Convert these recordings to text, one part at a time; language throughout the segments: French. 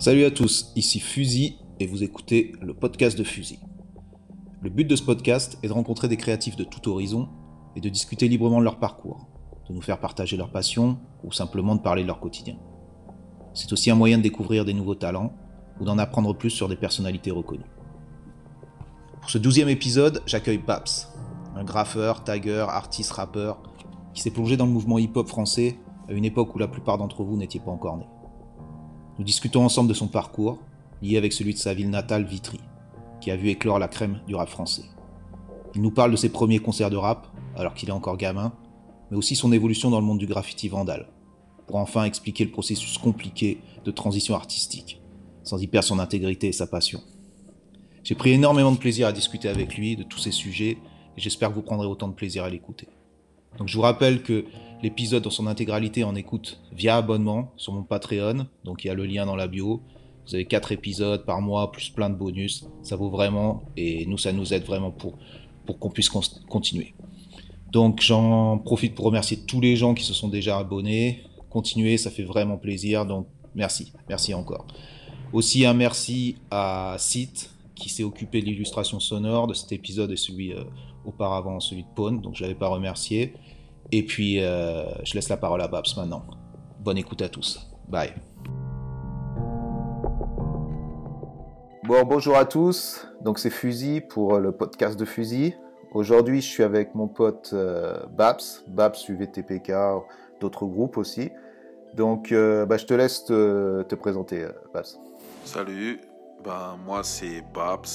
Salut à tous, ici Fusil et vous écoutez le podcast de Fusil. Le but de ce podcast est de rencontrer des créatifs de tout horizon et de discuter librement de leur parcours, de nous faire partager leur passion ou simplement de parler de leur quotidien. C'est aussi un moyen de découvrir des nouveaux talents ou d'en apprendre plus sur des personnalités reconnues. Pour ce douzième épisode, j'accueille Babs, un graffeur, tagger, artiste, rappeur, qui s'est plongé dans le mouvement hip-hop français à une époque où la plupart d'entre vous n'étiez pas encore nés. Nous discutons ensemble de son parcours, lié avec celui de sa ville natale Vitry, qui a vu éclore la crème du rap français. Il nous parle de ses premiers concerts de rap, alors qu'il est encore gamin, mais aussi son évolution dans le monde du graffiti vandal, pour enfin expliquer le processus compliqué de transition artistique, sans y perdre son intégrité et sa passion. J'ai pris énormément de plaisir à discuter avec lui de tous ces sujets, et j'espère que vous prendrez autant de plaisir à l'écouter. Donc je vous rappelle que l'épisode dans son intégralité en écoute via abonnement sur mon Patreon, donc il y a le lien dans la bio. Vous avez 4 épisodes par mois, plus plein de bonus. Ça vaut vraiment, et nous, ça nous aide vraiment pour, pour qu'on puisse continuer. Donc j'en profite pour remercier tous les gens qui se sont déjà abonnés. Continuez, ça fait vraiment plaisir. Donc merci, merci encore. Aussi un merci à Site qui s'est occupé de l'illustration sonore de cet épisode et celui euh, auparavant, celui de Pone. Donc je l'avais pas remercié. Et puis, euh, je laisse la parole à Babs maintenant. Bonne écoute à tous. Bye. Bon, bonjour à tous. Donc, c'est Fusil pour le podcast de Fusil. Aujourd'hui, je suis avec mon pote euh, Babs, Babs UVTPK, d'autres groupes aussi. Donc, euh, bah, je te laisse te, présenter, Babs. Salut, ben, moi c'est Babs,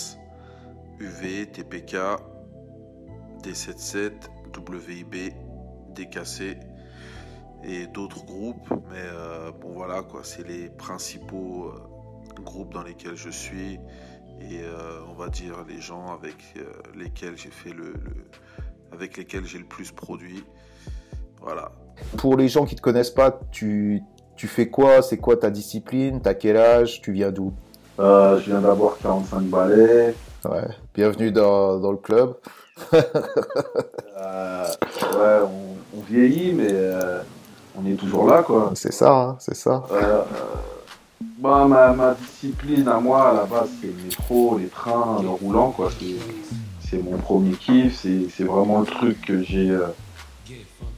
UVTPK, D77, WIB Décassé et d'autres groupes. Mais euh, bon voilà quoi, c'est les principaux euh, groupes dans lesquels je suis et euh, on va dire les gens avec lesquels j'ai fait le, avec lesquels j'ai le plus produit. Voilà. Pour les gens qui te connaissent pas, tu, tu fais quoi? C'est quoi ta discipline? T'as quel âge? Tu viens d'où? Je viens d'avoir 45 balais. Ouais. Bienvenue dans, dans le club. Ouais, on, on vieillit, mais euh, on est toujours là, quoi. C'est ça, hein, c'est ça. Euh, bah, ma, ma, discipline à moi, à la base, c'est le métro, les trains, le roulant, quoi. C'est mon premier kiff, c'est vraiment le truc que j'ai. Euh,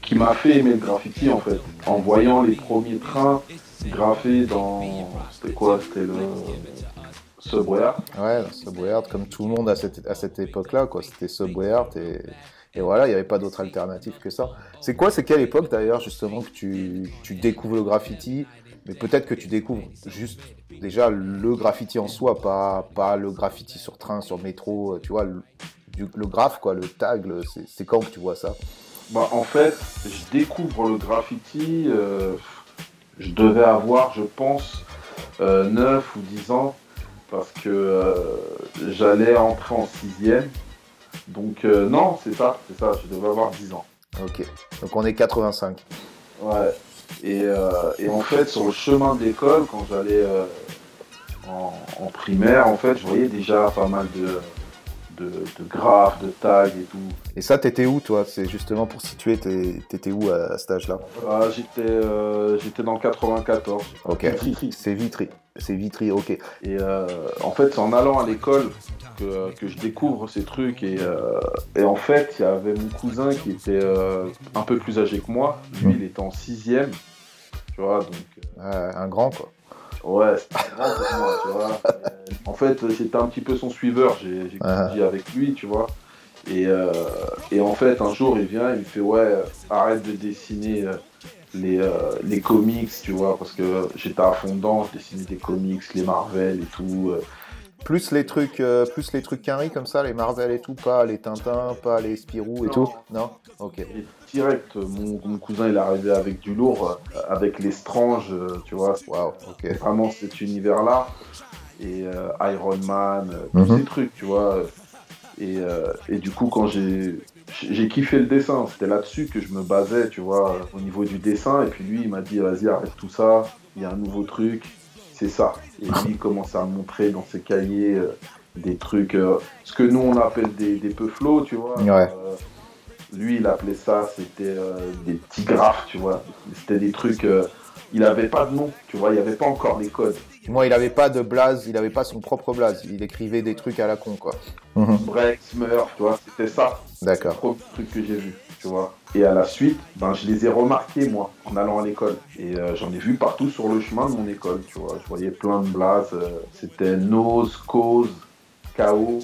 qui m'a fait aimer le graffiti, en fait. En voyant les premiers trains graffés dans. C'était quoi C'était le. Subway Art. Ouais, Subway Art, comme tout le monde à cette, à cette époque-là, quoi. C'était Subway Art et et voilà, il n'y avait pas d'autre alternative que ça. C'est quoi, c'est quelle époque d'ailleurs justement que tu, tu découvres le graffiti? Mais peut-être que tu découvres juste déjà le graffiti en soi, pas, pas le graffiti sur train, sur métro, tu vois, le, le graphe, quoi, le tag, c'est quand que tu vois ça? Bah, En fait, je découvre le graffiti, euh, je devais avoir, je pense, euh, 9 ou 10 ans, parce que euh, j'allais entrer en sixième. Donc euh, non, c'est ça, c'est ça, je devais avoir 10 ans. Ok, donc on est 85. Ouais, euh, et, en fait, sur le chemin d'école, quand j'allais euh, en, en, primaire, en fait, je voyais déjà pas mal de, de, graphes, de tags et tout. Et ça, t'étais où toi? C'est justement pour situer, t'étais où à, cet âge-là? Ah, J'étais euh, j'étais dans le 94. Ok. C'est Vitry. C'est Vitry, ok. Et euh, en fait, c'est en allant à l'école que, que, je découvre ces trucs. Et, euh, et en fait, il y avait mon cousin qui était un peu plus âgé que moi. Lui, il était en sixième. Tu vois, donc. un grand, quoi. Ouais, c'était pour moi, tu vois. en fait, c'était un petit peu son suiveur, j'ai grandi avec lui, tu vois. Et, euh, et, en fait, un jour, il vient, il me fait Ouais, arrête de dessiner euh, les, euh, les comics, tu vois, parce que j'étais à fond dedans, je dessinais des comics, les Marvel et tout. Plus les trucs, euh, plus les trucs comme ça, les Marvel et tout, pas les Tintins, pas les Spirou et tout. Non? Ok. direct, mon, cousin il est arrivé avec du lourd, euh, avec les Strange, euh, tu vois. Waouh. Ok. Vraiment cet univers-là et Iron Man, tous mhm. ces trucs, tu vois. Et, et du coup, quand j'ai j'ai kiffé le dessin, c'était là-dessus que je me basais, tu vois, au niveau du dessin. Et puis lui, il m'a dit, vas-y, arrête tout ça, il y a un nouveau truc, c'est ça. Et lui, il commence à montrer dans ses cahiers euh, des trucs, euh, ce que nous on appelle des, des flots, tu vois. Euh, lui, il appelait ça, c'était des petits graphes, tu vois. C'était des trucs, il avait pas de nom, tu vois, il n'y avait pas encore les codes. Moi, il n'avait pas de blaze, il n'avait pas son propre blaze. Il écrivait des trucs à la con, quoi. Mhm. Break, Smurf, tu vois, c'était ça. D'accord. C'est le premier truc que j'ai vu, tu vois. Et à la suite, ben, je les ai remarqués, moi, en allant à l'école. Et euh, j'en ai vu partout sur le chemin de mon école, tu vois. Je voyais plein de blazes. Euh, c'était Nose, Cause, KO.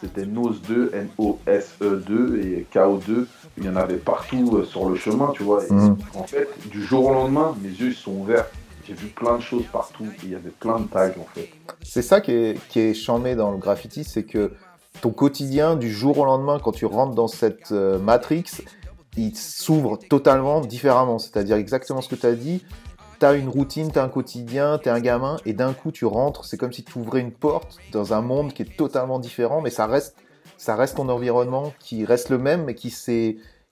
C'était Nose 2, N-O-S-E 2 et KO2. Il y en avait partout euh, sur le chemin, tu vois. Mhm. En fait, du jour au lendemain, mes yeux sont ouverts. J'ai vu plein de choses partout. il y avait plein de tags, en fait. C'est ça qui est, qui dans le graffiti, c'est que ton quotidien du jour au lendemain, quand tu rentres dans cette euh, matrix, il s'ouvre totalement différemment. C'est-à-dire exactement ce que tu as dit. Tu as une routine, tu as un quotidien, tu es un gamin, et d'un coup tu rentres, c'est comme si tu ouvrais une porte dans un monde qui est totalement différent, mais ça reste, ça reste ton environnement qui reste le même, mais qui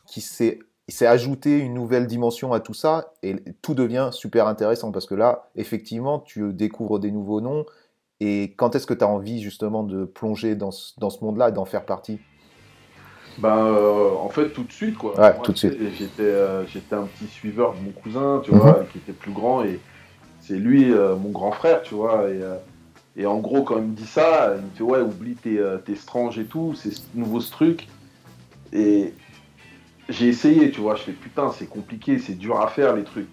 qui s'est, s'est ajouté une nouvelle dimension à tout ça, et tout devient super intéressant, parce que là, effectivement, tu découvres des nouveaux noms, et quand est-ce que tu as envie justement de plonger dans ce, dans ce monde-là et d'en faire partie? Ben, euh, en fait, tout de suite, quoi. Ouais, tout de suite. J'étais, euh, j'étais un petit suiveur de mon cousin, tu vois, mhm. qui était plus grand, et c'est lui, euh, mon grand frère, tu vois. Et, et, en gros, quand il me dit ça, il me fait ouais, oublie tes, tes strange et tout, c'est nouveau ce truc. Et j'ai essayé, tu vois. Je fais putain, c'est compliqué, c'est dur à faire les trucs.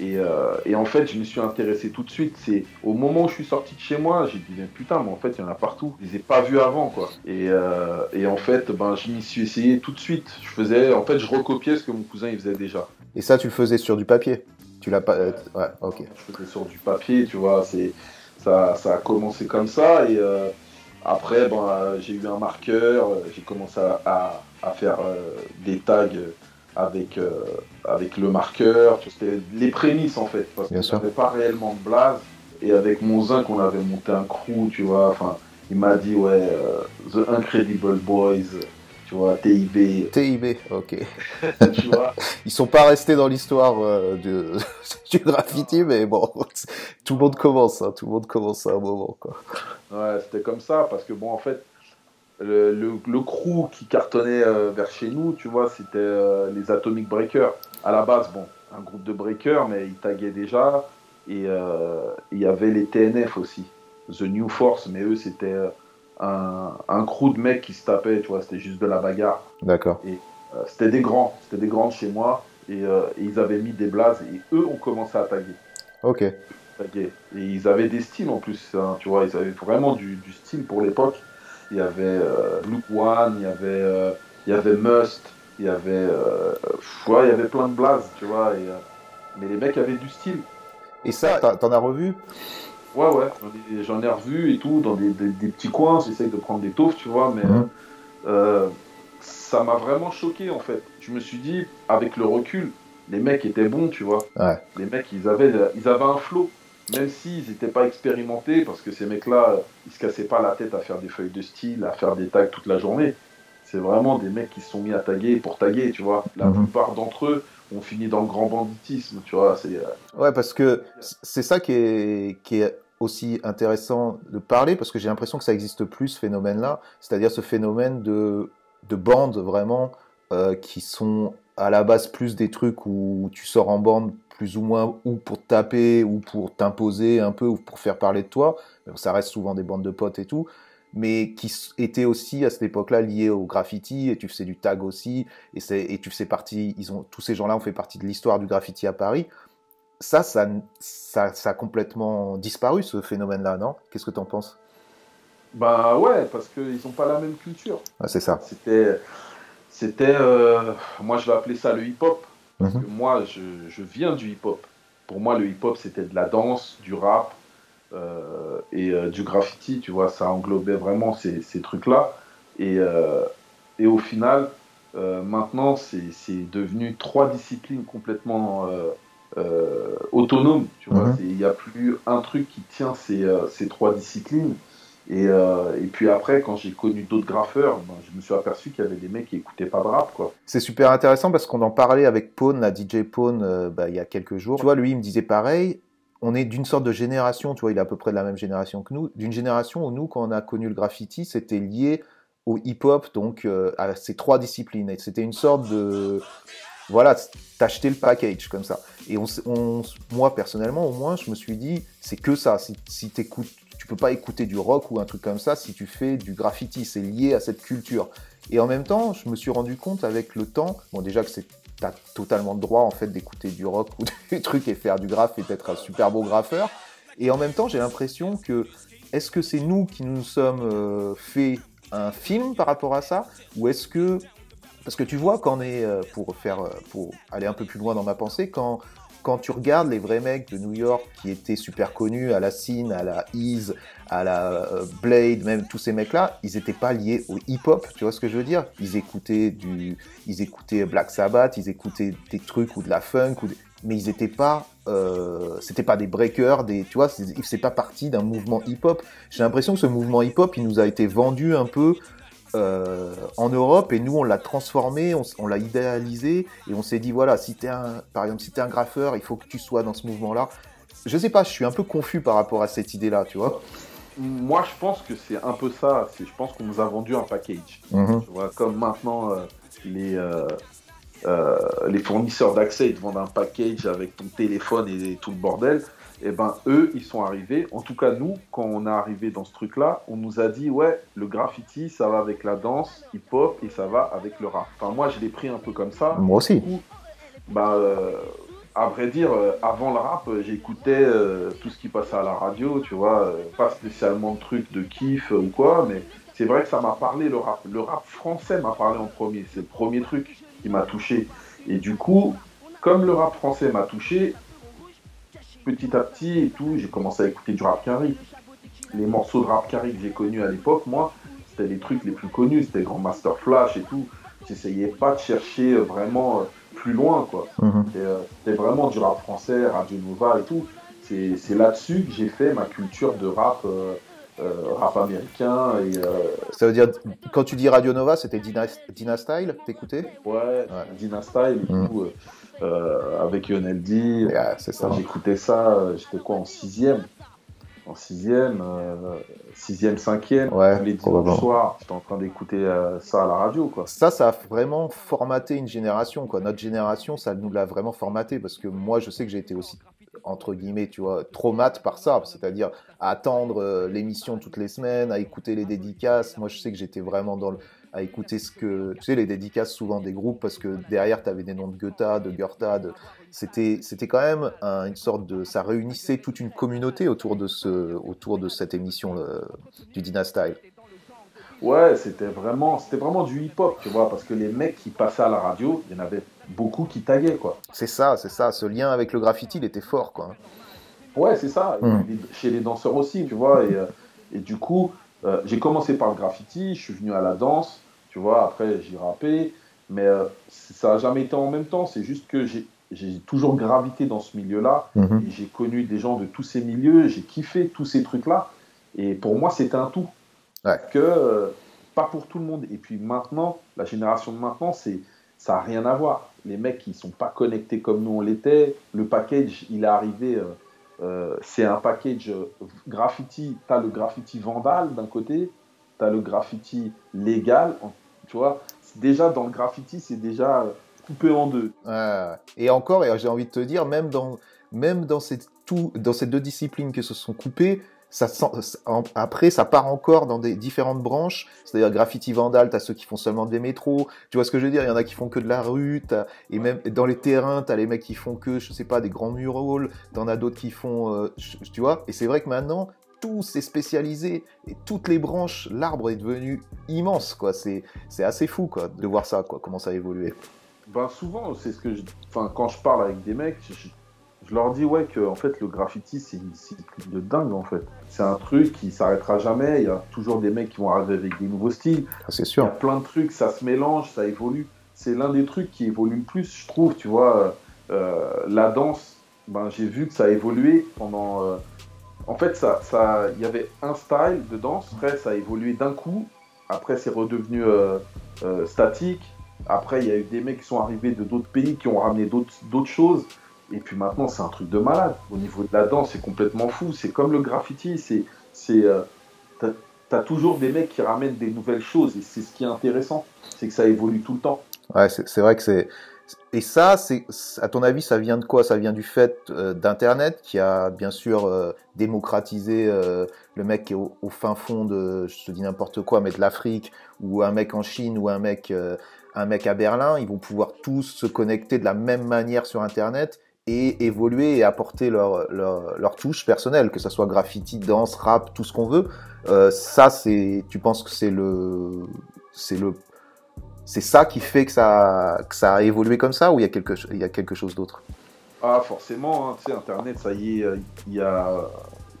et, euh, et, en fait, je me suis intéressé tout de suite. C'est au moment où je suis sorti de chez moi, j'ai dit putain, mais en fait, il y en a partout. Je les ai pas vus avant, quoi. Et, euh, et en fait, ben, je m'y suis essayé tout de suite. Je faisais, en fait, je recopiais ce que mon cousin il faisait déjà. Et ça, tu le faisais sur du papier? Tu l'as pas. Euh, ouais, ok. Je faisais sur du papier, tu vois. C'est ça, ça a commencé comme ça et après, ben, j'ai eu un marqueur. J'ai commencé à, à faire des tags avec, euh, avec le marqueur. C'était les prémices en fait, parce qu'on n'avait pas réellement de blaze. Et avec mon zinc, on avait monté un crew, tu vois. Enfin, il m'a dit, ouais, euh, The Incredible Boys, tu vois, TIB. TIB, ok. tu vois Ils sont pas restés dans l'histoire euh, du, graffiti, mais bon, tout le monde commence, hein, tout le monde commence à un moment, quoi. Ouais, c'était comme ça, parce que bon, en fait, le, le, crew qui cartonnait euh, vers chez nous, tu vois, c'était euh, les Atomic Breakers. À la base, bon, un groupe de breakers, mais ils taguaient déjà. Et euh, il y avait les TNF aussi, The New Force, mais eux, c'était un, un, crew de mecs qui se tapaient, tu vois, c'était juste de la bagarre. D'accord. Et c'était des grands, c'était des grands de chez moi. Et, ils avaient mis des blazes et eux ont commencé à taguer. Ok. Et ils avaient des styles en plus, hein, tu vois, ils avaient vraiment du, du style pour l'époque il y avait euh, Luke One, il y avait, euh, il y avait Must, il y avait, euh, ouais, il y avait plein de blazes, tu vois. Et, mais les mecs avaient du style. Et ça, t'en as revu? Ouais, ouais, j'en ai, revu et tout, dans des, des, petits coins, j'essaye de prendre des taufs, tu vois, mais mhm. ça m'a vraiment choqué en fait. Je me suis dit, avec le recul, les mecs étaient bons, tu vois. Ouais. Les mecs, ils avaient, ils avaient un flow même s'ils n'étaient pas expérimentés, parce que ces mecs-là, ils se cassaient pas la tête à faire des feuilles de style, à faire des tags toute la journée. C'est vraiment des mecs qui se sont mis à taguer pour taguer, tu vois. La mhm. plupart d'entre eux ont fini dans le grand banditisme, tu vois. C'est, euh, Ouais, parce que c'est ça qui est, qui est aussi intéressant de parler, parce que j'ai l'impression que ça existe plus, ce phénomène-là, c'est-à-dire ce phénomène de, de bandes vraiment euh, qui sont à la base plus des trucs où tu sors en bande plus ou moins ou pour taper ou pour t'imposer un peu ou pour faire parler de toi. Ça reste souvent des bandes de potes et tout, mais qui étaient aussi à cette époque-là liés au graffiti et tu faisais du tag aussi et, et tu faisais partie. Ils ont tous ces gens-là ont fait partie de l'histoire du graffiti à Paris. Ça, ça, ça, ça a complètement disparu ce phénomène-là, non? Qu'est-ce que tu en penses? Bah ouais, parce qu'ils n'ont pas la même culture. c'est ça. C'était, c'était, euh, moi je vais appeler ça le hip-hop. Parce mhm. que moi, je, viens du hip-hop. Pour moi, le hip-hop, c'était de la danse, du rap euh, et euh, du graffiti, tu vois. Ça englobait vraiment ces, trucs-là. Et, euh, et, au final, maintenant, c'est devenu trois disciplines complètement autonomes, tu vois. Mhm. Il n'y a plus un truc qui tient ces, ces trois disciplines. Euh, et, puis après, quand j'ai connu d'autres graffeurs, ben, je me suis aperçu qu'il y avait des mecs qui écoutaient pas de rap. C'est super intéressant parce qu'on en parlait avec Pone, la DJ Pone, euh, bah, il y a quelques jours. Tu vois, lui, il me disait pareil. On est d'une sorte de génération, tu vois, il est à peu près de la même génération que nous, d'une génération où nous, quand on a connu le graffiti, c'était lié au hip-hop, donc euh, à ces trois disciplines. C'était une sorte de, voilà, t'achetais le package comme ça. Et moi, personnellement, au moins, je me suis dit, c'est que ça. Si, si t'écoutes, tu peux pas écouter du rock ou un truc comme ça si tu fais du graffiti. C'est lié à cette culture. Et en même temps, je me suis rendu compte avec le temps, bon, déjà que c'est t'as totalement le droit en fait d'écouter du rock ou des trucs et faire du graphe et d'être un super beau graffeur. Et en même temps, j'ai l'impression que est-ce que c'est nous qui nous sommes euh, fait un film par rapport à ça? Ou est-ce que parce que tu vois quand on est euh, pour faire euh, pour aller un peu plus loin dans ma pensée quand quand tu regardes les vrais mecs de New York qui étaient super connus, à la Scene, à la Ease, à la euh, Blade, même tous ces mecs-là, ils n'étaient pas liés au hip-hop, tu vois ce que je veux dire? Ils écoutaient du, ils écoutaient Black Sabbath, ils écoutaient des trucs ou de la funk, mais ils n'étaient pas, euh, c'était pas des breakers, des, tu vois, c'est pas parti d'un mouvement hip-hop. J'ai l'impression que ce mouvement hip-hop, il nous a été vendu un peu euh, en Europe et nous on l'a transformé, on, l'a idéalisé et on s'est dit voilà, si t'es un, par exemple, si t'es un graffeur, il faut que tu sois dans ce mouvement-là. Je sais pas, je suis un peu confus par rapport à cette idée-là, tu vois. Moi, je pense que c'est un peu ça. Je pense qu'on nous a vendu un package. Mhm. Tu vois, comme maintenant euh, les euh, les fournisseurs d'accès ils te vendent un package avec ton téléphone et tout le bordel et eh ben eux, ils sont arrivés. En tout cas, nous, quand on est arrivé dans ce truc-là, on nous a dit ouais, le graffiti, ça va avec la danse, hip-hop et ça va avec le rap. Enfin, moi, je l'ai pris un peu comme ça. Moi aussi. bah, euh, à vrai dire, euh, avant le rap, j'écoutais euh, tout ce qui passait à la radio, tu vois, pas spécialement de trucs de kiff ou quoi, mais c'est vrai que ça m'a parlé le rap. Le rap français m'a parlé en premier. C'est le premier truc qui m'a touché. Et du coup, comme le rap français m'a touché, petit à petit et tout, j'ai commencé à écouter du rap carré. Les morceaux de rap carré que j'ai connus à l'époque, moi, c'était les trucs les plus connus, c'était Grand Master Flash et tout. J'essayais pas de chercher euh, vraiment euh, plus loin, quoi. Mhm. Euh, c'était vraiment du rap français, Radio Nova et tout. C'est là-dessus que j'ai fait ma culture de rap, rap américain. Et, Ça veut dire, quand tu dis Radio Nova, c'était Dina, Dina, Style, t'écoutais? Ouais, Dina Style et tout. Euh, avec Lionel D. ça. J'écoutais ça, euh, j'étais quoi en sixième? En sixième, euh, sixième, cinquième, ouais, tous les dimanches soirs, j'étais en train d'écouter ça à la radio. Quoi. Ça, ça a vraiment formaté une génération. Quoi. Notre génération, ça nous l'a vraiment formaté parce que moi, je sais que j'ai été aussi entre guillemets, tu vois, traumate par ça, c'est-à-dire attendre l'émission toutes les semaines, à écouter les dédicaces. Moi, je sais que j'étais vraiment dans le, à écouter ce que tu sais les dédicaces souvent des groupes parce que derrière tu avais des noms de Goethe, de Goethe, c'était c'était quand même une sorte de ça réunissait toute une communauté autour de ce autour de cette émission du Dynastyle. Ouais, c'était vraiment c'était vraiment du hip-hop, tu vois, parce que les mecs qui passaient à la radio, il y en avait beaucoup qui taguaient quoi. C'est ça, c'est ça, ce lien avec le graffiti, il était fort quoi. Ouais, c'est ça, mmh. chez les danseurs aussi, tu vois et, euh, et du coup, euh, j'ai commencé par le graffiti, je suis venu à la danse, tu vois, après j'ai rappé, mais euh, ça n'a jamais été en même temps, c'est juste que j'ai toujours gravité dans ce milieu-là, mhm. j'ai connu des gens de tous ces milieux, j'ai kiffé tous ces trucs-là, et pour moi c'était un tout. Que, euh, pas pour tout le monde. Et puis maintenant, la génération de maintenant, c'est ça n'a rien à voir. Les mecs, ils sont pas connectés comme nous on l'était. Le package, il est arrivé euh, c'est un package euh, graffiti. Tu as le graffiti vandal d'un côté, tu as le graffiti légal. Tu vois, déjà dans le graffiti, c'est déjà euh, coupé en deux. et encore, et j'ai envie de te dire, même dans, même dans, dans ces deux disciplines qui se sont coupées, après, ça part encore dans des différentes branches. C'est-à-dire graffiti vandal, t'as ceux qui font seulement des métros. Tu vois ce que je veux dire? Il y en a qui font que de la rue. Et même dans les terrains, t'as les mecs qui font que, je sais pas, des grands murals. T'en as d'autres qui font, euh, tu vois? Et c'est vrai que maintenant, tout s'est spécialisé et toutes les branches, l'arbre est devenu immense, quoi. C'est, c'est assez fou, quoi, de voir ça, quoi, comment ça a évolué. Ben souvent, c'est ce que je... Enfin, quand je parle avec des mecs, je, je leur dis ouais que en fait le graffiti c'est une discipline de dingue en fait. C'est un truc qui s'arrêtera jamais. Il y a toujours des mecs qui vont arriver avec des nouveaux styles. Ah, c'est sûr. Il y a plein de trucs, ça se mélange, ça évolue. C'est l'un des trucs qui évolue le plus, je trouve. Tu vois, euh, la danse, ben j'ai vu que ça a évolué pendant. Euh, en fait, ça, ça, il y avait un style de danse. Après, ça a évolué d'un coup. Après, c'est redevenu euh, statique. Après, il y a eu des mecs qui sont arrivés de d'autres pays qui ont ramené d'autres choses. Et puis maintenant, c'est un truc de malade. Au niveau de la danse, c'est complètement fou. C'est comme le graffiti. C'est, c'est, euh, t'as, toujours des mecs qui ramènent des nouvelles choses. Et c'est ce qui est intéressant. C'est que ça évolue tout le temps. Ouais, c'est, vrai que c'est, Et ça, c'est, à ton avis, ça vient de quoi? Ça vient du fait euh, d'Internet qui a bien sûr euh, démocratisé euh, le mec qui est au, fin fond de, je te dis n'importe quoi, mais de l'Afrique, ou un mec en Chine, ou un mec, un mec à Berlin. Ils vont pouvoir tous se connecter de la même manière sur Internet et évoluer et apporter leur, leur, leur touche personnelle, que ça soit graffiti, danse, rap, tout ce qu'on veut. ça, c'est, tu penses que c'est le, c'est le c'est ça qui fait que ça, que ça a évolué comme ça ou il y a quelque, il y a quelque chose d'autre? Ah, forcément, hein, tu sais, Internet, ça y est, il y a,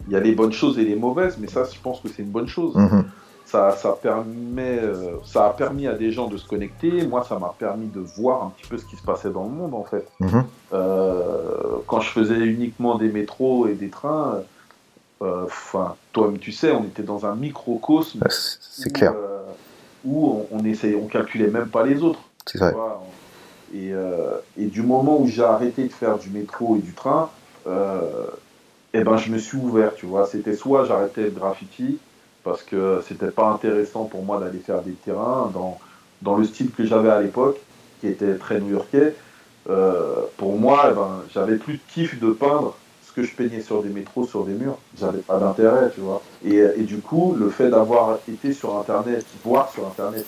il y a les bonnes choses et les mauvaises, mais ça, je pense que c'est une bonne chose. Mhm. Ça, ça, permet, euh, ça a permis à des gens de se connecter. Moi, ça m'a permis de voir un petit peu ce qui se passait dans le monde, en fait. Mhm. Euh, quand je faisais uniquement des métros et des trains, euh, toi, tu sais, on était dans un microcosme. C'est clair où on, on, on calculait même pas les autres. C'est vrai. Et, et, du moment où j'ai arrêté de faire du métro et du train, eh ben je me suis ouvert, tu vois. C'était soit j'arrêtais le graffiti parce que c'était pas intéressant pour moi d'aller faire des terrains dans, dans le style que j'avais à l'époque, qui était très new-yorkais. Euh, pour moi, eh ben, j'avais plus de kiff de peindre que je peignais sur des métros, sur des murs, j'avais pas d'intérêt, tu vois. Et, et, du coup, le fait d'avoir été sur Internet, voir sur Internet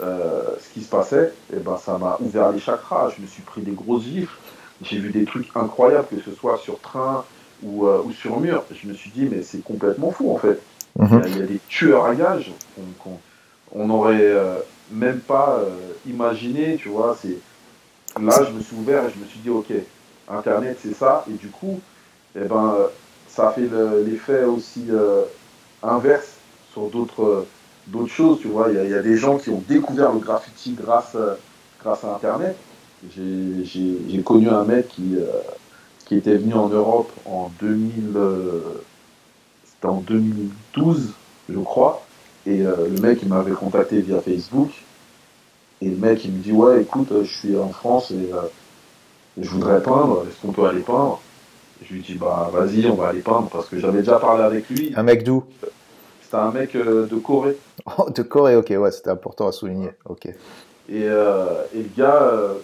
euh, ce qui se passait, eh ben, ça m'a ouvert les chakras. Je me suis pris des grosses gifles. J'ai vu des trucs incroyables, que ce soit sur train ou, euh, ou sur mur. Je me suis dit, mais c'est complètement fou, en fait. Mhm. il, y a, des tueurs à gages qu'on n'aurait euh, même pas imaginé, tu vois. Là, je me suis ouvert et je me suis dit, ok, Internet, c'est ça. Et du coup, eh ben, ça fait l'effet aussi euh, inverse sur d'autres choses. Tu vois, il y, a des gens qui ont découvert le graffiti grâce, à Internet. J'ai connu un mec qui, euh, qui était venu en Europe en 2000, euh, c'était en 2012, je crois. Et le mec, il m'avait contacté via Facebook. Et le mec, il me dit Ouais, écoute, je suis en France et je voudrais peindre. Est-ce qu'on peut aller peindre? Je lui dis, bah vas-y, on va aller peindre parce que j'avais déjà parlé avec lui. Un mec d'où? C'était un mec euh, de Corée. Oh, de Corée, ok, ouais, c'était important à souligner. Ok. Et, euh, et le gars, euh,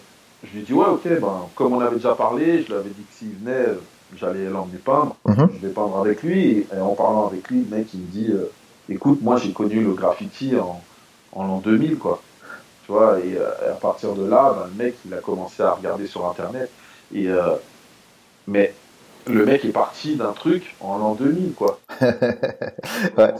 je lui dis, ouais, ok, ben, comme on avait déjà parlé, je lui avais dit que s'il venait, j'allais l'emmener peindre. Mhm. Je vais peindre avec lui. Et, en parlant avec lui, le mec, il me dit, écoute, moi j'ai connu le graffiti en, en l'an 2000, quoi. Tu vois, et, à partir de là, ben, le mec, il a commencé à regarder sur Internet. Et, mais le mec est parti d'un truc en l'an 2000, quoi. Euh,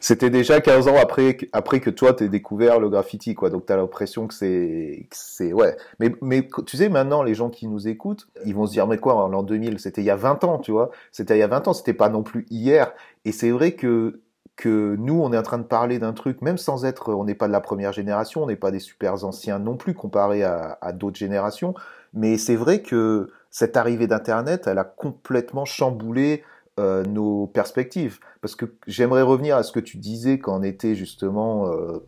C'était déjà 15 ans après, après que toi t'aies découvert le graffiti, quoi. Donc t'as l'impression que c'est, c'est, ouais. Mais, mais tu sais, maintenant, les gens qui nous écoutent, ils vont se dire, mais quoi, en l'an 2000, c'était il y a 20 ans, tu vois. C'était il y a 20 ans, c'était pas non plus hier. Et c'est vrai que, que nous, on est en train de parler d'un truc, même sans être, on n'est pas de la première génération, on n'est pas des super anciens non plus comparé à, à d'autres générations. Mais c'est vrai que, cette arrivée d'Internet, elle a complètement chamboulé euh, nos perspectives. Parce que j'aimerais revenir à ce que tu disais quand on était justement, euh,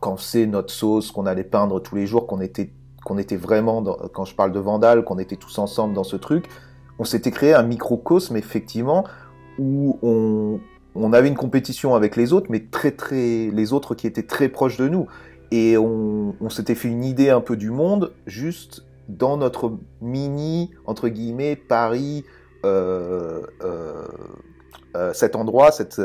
quand c'est notre sauce, qu'on allait peindre tous les jours, qu'on était, qu'on était vraiment, quand je parle de Vandal, qu'on était tous ensemble dans ce truc. On s'était créé un microcosme, effectivement, où on, avait une compétition avec les autres, mais très très, les autres qui étaient très proches de nous. Et on s'était fait une idée un peu du monde, juste dans notre mini, entre guillemets, Paris, euh, euh, euh, cet endroit, cette,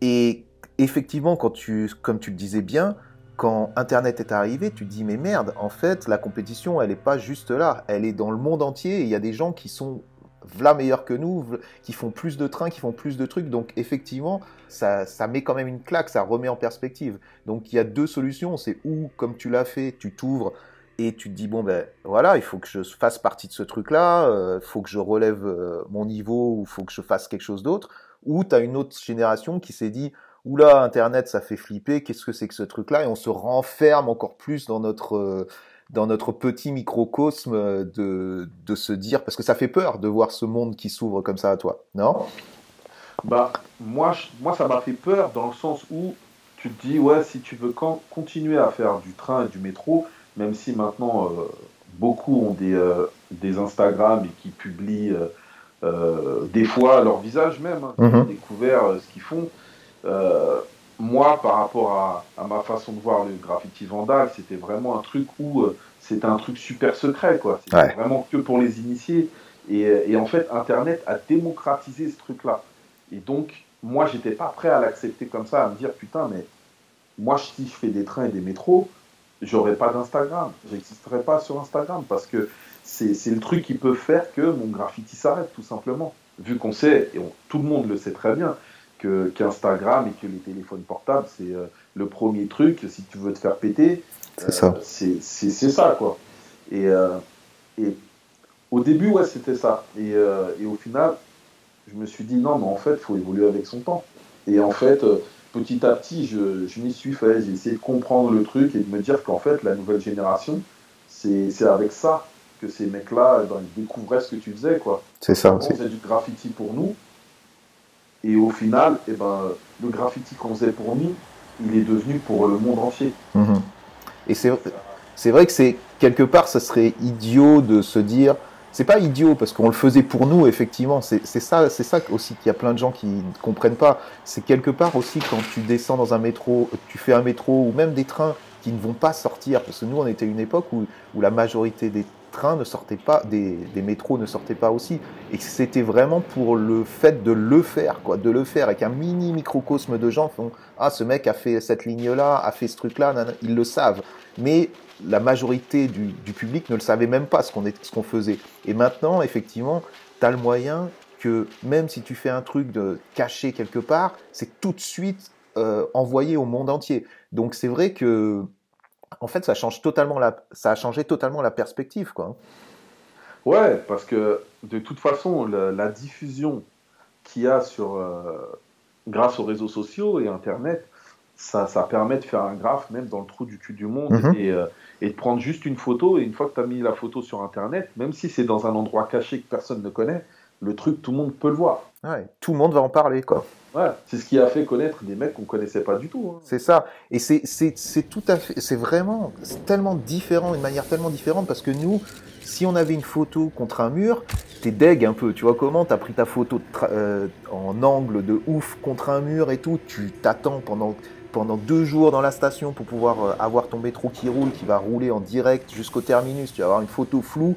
et effectivement, quand tu, comme tu le disais bien, quand Internet est arrivé, tu te dis mais merde, en fait, la compétition, elle n'est pas juste là, elle est dans le monde entier. Il y a des gens qui sont v'là meilleurs que nous, qui font plus de trains, qui font plus de trucs. Donc effectivement, ça, ça met quand même une claque, ça remet en perspective. Donc il y a deux solutions. C'est ou, comme tu l'as fait, tu t'ouvres et tu te dis bon ben voilà il faut que je fasse partie de ce truc là il euh, faut que je relève euh, mon niveau ou faut que je fasse quelque chose d'autre. Ou tu as une autre génération qui s'est dit oula internet ça fait flipper qu'est-ce que c'est que ce truc là et on se renferme encore plus dans notre euh, dans notre petit microcosme de, de se dire parce que ça fait peur de voir ce monde qui s'ouvre comme ça à toi non? Bah moi moi ça m'a fait peur dans le sens où tu te dis ouais si tu veux continuer à faire du train et du métro même si maintenant euh, beaucoup ont des, euh, des Instagram et qui publient euh, des fois leur visage même, hein, mhm. découvert ce qu'ils font. moi, par rapport à, ma façon de voir le graffiti vandal, c'était vraiment un truc où c'était un truc super secret, quoi. C'était vraiment que pour les initiés. Et, en fait, Internet a démocratisé ce truc-là. Et donc, moi, j'étais pas prêt à l'accepter comme ça, à me dire, putain, mais moi, si je fais des trains et des métros, j'aurais pas d'Instagram. J'existerais pas sur Instagram parce que c'est le truc qui peut faire que mon graffiti s'arrête, tout simplement. Vu qu'on sait, et tout le monde le sait très bien, qu'Instagram et que les téléphones portables, c'est euh, le premier truc, si tu veux te faire péter, c'est ça. Euh, c'est ça, quoi. Et, euh, et au début, ouais, c'était ça. Et, et, au final, je me suis dit, non, mais en fait, il faut évoluer avec son temps. Et en fait, petit à petit, je, je m'y suis fait. J'ai essayé de comprendre le truc et de me dire qu'en fait, la nouvelle génération, c'est avec ça que ces mecs-là, ben, ils découvraient ce que tu faisais, quoi. C'est ça. On faisait du graffiti pour nous. Et au final, eh ben, le graffiti qu'on faisait pour nous, il est devenu pour le monde entier. Mhm. Et c'est vrai que c'est quelque part, ça serait idiot de se dire. C'est pas idiot parce qu'on le faisait pour nous, effectivement. C'est ça, c'est ça aussi qu'il y a plein de gens qui ne comprennent pas. C'est quelque part aussi quand tu descends dans un métro, tu fais un métro ou même des trains qui ne vont pas sortir. Parce que nous, on était une époque où, où la majorité des trains ne sortaient pas, des, métros ne sortaient pas aussi. Et c'était vraiment pour le fait de le faire, quoi, de le faire avec un mini microcosme de gens font ah ce mec a fait cette ligne-là, a fait ce truc-là, ils le savent. Mais la majorité du, public ne le savait même pas ce qu'on ce qu'on faisait. Et maintenant, effectivement, tu as le moyen que même si tu fais un truc de caché quelque part, c'est tout de suite euh, envoyé au monde entier. Donc c'est vrai que en fait, ça change totalement la, ça a changé totalement la perspective, quoi. Ouais, parce que de toute façon, la, diffusion qu'il y a sur, euh, grâce aux réseaux sociaux et Internet, ça, ça, permet de faire un graphe même dans le trou du cul du monde mhm. et, euh, et, de prendre juste une photo. Et une fois que tu as mis la photo sur Internet, même si c'est dans un endroit caché que personne ne connaît, le truc, tout le monde peut le voir. Ouais, tout le monde va en parler, quoi. Ouais, c'est ce qui a fait connaître des mecs qu'on connaissait pas du tout. Hein. C'est ça. Et c'est tout à fait, c'est vraiment tellement différent, une manière tellement différente parce que nous, si on avait une photo contre un mur, t'es deg un peu. Tu vois comment? T'as pris ta photo euh, en angle de ouf contre un mur et tout. Tu t'attends pendant pendant deux jours dans la station pour pouvoir euh, avoir ton métro qui roule, qui va rouler en direct jusqu'au terminus. Tu vas avoir une photo floue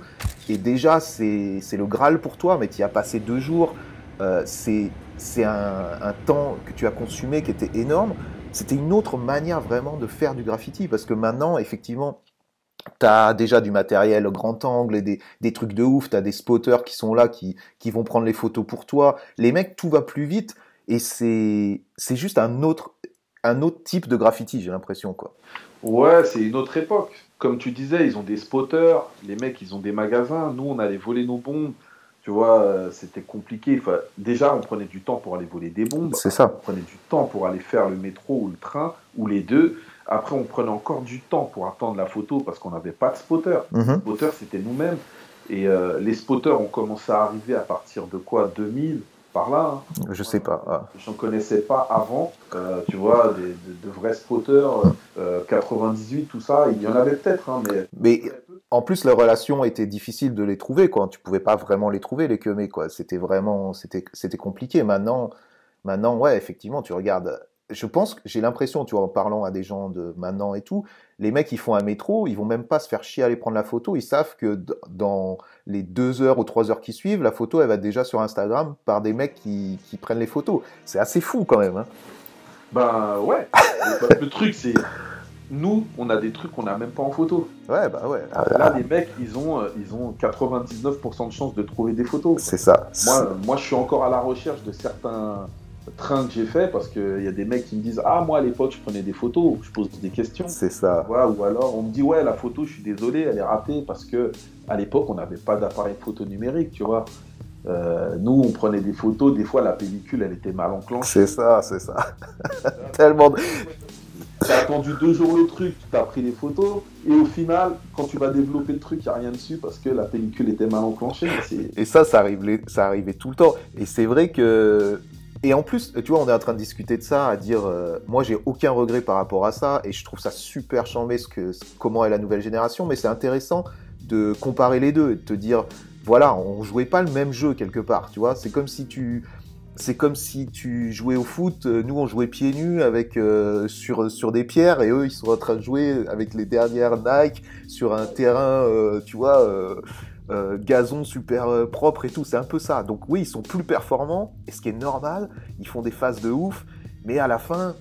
et déjà c'est le Graal pour toi, mais tu y as passé deux jours. Euh, c'est un, temps que tu as consumé qui était énorme. C'était une autre manière vraiment de faire du graffiti parce que maintenant, effectivement, tu as déjà du matériel grand angle et des, des trucs de ouf. Tu as des spotters qui sont là, qui, qui vont prendre les photos pour toi. Les mecs, tout va plus vite et c'est juste un autre, un autre type de graffiti, j'ai l'impression. quoi. Ouais, c'est une autre époque. Comme tu disais, ils ont des spotters, les mecs, ils ont des magasins. Nous, on allait voler nos bombes tu vois, euh, c'était compliqué. Enfin, déjà, on prenait du temps pour aller voler des bombes. C'est ça. On prenait du temps pour aller faire le métro ou le train, ou les deux. Après, on prenait encore du temps pour attendre la photo parce qu'on n'avait pas de spotter. Mm spotter, c'était nous-mêmes. Et euh, les spotters ont commencé à arriver à partir de quoi? 2000 par là. Hein. Je sais pas. Ah. J'en connaissais pas avant. Euh, tu vois, des, de, vrais spotters, 98, tout ça. Il y en avait peut-être, hein, mais. Mais en plus, les relations étaient difficiles de les trouver, quoi. Tu pouvais pas vraiment les trouver, les queumés, quoi. C'était vraiment, c'était, c'était compliqué. Maintenant, maintenant, ouais, effectivement, tu regardes. Je pense que j'ai l'impression, tu vois, en parlant à des gens de maintenant et tout, les mecs, ils font un métro, ils vont même pas se faire chier à aller prendre la photo. Ils savent que dans les deux heures ou trois heures qui suivent, la photo, elle va déjà sur Instagram par des mecs qui, qui prennent les photos. C'est assez fou quand même. Hein. Ben ouais. le truc, c'est nous, on a des trucs qu'on n'a même pas en photo. Ouais, bah ouais. Là, les mecs, ils ont, euh, ils ont 99% de chances de trouver des photos. C'est ça. Moi, moi, je suis encore à la recherche de certains trains que j'ai fait parce qu'il y a des mecs qui me disent Ah, moi à l'époque, je prenais des photos, je pose des questions. C'est ça. ou alors, on me dit Ouais, la photo, je suis désolé, elle est ratée parce que à l'époque, on n'avait pas d'appareil photo numérique, tu vois. Euh, nous, on prenait des photos, des fois la pellicule, elle était mal enclenchée. C'est ça, c'est ça. Tellement. De... T'as attendu deux jours le truc, t'as pris les photos, et au final, quand tu vas développer le truc, il n'y a rien dessus parce que la pellicule était mal enclenchée. Et ça, ça, arrivait, ça arrivait tout le temps. Et c'est vrai que. Et en plus, tu vois, on est en train de discuter de ça, à dire, euh, moi, j'ai aucun regret par rapport à ça, et je trouve ça super chambé ce que, comment est la nouvelle génération, mais c'est intéressant de comparer les deux et de te dire, voilà, on jouait pas le même jeu quelque part, tu vois. C'est comme si tu, c'est comme si tu jouais au foot. Nous, on jouait pieds nus avec sur sur des pierres, et eux, ils sont en train de jouer avec les dernières Nike sur un terrain, tu vois. Gazon super propre et tout, c'est un peu ça. Donc oui, ils sont plus performants, et ce qui est normal, ils font des phases de ouf, mais à la fin,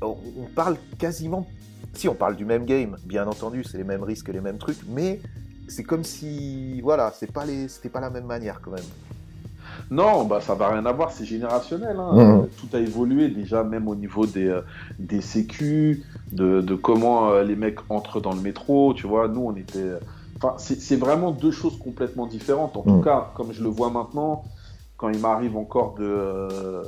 on parle quasiment si on parle du même game, bien entendu, c'est les mêmes risques, les mêmes trucs, mais c'est comme si, voilà, c'est pas les, c'était pas la même manière quand même. Non, bah ça va rien avoir, c'est générationnel. Hein. Mmh. Tout a évolué déjà, même au niveau des, euh, des sécu, de, comment euh, les mecs entrent dans le métro. Tu vois, nous on était. Enfin, c'est vraiment deux choses complètement différentes. En tout mmh. cas, comme je le vois maintenant, quand il m'arrive encore de, euh,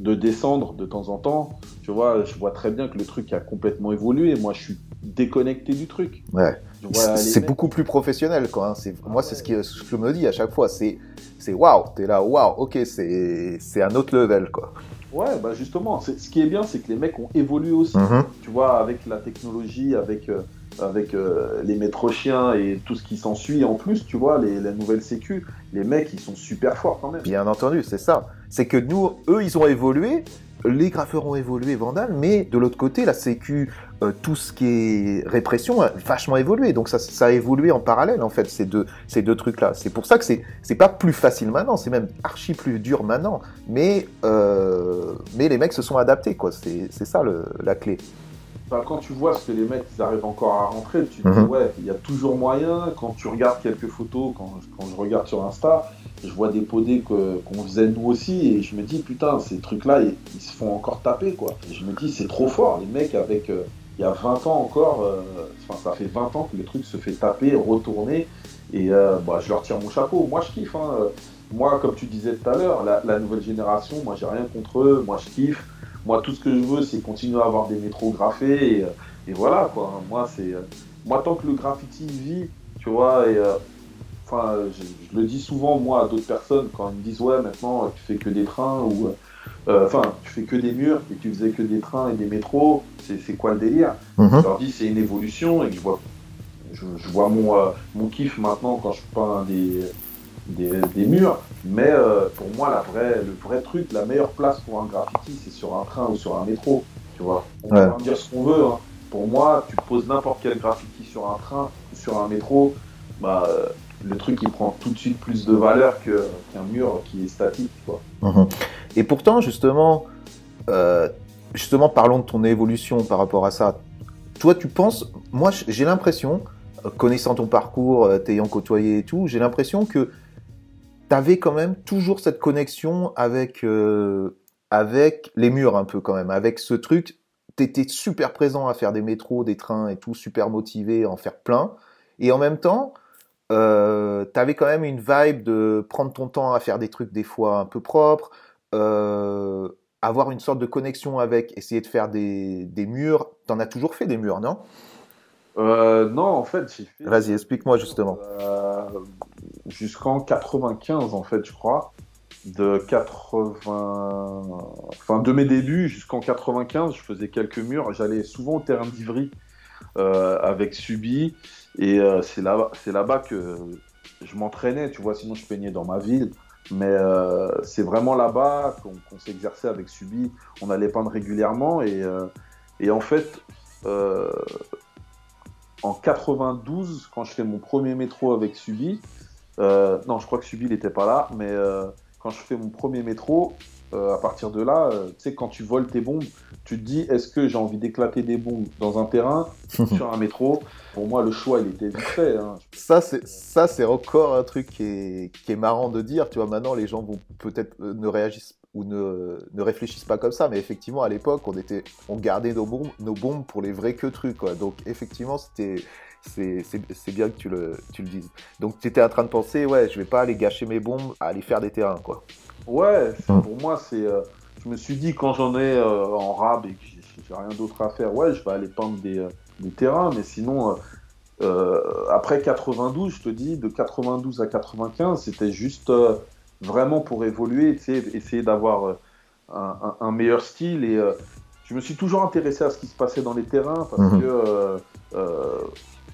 de descendre de temps en temps, tu vois, je vois très bien que le truc a complètement évolué. Moi, je suis déconnecté du truc. Ouais. C'est beaucoup plus professionnel, quoi. Hein. Moi, c'est ce, que je me dis à chaque fois. C'est c'est waouh. T'es là, waouh. Ok, c'est c'est un autre level, quoi. Ouais, bah justement, ce qui est bien, c'est que les mecs ont évolué aussi. Mm-hmm. Tu vois, avec la technologie, avec euh, avec euh, les métro chiens et tout ce qui s'ensuit en plus, tu vois, la nouvelle sécu, les mecs, ils sont super forts quand même. Bien entendu, c'est ça. C'est que nous, eux, ils ont évolué, les graffeurs ont évolué, Vandal, mais de l'autre côté, la sécu, euh, tout ce qui est répression a vachement évolué. Donc ça, a évolué en parallèle, en fait, ces deux, trucs-là. C'est pour ça que c'est, pas plus facile maintenant, c'est même archi plus dur maintenant. Mais, euh, les mecs se sont adaptés, quoi. C'est, ça la clé quand tu vois ce que les mecs ils arrivent encore à rentrer, tu te dis mhm. ouais, il y a toujours moyen. Quand tu regardes quelques photos, quand, je regarde sur Insta, je vois des podés qu'on faisait nous aussi et je me dis putain, ces trucs-là, ils, se font encore taper quoi. Et je me dis c'est trop fort, les mecs avec euh, il y a 20 ans encore, euh, enfin ça fait 20 ans que le truc se fait taper, retourner et euh, bah, je leur tire mon chapeau. Moi je kiffe. Hein. Moi, comme tu disais tout à l'heure, la, la nouvelle génération, moi j'ai rien contre eux, moi je kiffe. Moi, tout ce que je veux, c'est continuer à avoir des métros graffés et, euh, voilà quoi. Moi, c'est euh, moi tant que le graffiti vit, tu vois, et euh, enfin, je, le dis souvent moi à d'autres personnes quand ils me disent ouais maintenant tu fais que des trains ou enfin tu fais que des murs et tu faisais que des trains et des métros, c'est quoi le délire? Mhm. Je leur dis c'est une évolution et je vois je, vois mon, mon kiff maintenant quand je peins des, des, murs. Mais euh, pour moi, la vraie, le vrai truc, la meilleure place pour un graffiti, c'est sur un train ou sur un métro. Tu vois, on peut dire ce qu'on veut. Hein. Pour moi, tu poses n'importe quel graffiti sur un train ou sur un métro, bah, euh, le truc il prend tout de suite plus de valeur qu'un mur qui est statique. Quoi. Mhm. Et pourtant, justement, euh, justement, parlons de ton évolution par rapport à ça. Toi, tu penses, moi j'ai l'impression, connaissant ton parcours, t'ayant côtoyé et tout, j'ai l'impression que tu quand même toujours cette connexion avec, euh, avec les murs un peu quand même, avec ce truc. Tu étais super présent à faire des métros, des trains et tout, super motivé à en faire plein. Et en même temps, euh, tu avais quand même une vibe de prendre ton temps à faire des trucs des fois un peu propres, euh, avoir une sorte de connexion avec, essayer de faire des, des murs. T'en as toujours fait des murs, non? Euh, Non, en fait, j'ai fait. Vas-y, explique-moi justement jusqu'en 95 en fait, je crois. De 80, enfin de mes débuts jusqu'en 95, je faisais quelques murs. J'allais souvent au terrain d'Ivry euh, avec Subi et euh, c'est là, c'est là-bas que je m'entraînais. Tu vois, sinon je peignais dans ma ville. Mais euh, c'est vraiment là-bas qu'on s'exerçait avec Subi. On allait peindre régulièrement et, et en fait, en 92, quand je fais mon premier métro avec Subi, euh, non, je crois que Subi n'était pas là, mais euh, quand je fais mon premier métro, euh, à partir de là, tu sais, quand tu voles tes bombes, tu te dis est-ce que j'ai envie d'éclater des bombes dans un terrain, sur un métro? Pour moi, le choix, il était vite fait. Hein. Ça, c'est ça, c'est encore un truc qui est, qui est marrant de dire. Tu vois, maintenant, les gens vont peut-être ne réagissent ou ne, ne, réfléchissent pas comme ça, mais effectivement, à l'époque, on était, on gardait nos bombes, nos bombes pour les vrais que trucs, quoi. Donc, effectivement, c'était, c'est bien que tu le, tu le dises. Donc tu étais en train de penser, ouais, je vais pas aller gâcher mes bombes à aller faire des terrains, quoi. Ouais, hum. pour moi, c'est. Euh, je me suis dit, quand j'en ai euh, en rab et que j'ai rien d'autre à faire, ouais, je vais aller peindre des, euh, des terrains, mais sinon. après 92, je te dis, de 92 à 95, c'était juste vraiment pour évoluer, essayer d'avoir un, un, meilleur style. Et je me suis toujours intéressé à ce qui se passait dans les terrains parce hum. que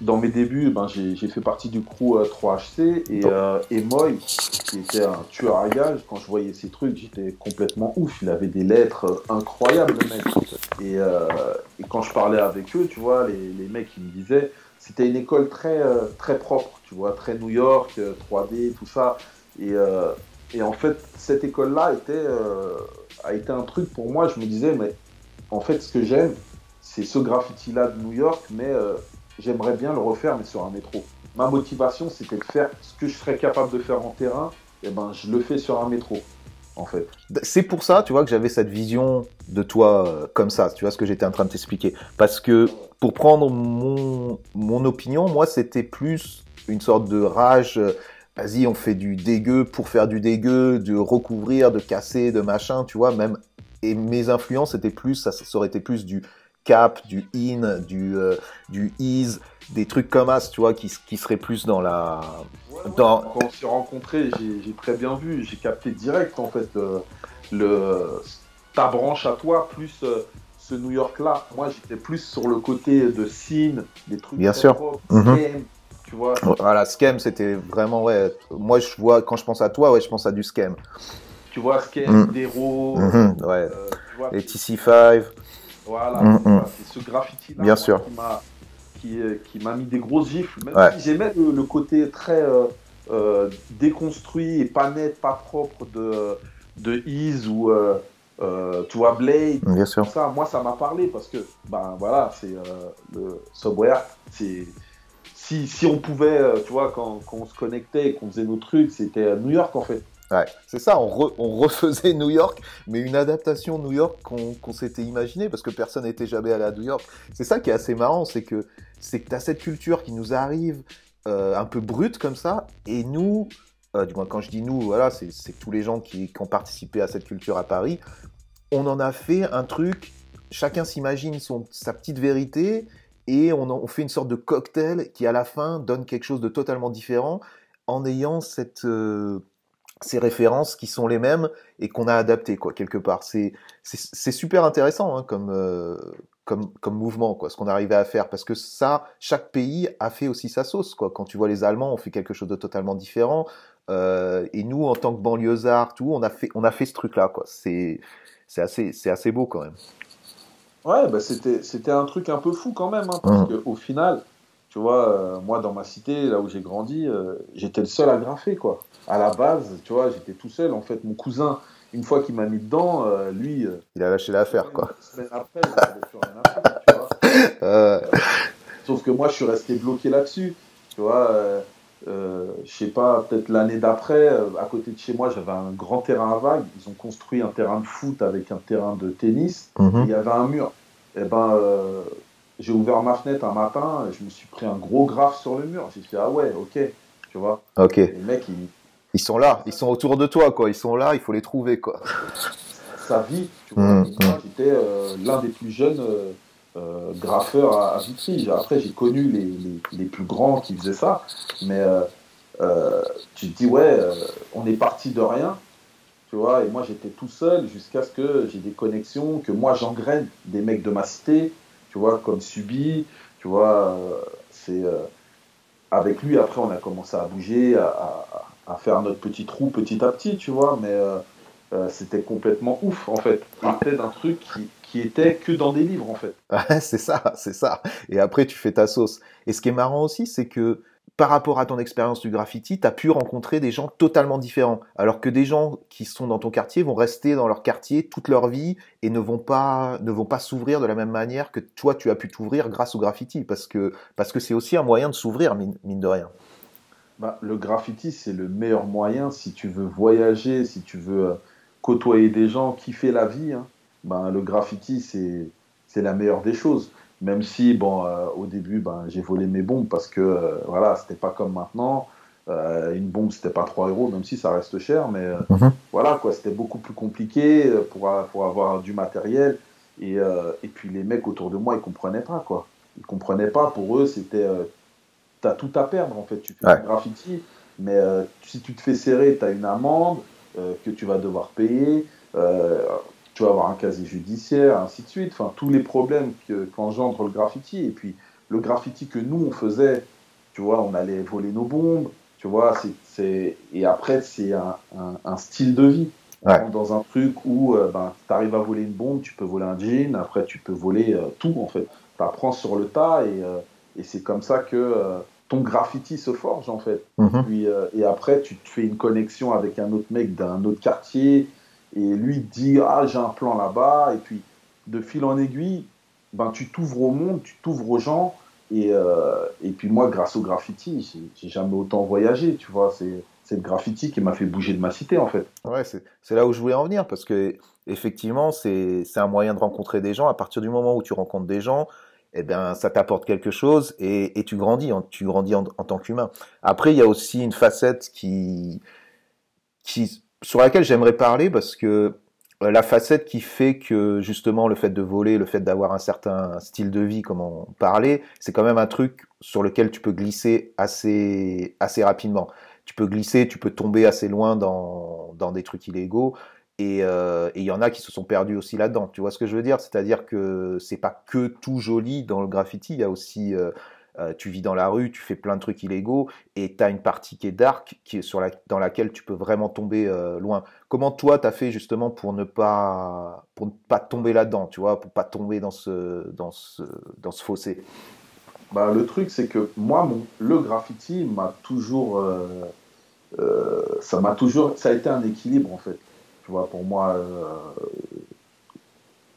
dans mes débuts, ben, j'ai fait partie du crew 3HC et, euh, et Moy, qui était un tueur à gage, quand je voyais ces trucs, j'étais complètement ouf. Il avait des lettres incroyables, le mec. Et, euh, et, quand je parlais avec eux, tu vois, les, les mecs, ils me disaient, c'était une école très, euh, très propre, tu vois, très New York, 3D, tout ça. Et, et en fait, cette école-là était, a été un truc pour moi, je me disais, mais en fait, ce que j'aime, c'est ce graffiti-là de New York, mais j'aimerais bien le refaire, mais sur un métro. Ma motivation, c'était de faire ce que je serais capable de faire en terrain, et eh ben je le fais sur un métro. En fait. C'est pour ça, tu vois, que j'avais cette vision de toi euh, comme ça. Tu vois ce que j'étais en train de t'expliquer. Parce que pour prendre mon, mon opinion, moi, c'était plus une sorte de rage. Euh, vas-y, on fait du dégueu pour faire du dégueu, de recouvrir, de casser, de machin, tu vois. Même et mes influences étaient plus, ça, ça aurait été plus du cap, du in, du, euh, du ease, des trucs comme ça, tu vois, qui, qui seraient plus dans la. dans... Quand on s'est rencontrés, j'ai très bien vu, j'ai capté direct en fait euh, le, ta branche à toi, plus euh, ce New York-là. Moi j'étais plus sur le côté de scene, des trucs. Bien sûr. Mhm. Tu vois. Voilà, scam, c'était vraiment, ouais. Moi je vois, quand je pense à toi, ouais, je pense à du scam. Tu vois, scam, mm. Dero, mhm, ouais. les TC5. Voilà, mm, mm. c'est ce graffiti-là Bien sûr. qui m'a qui, m'a mis des grosses gifles. Même si j'aimais le, côté très euh, euh, déconstruit et pas net, pas propre de, de Ease ou euh, euh tu vois Blade. Bien sûr. Ça, moi, ça m'a parlé parce que, ben voilà, c'est le software, c'est si, on pouvait, tu vois, quand, on se connectait et qu'on faisait nos trucs, c'était New York en fait. Ouais, c'est ça, on, refaisait New York, mais une adaptation New York qu'on s'était imaginé, parce que personne n'était jamais allé à New York. C'est ça qui est assez marrant, c'est que c'est que as cette culture qui nous arrive euh, un peu brute comme ça, et nous, euh, du moins quand je dis nous, voilà, c'est tous les gens qui, qui, ont participé à cette culture à Paris, on en a fait un truc, chacun s'imagine sa petite vérité, et on, fait une sorte de cocktail qui à la fin donne quelque chose de totalement différent en ayant. Euh, ces références qui sont les mêmes et qu'on a adapté quoi quelque part. C'est super intéressant hein, comme euh, comme mouvement quoi, ce qu'on arrivait à faire parce que ça, chaque pays a fait aussi sa sauce quoi. Quand tu vois les Allemands, on fait quelque chose de totalement différent euh, et nous en tant que banlieusards, tout, on a fait on a fait ce truc là quoi. C'est c'est assez c'est assez beau quand même. Ouais, bah c'était c'était un truc un peu fou quand même hein, parce mmh. qu'au final, tu vois, euh, moi dans ma cité là où j'ai grandi, euh, j'étais le seul à graffer quoi à la base, tu vois, j'étais tout seul. En fait, mon cousin, une fois qu'il m'a mis dedans, euh, lui. Il a lâché l'affaire, quoi. Une semaine après, il tu vois. Sauf que moi, je suis resté bloqué là-dessus. Tu vois, euh, euh je sais pas, peut-être l'année d'après, à côté de chez moi, j'avais un grand terrain à vagues. Ils ont construit un terrain de foot avec un terrain de tennis. Mhm. il y avait un mur. Et eh ben, j'ai ouvert ma fenêtre un matin, et je me suis pris un gros graphe sur le mur. J'ai fait, ah ouais, ok. Tu vois. Ok. Les mecs, ils ils sont là, ils sont autour de toi, quoi. Ils sont là, il faut les trouver, quoi. Sa vie, tu vois. Moi, mmh. j'étais euh, l'un des plus jeunes euh, euh, graffeurs à, à, Vitry. Après, j'ai connu les, les, plus grands qui faisaient ça, mais tu te dis, ouais, on est parti de rien, tu vois. Et moi, j'étais tout seul jusqu'à ce que j'ai des connexions, que moi, j'engraine des mecs de ma cité, tu vois, comme Subi, tu vois. c'est avec lui, après, on a commencé à bouger, à, à faire notre petit trou petit à petit, tu vois, mais euh, euh, c'était complètement ouf, en fait. C'était d'un truc qui, qui était que dans des livres, en fait. c'est ça, c'est ça. Et après, tu fais ta sauce. Et ce qui est marrant aussi, c'est que par rapport à ton expérience du graffiti, tu as pu rencontrer des gens totalement différents. Alors que des gens qui sont dans ton quartier vont rester dans leur quartier toute leur vie et ne vont pas, ne vont pas s'ouvrir de la même manière que toi, tu as pu t'ouvrir grâce au graffiti. Parce que, parce que c'est aussi un moyen de s'ouvrir, mine, de rien bah, le graffiti, c'est le meilleur moyen si tu veux voyager, si tu veux euh, côtoyer des gens, kiffer la vie. Hein. Ben, le graffiti, c'est la meilleure des choses. Même si, bon, euh, au début, ben, j'ai volé mes bombes parce que, euh, voilà, c'était pas comme maintenant. une bombe, c'était pas 3 euros, même si ça reste cher, mais mhm. voilà, quoi, c'était beaucoup plus compliqué pour, pour avoir du matériel. Et, et puis les mecs autour de moi, ils comprenaient pas, quoi. Ils comprenaient pas. Pour eux, c'était tu as tout à perdre en fait. Tu fais du graffiti, mais euh, si tu te fais serrer, tu as une amende euh, que tu vas devoir payer, euh, tu vas avoir un casier judiciaire, ainsi de suite. Enfin, tous les problèmes qu'engendre le graffiti. Et puis, le graffiti que nous, on faisait, tu vois, on allait voler nos bombes, tu vois, c'est, et après, c'est un, un, style de vie. Dans un truc où euh, ben, tu arrives à voler une bombe, tu peux voler un jean, après tu peux voler euh, tout en fait. Tu apprends sur le tas et, euh, et c'est comme ça que ton graffiti se forge en fait. Mhm. Puis, et après tu te fais une connexion avec un autre mec d'un autre quartier et lui dit Ah, j'ai un plan là-bas. Et puis de fil en aiguille, ben, tu t'ouvres au monde, tu t'ouvres aux gens. Et, et puis moi, grâce au graffiti, j'ai jamais autant voyagé, tu vois. C'est le graffiti qui m'a fait bouger de ma cité en fait. Ouais, c'est là où je voulais en venir parce que effectivement c'est un moyen de rencontrer des gens. À partir du moment où tu rencontres des gens, eh bien ça t'apporte quelque chose et, et, tu grandis, tu grandis en, tant qu'humain. Après il y a aussi une facette qui sur laquelle j'aimerais parler parce que euh, la facette qui fait que justement le fait de voler, le fait d'avoir un certain style de vie, comme on parlait, c'est quand même un truc sur lequel tu peux glisser assez assez rapidement tu peux glisser, tu peux tomber assez loin dans, dans des trucs illégaux. Euh, et il y en a qui se sont perdus aussi là-dedans. Tu vois ce que je veux dire? C'est-à-dire que c'est pas que tout joli dans le graffiti. Il y a aussi, euh, euh, tu vis dans la rue, tu fais plein de trucs illégaux, et tu as une partie qui est dark, qui est dans laquelle tu peux vraiment tomber loin. Comment toi, tu as fait justement pour ne pas, pour ne pas tomber là-dedans, tu vois, pour pas tomber dans ce, dans ce, dans ce fossé? Bah, Le truc, c'est que moi, le graffiti m'a toujours euh, ça m'a toujours, ça a été un équilibre en fait. Tu vois, pour moi, euh,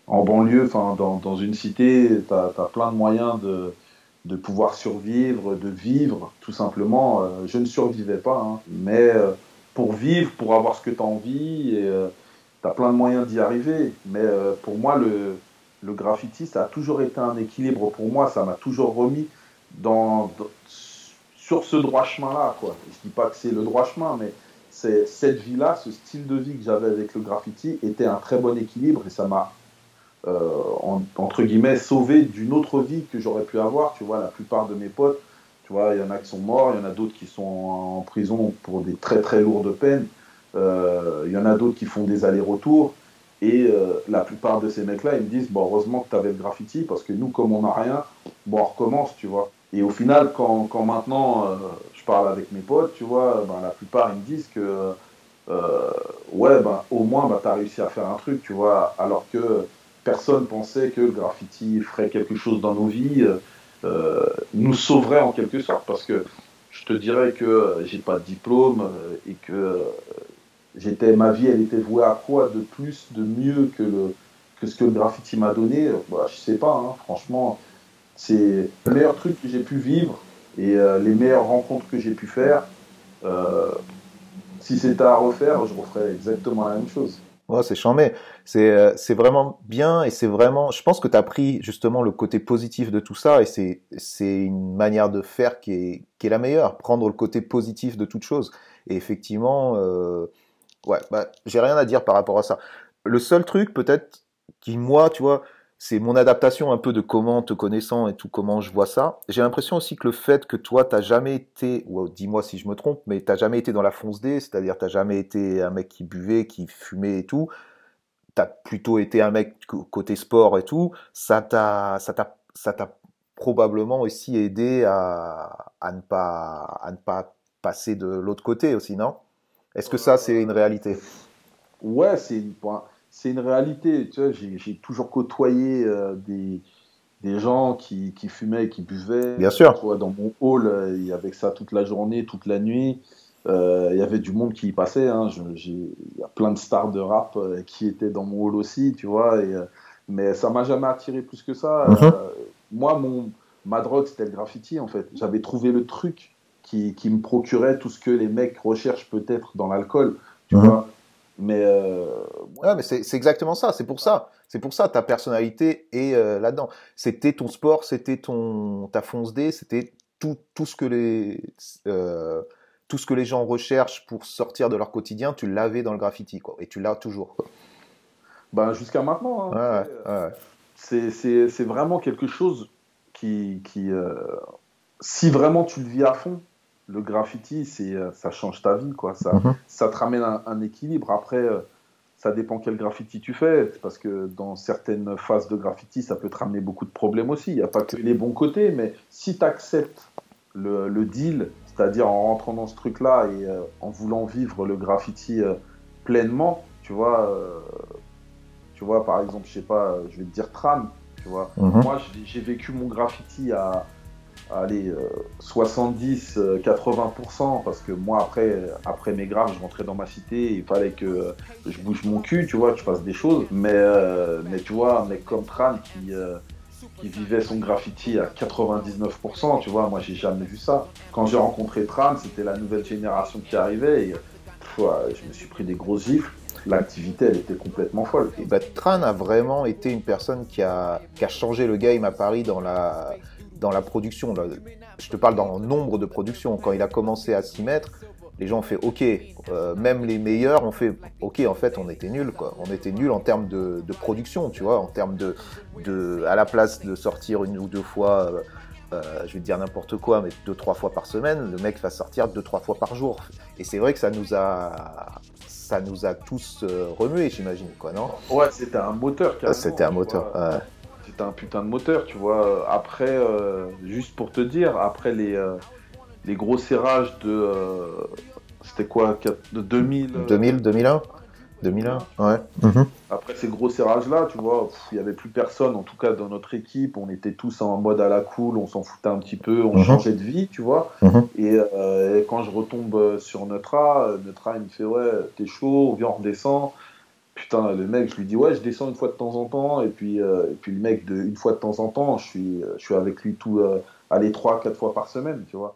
en banlieue, enfin dans, une cité, tu as, plein de moyens de, de, pouvoir survivre, de vivre, tout simplement. Euh, je ne survivais pas, hein, mais pour vivre, pour avoir ce que tu as envie, et tu as plein de moyens d'y arriver. Mais pour moi, le, le graffiti, ça a toujours été un équilibre pour moi, ça m'a toujours remis dans, sur ce droit chemin-là. Je dis pas que c'est le droit chemin, mais c'est cette vie-là, ce style de vie que j'avais avec le graffiti était un très bon équilibre et ça m'a euh, entre guillemets sauvé d'une autre vie que j'aurais pu avoir. Tu vois, la plupart de mes potes, tu vois, il y en a qui sont morts, il y en a d'autres qui sont en prison pour des très très lourdes peines. Euh, il y en a d'autres qui font des allers-retours. Et euh, la plupart de ces mecs-là, ils me disent bon, heureusement que tu avais le graffiti parce que nous, comme on n'a rien, bon, on recommence, tu vois. Et au final, quand, quand maintenant je parle avec mes potes, tu vois, ben, la plupart ils me disent que ouais, ben, au moins ben, tu as réussi à faire un truc, tu vois, alors que personne pensait que le graffiti ferait quelque chose dans nos vies, euh, nous sauverait en quelque sorte, parce que je te dirais que j'ai pas de diplôme et que j'étais ma vie, elle était vouée à quoi de plus, de mieux que, ce que le graffiti m'a donné, bah, je sais pas, hein, franchement c'est le meilleur truc que j'ai pu vivre et euh, les meilleures rencontres que j'ai pu faire. Euh, si c'était à refaire, je referais exactement la même chose. Ouais, c'est chambé. C'est, euh, c'est vraiment bien et c'est vraiment. Je pense que tu as pris justement le côté positif de tout ça et c'est, une manière de faire qui est, qui est la meilleure. Prendre le côté positif de toute chose. Et effectivement, ouais, bah, j'ai rien à dire par rapport à ça. Le seul truc, peut-être, qui moi, tu vois, c'est mon adaptation un peu de comment te connaissant et tout comment je vois ça. J'ai l'impression aussi que le fait que toi t'as jamais été, ou dis-moi si je me trompe, mais t'as jamais été dans la fonce D, c'est-à-dire t'as jamais été un mec qui buvait, qui fumait et tout. T'as plutôt été un mec côté sport et tout. Ça t'a, ça t'a, ça t'a probablement aussi aidé à, à ne pas, à ne pas passer de l'autre côté aussi, non? Est-ce que ça c'est une réalité? Ouais, c'est une c'est une réalité. Tu vois, j'ai toujours côtoyé euh, des, des gens qui, qui, fumaient et qui buvaient. Bien sûr. Tu vois, dans mon hall, euh, il y avait ça toute la journée, toute la nuit. Euh, il y avait du monde qui y passait. Hein. Il y a plein de stars de rap qui étaient dans mon hall aussi, tu vois. Et, mais ça m'a jamais attiré plus que ça. Mhm. moi, mon, ma drogue, c'était le graffiti, en fait. J'avais trouvé le truc qui, qui, me procurait tout ce que les mecs recherchent peut-être dans l'alcool, tu mhm. vois. Mais, euh, ouais, mais c'est exactement ça. C'est pour ça. C'est pour ça ta personnalité est euh, là-dedans. C'était ton sport, c'était ton ta fonce D, c'était tout, tout ce que les euh, tout ce que les gens recherchent pour sortir de leur quotidien. Tu l'avais dans le graffiti, quoi. Et tu l'as toujours. Quoi. Ben, jusqu'à maintenant. Hein, ouais, c'est vraiment quelque chose qui, qui si vraiment tu le vis à fond, le graffiti, c'est, euh, ça change ta vie, quoi. Ça, mhm. ça te ramène un, équilibre. Après, euh, ça dépend quel graffiti tu fais, parce que dans certaines phases de graffiti, ça peut te ramener beaucoup de problèmes aussi. Il n'y a pas que les bons côtés, mais si tu acceptes le, deal, c'est-à-dire en rentrant dans ce truc-là et euh, en voulant vivre le graffiti euh, pleinement, tu vois, euh, tu vois, par exemple, je sais pas, je vais te dire Tram, tu vois. Mhm. Moi, j'ai vécu mon graffiti à, allez, 70, euh, 80%, euh, parce que moi, après, après mes graves, je rentrais dans ma cité, il fallait que euh, je bouge mon cul, tu vois, que je fasse des choses. Mais, tu vois, un mec comme Tran qui, vivait son graffiti à 99%, tu vois, moi, j'ai jamais vu ça. Quand j'ai rencontré Tran, c'était la nouvelle génération qui arrivait, et je me suis pris des grosses gifles l'activité, elle était complètement folle. Bah, Tran a vraiment été une personne qui a, qui a changé le game à Paris dans la, dans la production, je te parle dans le nombre de productions, quand il a commencé à s'y mettre, les gens ont fait OK, euh, même les meilleurs ont fait OK, en fait, on était nuls, quoi. On était nuls en termes de, production, tu vois, en termes de, de, à la place de sortir une ou deux fois, euh, euh, je vais te dire n'importe quoi, mais deux, trois fois par semaine, le mec va sortir deux, trois fois par jour. Et c'est vrai que ça nous a, ça nous a tous remués, j'imagine, quoi, non? Ouais, c'était un moteur, C'était un moteur, c'était un putain de moteur, tu vois. Après, euh, juste pour te dire, après les, euh, les gros serrages de. Euh, c'était quoi De 2000 2000, 2001 2001, ouais. Mhm. Après ces gros serrages-là, tu vois, il n'y avait plus personne, en tout cas dans notre équipe, on était tous en mode à la cool, on s'en foutait un petit peu, on mhm. changeait de vie, tu vois. Mhm. Et, quand je retombe sur Neutra, Neutra il me fait Ouais, t'es chaud, viens, on redescend. Putain, le mec, je lui dis ouais, je descends une fois de temps en temps, et puis, euh, et puis le mec, de, une fois de temps en temps, je suis, euh, je suis avec lui tout, euh, allez, trois, quatre fois par semaine, tu vois.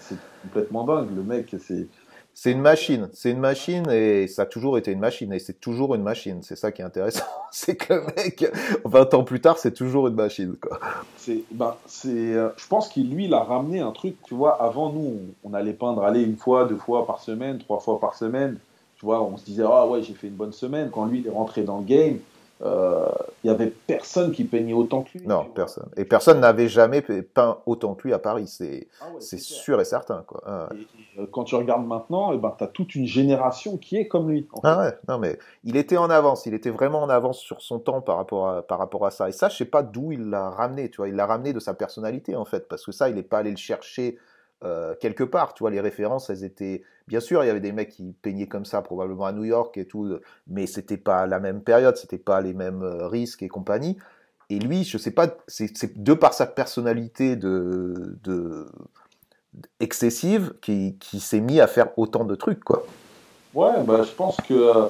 C'est complètement dingue, le mec, c'est. C'est une machine, c'est une machine et ça a toujours été une machine et c'est toujours une machine. C'est ça qui est intéressant, c'est que le mec, 20 ans plus tard, c'est toujours une machine, quoi. C'est, ben, c'est, je pense qu'il lui, il a ramené un truc, tu vois. Avant nous, on, on allait peindre, aller une fois, deux fois par semaine, trois fois par semaine. Tu vois, on se disait, ah ouais, j'ai fait une bonne semaine. Quand lui, il est rentré dans le game, euh, il n'y avait personne qui peignait autant que lui. Non, personne. Et personne n'avait jamais peint autant que lui à Paris, c'est ah sûr et certain. Quoi. Ah euh, quand tu regardes maintenant, eh ben, tu as toute une génération qui est comme lui. Ah ouais, non mais il était en avance, il était vraiment en avance sur son temps par rapport à, par rapport à ça. Et ça, je sais pas d'où il l'a ramené, tu vois, il l'a ramené de sa personnalité en fait, parce que ça, il n'est pas allé le chercher euh, quelque part. Tu vois, les références, elles étaient. Bien sûr, il y avait des mecs qui peignaient comme ça, probablement à New York et tout, mais c'était pas la même période, c'était pas les mêmes euh, risques et compagnie. Et lui, je sais pas, c'est de par sa personnalité de, de excessive qui, qui s'est mis à faire autant de trucs, quoi. Ouais, bah, je pense que euh,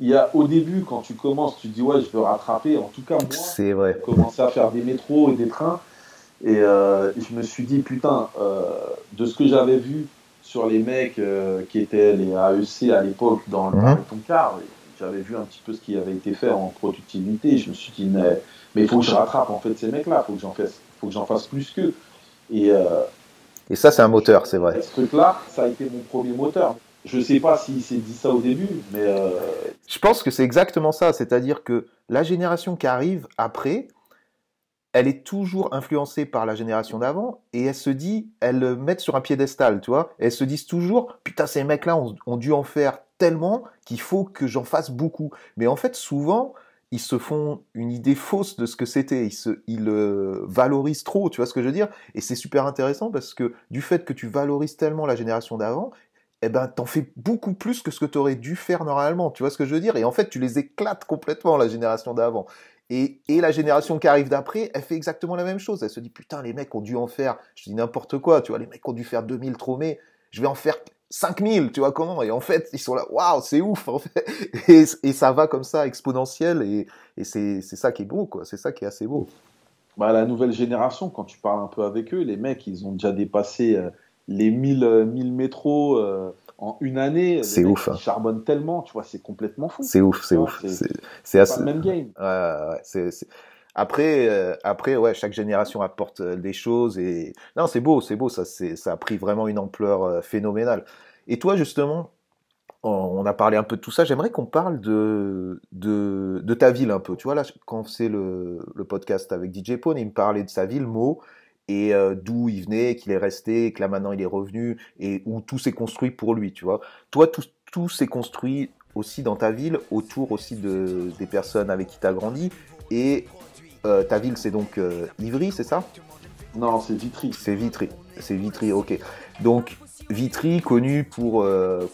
il y a au début, quand tu commences, tu dis ouais, je veux rattraper. En tout cas, moi, c'est vrai. Commencer à faire des métros et des trains. Et euh, je me suis dit, putain, euh, de ce que j'avais vu sur les mecs euh, qui étaient les AEC à l'époque dans le mmh. car, j'avais vu un petit peu ce qui avait été fait en productivité. Je me suis dit, mais il faut que je rattrape en fait ces mecs-là, il faut que j'en fasse, faut que j'en fasse plus qu'eux. Et, et ça, c'est un moteur, c'est vrai. Ce truc-là, ça a été mon premier moteur. Je ne sais pas s'il s'est dit ça au début, mais. Je pense que c'est exactement ça. C'est-à-dire que la génération qui arrive après, elle est toujours influencée par la génération d'avant et elle se dit, elle le met sur un piédestal, tu vois. elles se disent toujours, putain, ces mecs-là ont, dû en faire tellement qu'il faut que j'en fasse beaucoup. Mais en fait, souvent, ils se font une idée fausse de ce que c'était. Ils, ils valorisent trop, tu vois ce que je veux dire Et c'est super intéressant parce que du fait que tu valorises tellement la génération d'avant, eh ben, t'en fais beaucoup plus que ce que tu aurais dû faire normalement. Tu vois ce que je veux dire Et en fait, tu les éclates complètement, la génération d'avant. Et, la génération qui arrive d'après, elle fait exactement la même chose. Elle se dit, putain, les mecs ont dû en faire, je dis n'importe quoi, tu vois, les mecs ont dû faire 2000 tromés, je vais en faire 5000, tu vois comment? Et en fait, ils sont là, waouh, c'est ouf, en fait. Et, ça va comme ça, exponentiel, et, c'est ça qui est beau, quoi. C'est ça qui est assez beau. Bah, la nouvelle génération, quand tu parles un peu avec eux, les mecs, ils ont déjà dépassé euh, les 1000, 1000 euh, métros. Euh, en une année, c'est ouf. Hein. charbonne tellement, tu vois, c'est complètement fou. C'est ouf, c'est ouf. C'est assez. le même game. Après, euh, après, ouais, chaque génération apporte euh, des choses et non, c'est beau, c'est beau, ça, ça a pris vraiment une ampleur euh, phénoménale. Et toi, justement, on a parlé un peu de tout ça. J'aimerais qu'on parle de, de, de, ta ville un peu. Tu vois, là, quand c'est le, le podcast avec DJ Pone, il me parlait de sa ville, Meaux, et euh, d'où il venait, qu'il est resté, que là maintenant il est revenu et où tout s'est construit pour lui, tu vois. Toi, tout, tout s'est construit aussi dans ta ville, autour aussi de, des personnes avec qui tu as grandi. Et euh, ta ville, c'est donc euh, Ivry, c'est ça? Non, c'est Vitry. C'est Vitry. C'est Vitry, ok. Donc, Vitry, connu pour,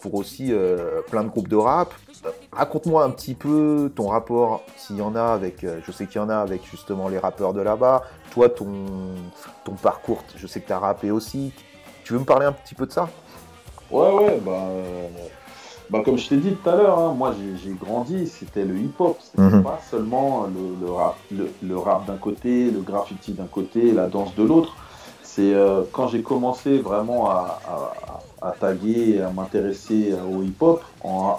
pour aussi plein de groupes de rap. Raconte-moi un petit peu ton rapport, s'il y en a avec, je sais qu'il y en a avec justement les rappeurs de là-bas. Toi, ton, ton parcours, je sais que tu as rappé aussi. Tu veux me parler un petit peu de ça? Ouais, ouais, bah, bah, comme je t'ai dit tout à l'heure, hein, moi j'ai grandi, c'était le hip-hop, c'était mhm. pas seulement le, rap, le, rap d'un côté, le graffiti d'un côté, la danse de l'autre. C'est euh, quand j'ai commencé vraiment à, à, taguer et à m'intéresser au hip-hop en,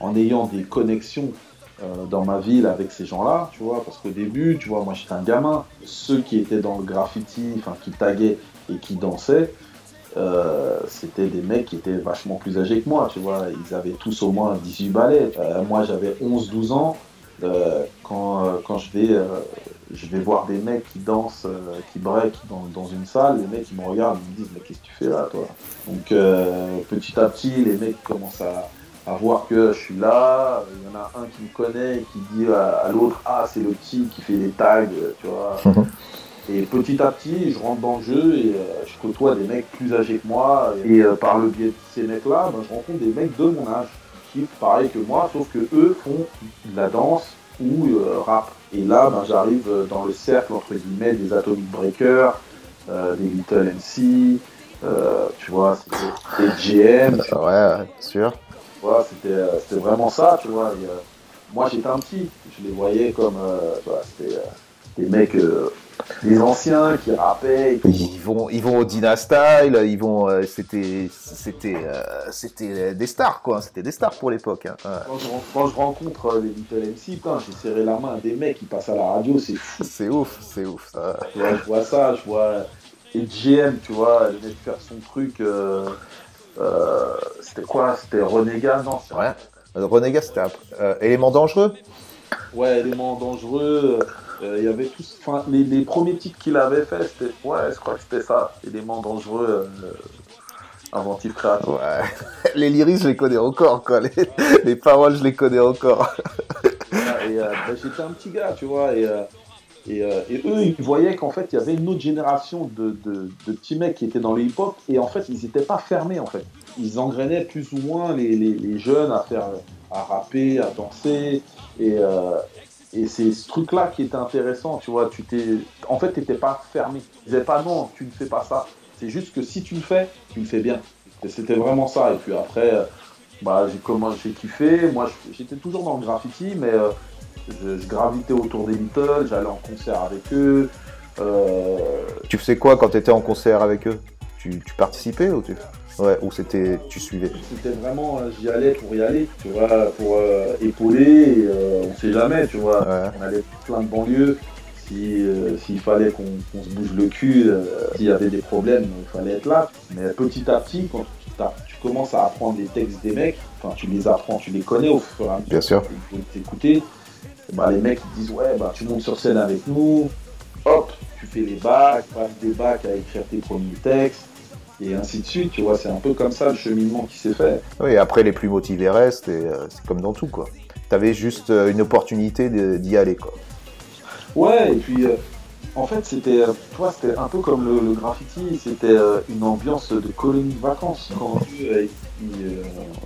en, ayant des connexions euh, dans ma ville avec ces gens-là, tu vois, parce qu'au début, tu vois, moi j'étais un gamin, ceux qui étaient dans le graffiti, enfin qui taguaient et qui dansaient, euh, c'était des mecs qui étaient vachement plus âgés que moi, tu vois. Ils avaient tous au moins 18 balais. Euh, moi, j'avais 11-12 ans. Quand, quand je, vais, je vais voir des mecs qui dansent, qui break dans, dans, une salle, les mecs ils me regardent, ils me disent mais qu'est-ce que tu fais là toi? Donc petit à petit les mecs commencent à, à, voir que je suis là, il y en a un qui me connaît et qui dit à, à l'autre ah c'est le petit qui fait des tags, tu vois. Et petit à petit, je rentre dans le jeu et euh, je côtoie des mecs plus âgés que moi. Et euh, par le biais de ces mecs-là, ben, je rencontre des mecs de mon âge, qui pareil que moi, sauf que eux font de la danse ou euh, rap. Et là, ben, j'arrive dans le cercle entre guillemets des Atomic Breakers, des Little MC, tu vois, c'était GM. Ouais, sûr. Voilà, c'était vraiment ça, tu vois. moi, j'étais un petit, je les voyais comme, c'était des mecs les anciens qui rappaient. Ils vont, ils vont au Dina Style, ils vont, euh, c'était, c'était, euh, c'était des stars quoi, c'était des stars pour l'époque. Hein. Quand, je, rencontre euh, les Little MC, j'ai serré la main à des mecs qui passent à la radio, c'est fou. C'est ouf, c'est ouf. Ça. je vois ça, je vois et GM, tu vois, le mec faire son truc. C'était quoi? C'était Renégat, non? Ouais. Renégat, c'était élément dangereux? Ouais, élément dangereux. Euh, il y avait tous, enfin, les, les, premiers titres qu'il avait fait, c'était, ouais, je crois que c'était ça, éléments dangereux, euh, inventif créatif. Ouais. les lyrics, je les connais encore, quoi. Les, les paroles, je les connais encore. et euh, ben, j'étais un petit gars, tu vois, et, et, et eux, ils voyaient qu'en fait, il y avait une autre génération de, petits mecs qui étaient dans le hip-hop, et en fait, ils n'étaient pas fermés, en fait. Ils engrainaient plus ou moins les, jeunes à faire, à rapper, à danser, et, et c'est ce truc-là qui était intéressant, tu vois. Tu t'es, en fait, t'étais pas fermé. Tu disais pas non, tu ne fais pas ça. C'est juste que si tu le fais, tu le fais bien. Et c'était vraiment ça. Et puis après, bah, j'ai comment j'ai kiffé. Moi, j'étais toujours dans le graffiti, mais euh, je, gravitais autour des Beatles, j'allais en concert avec eux. Euh, tu faisais quoi quand tu étais en concert avec eux? Tu, tu participais ou tu Ouais, ou c'était, tu suivais? C'était vraiment, euh, j'y allais pour y aller, tu vois, pour euh, épauler, et, on sait jamais, tu vois. On allait plein de banlieues, s'il fallait qu'on se bouge le cul, s'il y avait des problèmes, il fallait être là. Mais petit à petit, quand tu, commences à apprendre les textes des mecs, enfin tu les apprends, tu les connais au fur et à mesure. Bien sûr. T'écouter, bah, les mecs ils disent ouais bah tu montes sur scène avec nous, hop, tu fais les bacs, passe des bacs à écrire tes premiers textes et ainsi de suite, tu vois, c'est un peu comme ça le cheminement qui s'est fait. Oui, après les plus motivés restent, et euh, c'est comme dans tout, quoi. T'avais juste euh, une opportunité d'y aller, quoi. Ouais, et puis, euh, en fait, c'était, toi, c'était un peu comme le, graffiti, c'était une ambiance de colonie de vacances. Quand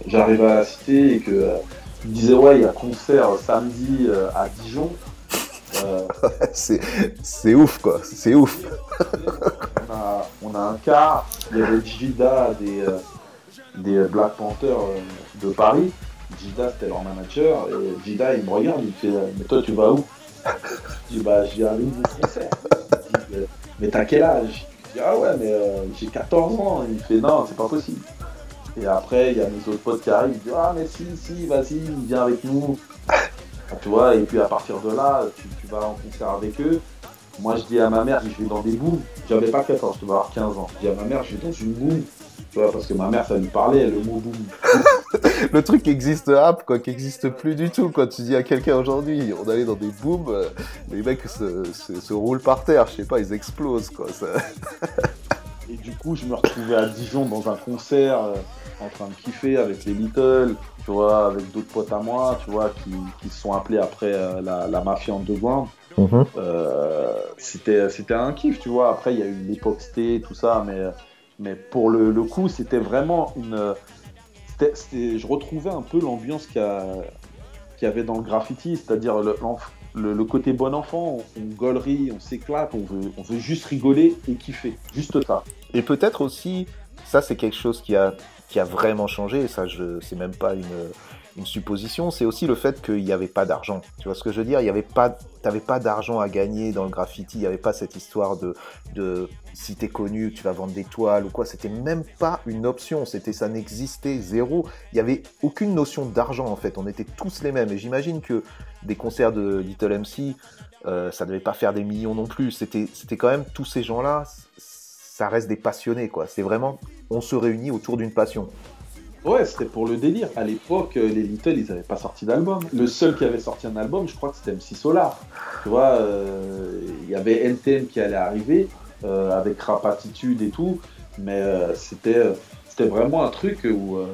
j'arrivais à la cité et que tu disais, ouais, il y a concert samedi à Dijon, c'est ouf, quoi. C'est ouf. on, a, un cas, il y avait Gida des, euh, des Black Panthers euh, de Paris. Gida, c'était leur manager. Et Gida, il me regarde, il me fait Mais toi, tu vas où? Je dis Bah, je viens à l'une des concerts. Mais t'as quel âge? Je dis Ah ouais, mais euh, j'ai 14 ans. Il me fait Non, c'est pas possible. Et après, il y a mes autres potes qui arrivent. Ils disent Ah, mais si, si, vas-y, viens avec nous. Tu vois, et puis à partir de là, tu, vas en concert avec eux. Moi, je dis à ma mère, je vais dans des booms. J'avais pas 14, je devais avoir 15 ans. Je dis à ma mère, je vais dans une boom. Tu vois, parce que ma mère, ça lui parlait, le mot boom. le truc qui existe app, quoi, qui existe plus du tout. Quand tu dis à quelqu'un aujourd'hui, on allait dans des booms, euh, les mecs se, roulent par terre, je sais pas, ils explosent, quoi. et du coup, je me retrouvais à Dijon dans un concert. Euh, en train de kiffer avec les Little, tu vois, avec d'autres potes à moi, tu vois, qui, qui se sont appelés après euh, la, la mafia underground. Mhm. Euh, c'était c'était un kiff, tu vois. Après, il y a eu l'époque Sté, tout ça, mais, mais pour le, le coup, c'était vraiment une. c'était- c'était- je retrouvais un peu l'ambiance qu'il y, a- qu'il y avait dans le graffiti, c'est-à-dire le, l'enf- le, le côté bon enfant, on, on gaulerie, on s'éclate, on veut, on veut juste rigoler et kiffer, juste ça. Et peut-être aussi, ça c'est quelque chose qui a, qui a vraiment changé, et ça je c'est même pas une, supposition, c'est aussi le fait qu'il n'y avait pas d'argent. Tu vois ce que je veux dire? Il y avait pas, t'avais pas d'argent à gagner dans le graffiti, il n'y avait pas cette histoire de, de si t'es connu, tu vas vendre des toiles ou quoi. C'était même pas une option, c'était ça n'existait zéro. Il y avait aucune notion d'argent en fait. On était tous les mêmes. Et j'imagine que des concerts de Little MC, euh, ça devait pas faire des millions non plus. C'était, c'était quand même tous ces gens-là. Ça reste des passionnés quoi. C'est vraiment, on se réunit autour d'une passion. Ouais, c'était pour le délire. À l'époque, euh, les Little, ils n'avaient pas sorti d'album. Le seul qui avait sorti un album, je crois que c'était MC Solar. Tu vois, euh, il y avait NTM qui allait arriver euh, avec Rap Attitude et tout, mais euh, c'était c'était vraiment un truc où euh,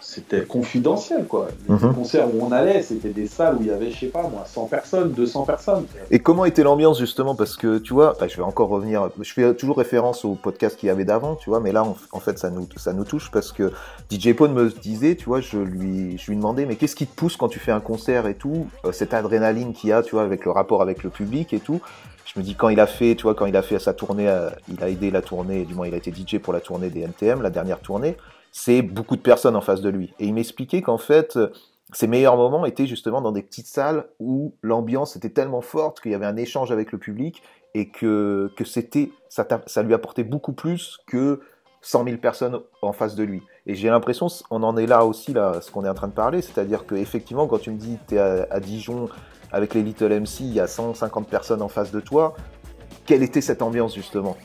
c'était confidentiel, quoi. Les Mhm. concerts où on allait, c'était des salles où il y avait, je sais pas moi, 100 personnes, 200 personnes. Et comment était l'ambiance justement? Parce que tu vois, enfin, je vais encore revenir, je fais toujours référence au podcast qu'il y avait d'avant, tu vois, mais là en, en fait ça nous, ça nous touche parce que DJ Pone me disait, tu vois, je lui, je lui demandais, mais qu'est-ce qui te pousse quand tu fais un concert et tout, euh, cette adrénaline qu'il y a, tu vois, avec le rapport avec le public et tout? Je me dis quand il a fait, tu vois, quand il a fait sa tournée, euh, il a aidé la tournée, du moins il a été DJ pour la tournée des NTM, la dernière tournée, c'est beaucoup de personnes en face de lui. Et il m'expliquait qu'en fait, euh, ses meilleurs moments étaient justement dans des petites salles où l'ambiance était tellement forte qu'il y avait un échange avec le public et que, que c'était, ça, lui apportait beaucoup plus que 100 000 personnes en face de lui. Et j'ai l'impression, on en est là aussi, là, ce qu'on est en train de parler, c'est-à-dire que effectivement, quand tu me dis tu es à Dijon avec les Little MC, il y a 150 personnes en face de toi, quelle était cette ambiance justement?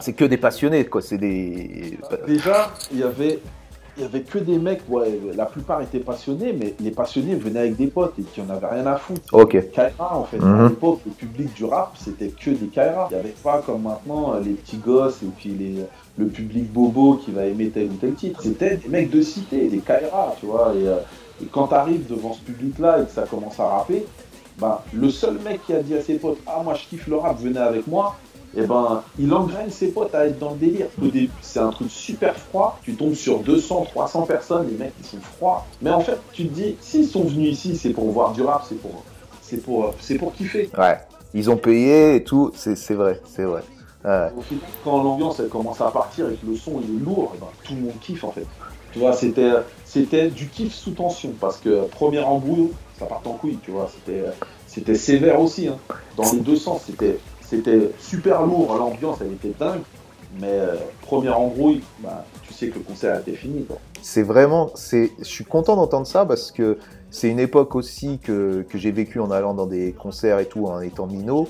C'est que des passionnés, quoi, c'est des... Déjà, il y avait. Il y avait que des mecs, ouais, la plupart étaient passionnés, mais les passionnés venaient avec des potes et qui en avaient rien à foutre. Ok. Kaira en fait. Mhm. À l'époque, le public du rap, c'était que des Kaira. Il n'y avait pas comme maintenant euh, les petits gosses et puis les, le public bobo qui va aimer tel ou tel titre. C'était des mecs de cité, des Kaira, tu vois. Et, euh, et quand tu arrives devant ce public-là et que ça commence à rapper, ben, le seul mec qui a dit à ses potes Ah, moi je kiffe le rap, venez avec moi. Et ben, il engraine ses potes à être dans le délire. Au début, c'est un truc super froid. Tu tombes sur 200, 300 personnes, les mecs ils sont froids. Mais en fait, tu te dis, s'ils sont venus ici, c'est pour voir du rap, c'est pour, c'est pour, c'est pour kiffer. Ouais. Ils ont payé et tout, c'est c'est vrai, c'est vrai. Ouais. Au final, quand l'ambiance elle commence à partir et que le son il est lourd, eh ben, tout le monde kiffe en fait. Tu vois, c'était, c'était du kiff sous tension parce que premier embrouille, ça part en couille, tu vois. C'était, c'était sévère aussi. hein. Dans les deux sens, c'était, super lourd. L'ambiance elle était dingue. Mais euh, première embrouille, bah, tu sais que le concert a été fini. C'est vraiment, c'est, je suis content d'entendre ça parce que c'est une époque aussi que, que j'ai vécu en allant dans des concerts et tout, en étant minot,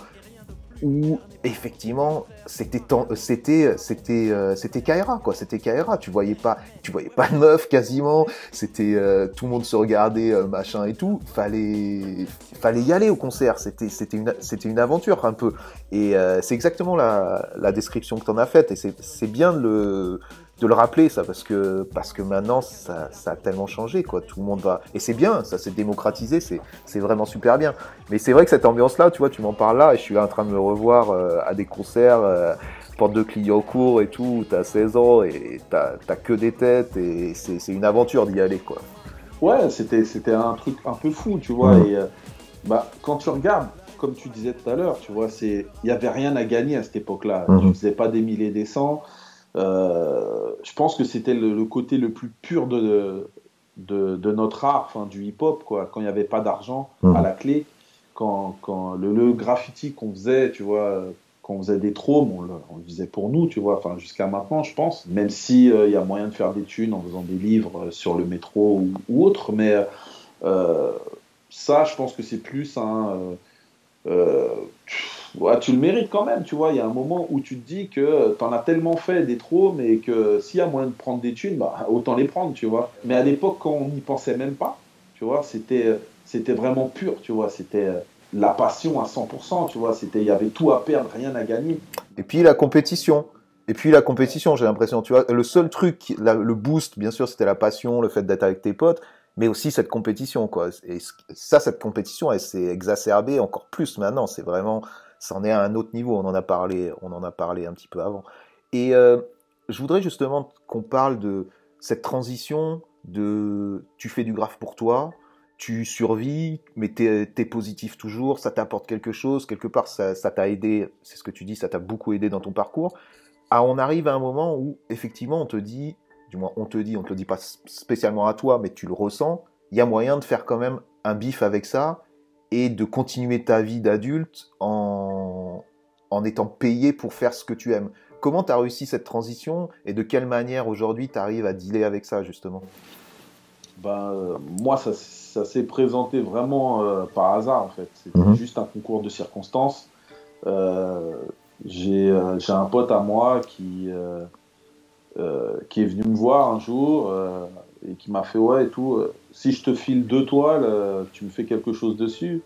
où effectivement c'était tant- c'était c'était euh, c'était Kaira quoi, c'était Kaira. Tu voyais pas, tu voyais pas de meuf quasiment. C'était euh, tout le monde se regardait euh, machin et tout. Fallait fallait y aller au concert. C'était c'était une c'était une aventure un peu. Et euh, c'est exactement la, description que tu en as faite. Et c'est bien le de le rappeler ça parce que parce que maintenant ça, ça a tellement changé quoi tout le monde va et c'est bien ça s'est démocratisé c'est c'est vraiment super bien mais c'est vrai que cette ambiance là tu vois tu m'en parles là et je suis là en train de me revoir euh, à des concerts euh, porte de Clignancourt et tout t'as 16 ans et t'as t'as que des têtes et c'est c'est une aventure d'y aller quoi Ouais, c'était, c'était un truc un peu fou, tu vois. Et euh, bah, quand tu regardes, comme tu disais tout à l'heure, tu vois, c'est, il n'y avait rien à gagner à cette époque-là. Mhm. Tu faisais pas des milliers des cents. Euh, je pense que c'était le, le côté le plus pur de, de, de notre art, enfin, du hip-hop, quoi. Quand il n'y avait pas d'argent Mhm. à la clé, quand, quand le, le graffiti qu'on faisait, tu vois, euh, quand on faisait des trômes, on le, on le faisait pour nous, tu vois, enfin, jusqu'à maintenant, je pense. Même si il y a moyen de faire des thunes en faisant des livres euh, sur le métro ou, ou autre, mais euh, ça, je pense que c'est plus un. euh, euh, tu le mérites quand même, tu vois. Il y a un moment où tu te dis que tu en as tellement fait des trômes et que s'il y a moyen de prendre des thunes, bah, autant les prendre, tu vois. Mais à l'époque, quand on n'y pensait même pas, tu vois, c'était c'était vraiment pur, tu vois. C'était euh, la passion à 100%, tu vois. C'était, il y avait tout à perdre, rien à gagner. et puis la compétition Et puis la compétition, j'ai l'impression, tu vois, le seul truc, le boost, bien sûr, c'était la passion, le fait d'être avec tes potes, mais aussi cette compétition, quoi. Et ça, cette compétition, elle s'est exacerbée encore plus maintenant. C'est vraiment, ça en est à un autre niveau. On en a parlé, on en a parlé un petit peu avant. Et euh, je voudrais justement qu'on parle de cette transition de, tu fais du graphe pour toi, tu survis, mais tu es, positif toujours, ça t'apporte quelque chose, quelque part ça t'a aidé, c'est ce que tu dis, ça t'a beaucoup aidé dans ton parcours. Ah, on arrive à un moment où effectivement on te dit, du moins on te dit, on te le dit pas spécialement à toi, mais tu le ressens, il y a moyen de faire quand même un bif avec ça et de continuer ta vie d'adulte en, en étant payé pour faire ce que tu aimes. Comment tu as réussi cette transition et de quelle manière aujourd'hui tu arrives à dealer avec ça justement? Ben, euh, Moi, ça, ça s'est présenté vraiment euh, par hasard en fait. C'était mhm. juste un concours de circonstances. Euh, j'ai un pote à moi qui, qui est venu me voir un jour et qui m'a fait Ouais, et tout, si je te file deux toiles, tu me fais quelque chose dessus.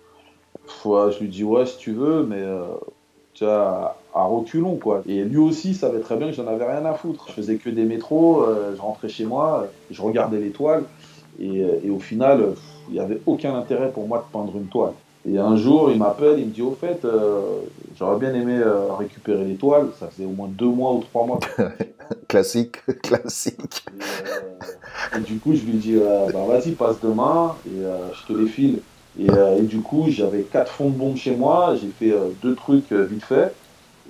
je lui dis Ouais, si tu veux, mais vois, à reculons quoi. Et lui aussi savait très bien que j'en avais rien à foutre. Je faisais que des métros, je rentrais chez moi, je regardais les toiles et, et au final, il n'y avait aucun intérêt pour moi de peindre une toile. Et un jour, il m'appelle, il me dit Au fait, euh, j'aurais bien aimé euh, récupérer les toiles. Ça faisait au moins deux mois ou trois mois. classique, classique. Et, du coup, je lui dis bah, Vas-y, passe demain et je te les file. Et, et du coup, j'avais quatre fonds de bombe chez moi. J'ai fait deux trucs vite fait.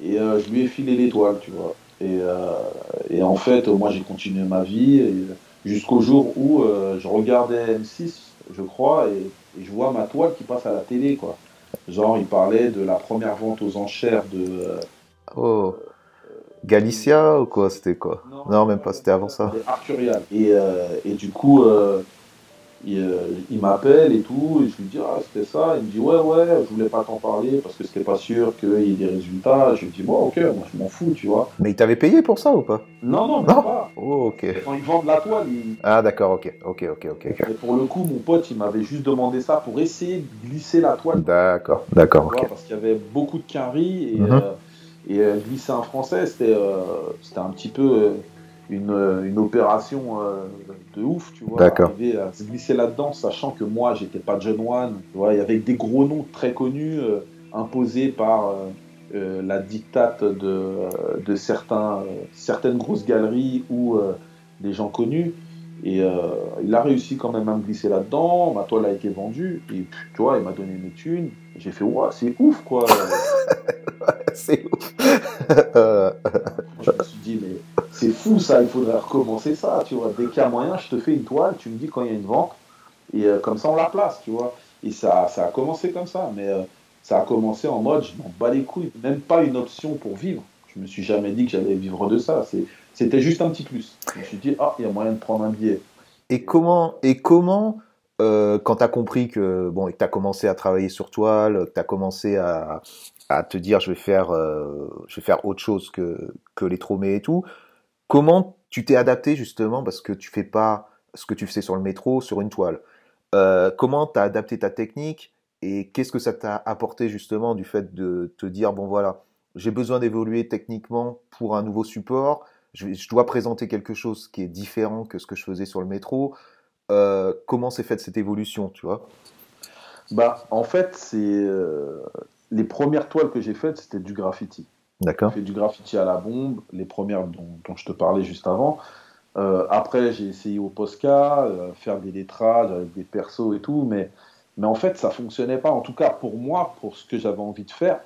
Et je lui ai filé les toiles, tu vois. Et, et en fait, moi, j'ai continué ma vie jusqu'au jour où je regardais M6 je crois, et, je vois ma toile qui passe à la télé, quoi. Genre, il parlait de la première vente aux enchères de. Euh, oh. Galicia ou quoi C'était quoi? Non, même pas, c'était avant ça. Arturial. Et, euh, et du coup, euh, euh, il, m'appelle et tout, et je lui dis ah c'était ça, il me dit ouais ouais, je voulais pas t'en parler parce que c'était pas sûr qu'il y ait des résultats. Je lui dis bon ok, moi je m'en fous, tu vois. Mais il t'avait payé pour ça ou pas? Non non, non? pas. Oh, ok. Quand ils vendent la toile, ils... Ah d'accord, ok, ok, ok, ok. Et pour le coup, mon pote, il m'avait juste demandé ça pour essayer de glisser la toile. D'accord, d'accord, ok. Parce qu'il y avait beaucoup de quinri et, mhm. euh, et euh, glisser un français, c'était c'était un petit peu une, une opération euh, de ouf, tu vois. Arriver à se glisser là-dedans, sachant que moi, j'étais pas John One. Tu vois, il y avait des gros noms très connus euh, imposés par euh, la dictate de, de certains, certaines grosses galeries ou des gens connus. Et il a réussi quand même à me glisser là-dedans. Ma toile a été vendue. Et tu vois, il m'a donné mes thunes. J'ai fait, ouais, c'est ouf, quoi. c'est ouf. je me suis dit, mais c'est fou ça, il faudrait recommencer ça, tu vois. Dès qu'il y a moyen, je te fais une toile, tu me dis quand il y a une vente, et euh, comme ça on la place, tu vois. Et ça, ça a commencé comme ça, mais euh, ça a commencé en mode, je m'en bats les couilles, même pas une option pour vivre. Je me suis jamais dit que j'allais vivre de ça, c'était juste un petit plus. Je me suis dit, ah, il y a moyen de prendre un billet. Et comment, et comment euh, quand tu as compris que bon, tu as commencé à travailler sur toile, que tu as commencé à, à, te dire je vais faire, je vais faire autre chose que, que les tromés et tout, Comment tu t'es adapté justement parce que tu fais pas ce que tu faisais sur le métro sur une toile? Euh, Comment tu as adapté ta technique et qu'est-ce que ça t'a apporté justement du fait de te dire bon voilà j'ai besoin d'évoluer techniquement pour un nouveau support. Je, dois présenter quelque chose qui est différent que ce que je faisais sur le métro. Euh, comment s'est faite cette évolution tu vois? Bah en fait c'est euh, les premières toiles que j'ai faites c'était du graffiti D'accord. J'ai fait du graffiti à la bombe, les premières dont, je te parlais juste avant. Euh, après, j'ai essayé au Posca, euh, faire des lettrages avec des persos et tout, mais, mais en fait, ça fonctionnait pas. En tout cas, pour moi, pour ce que j'avais envie de faire.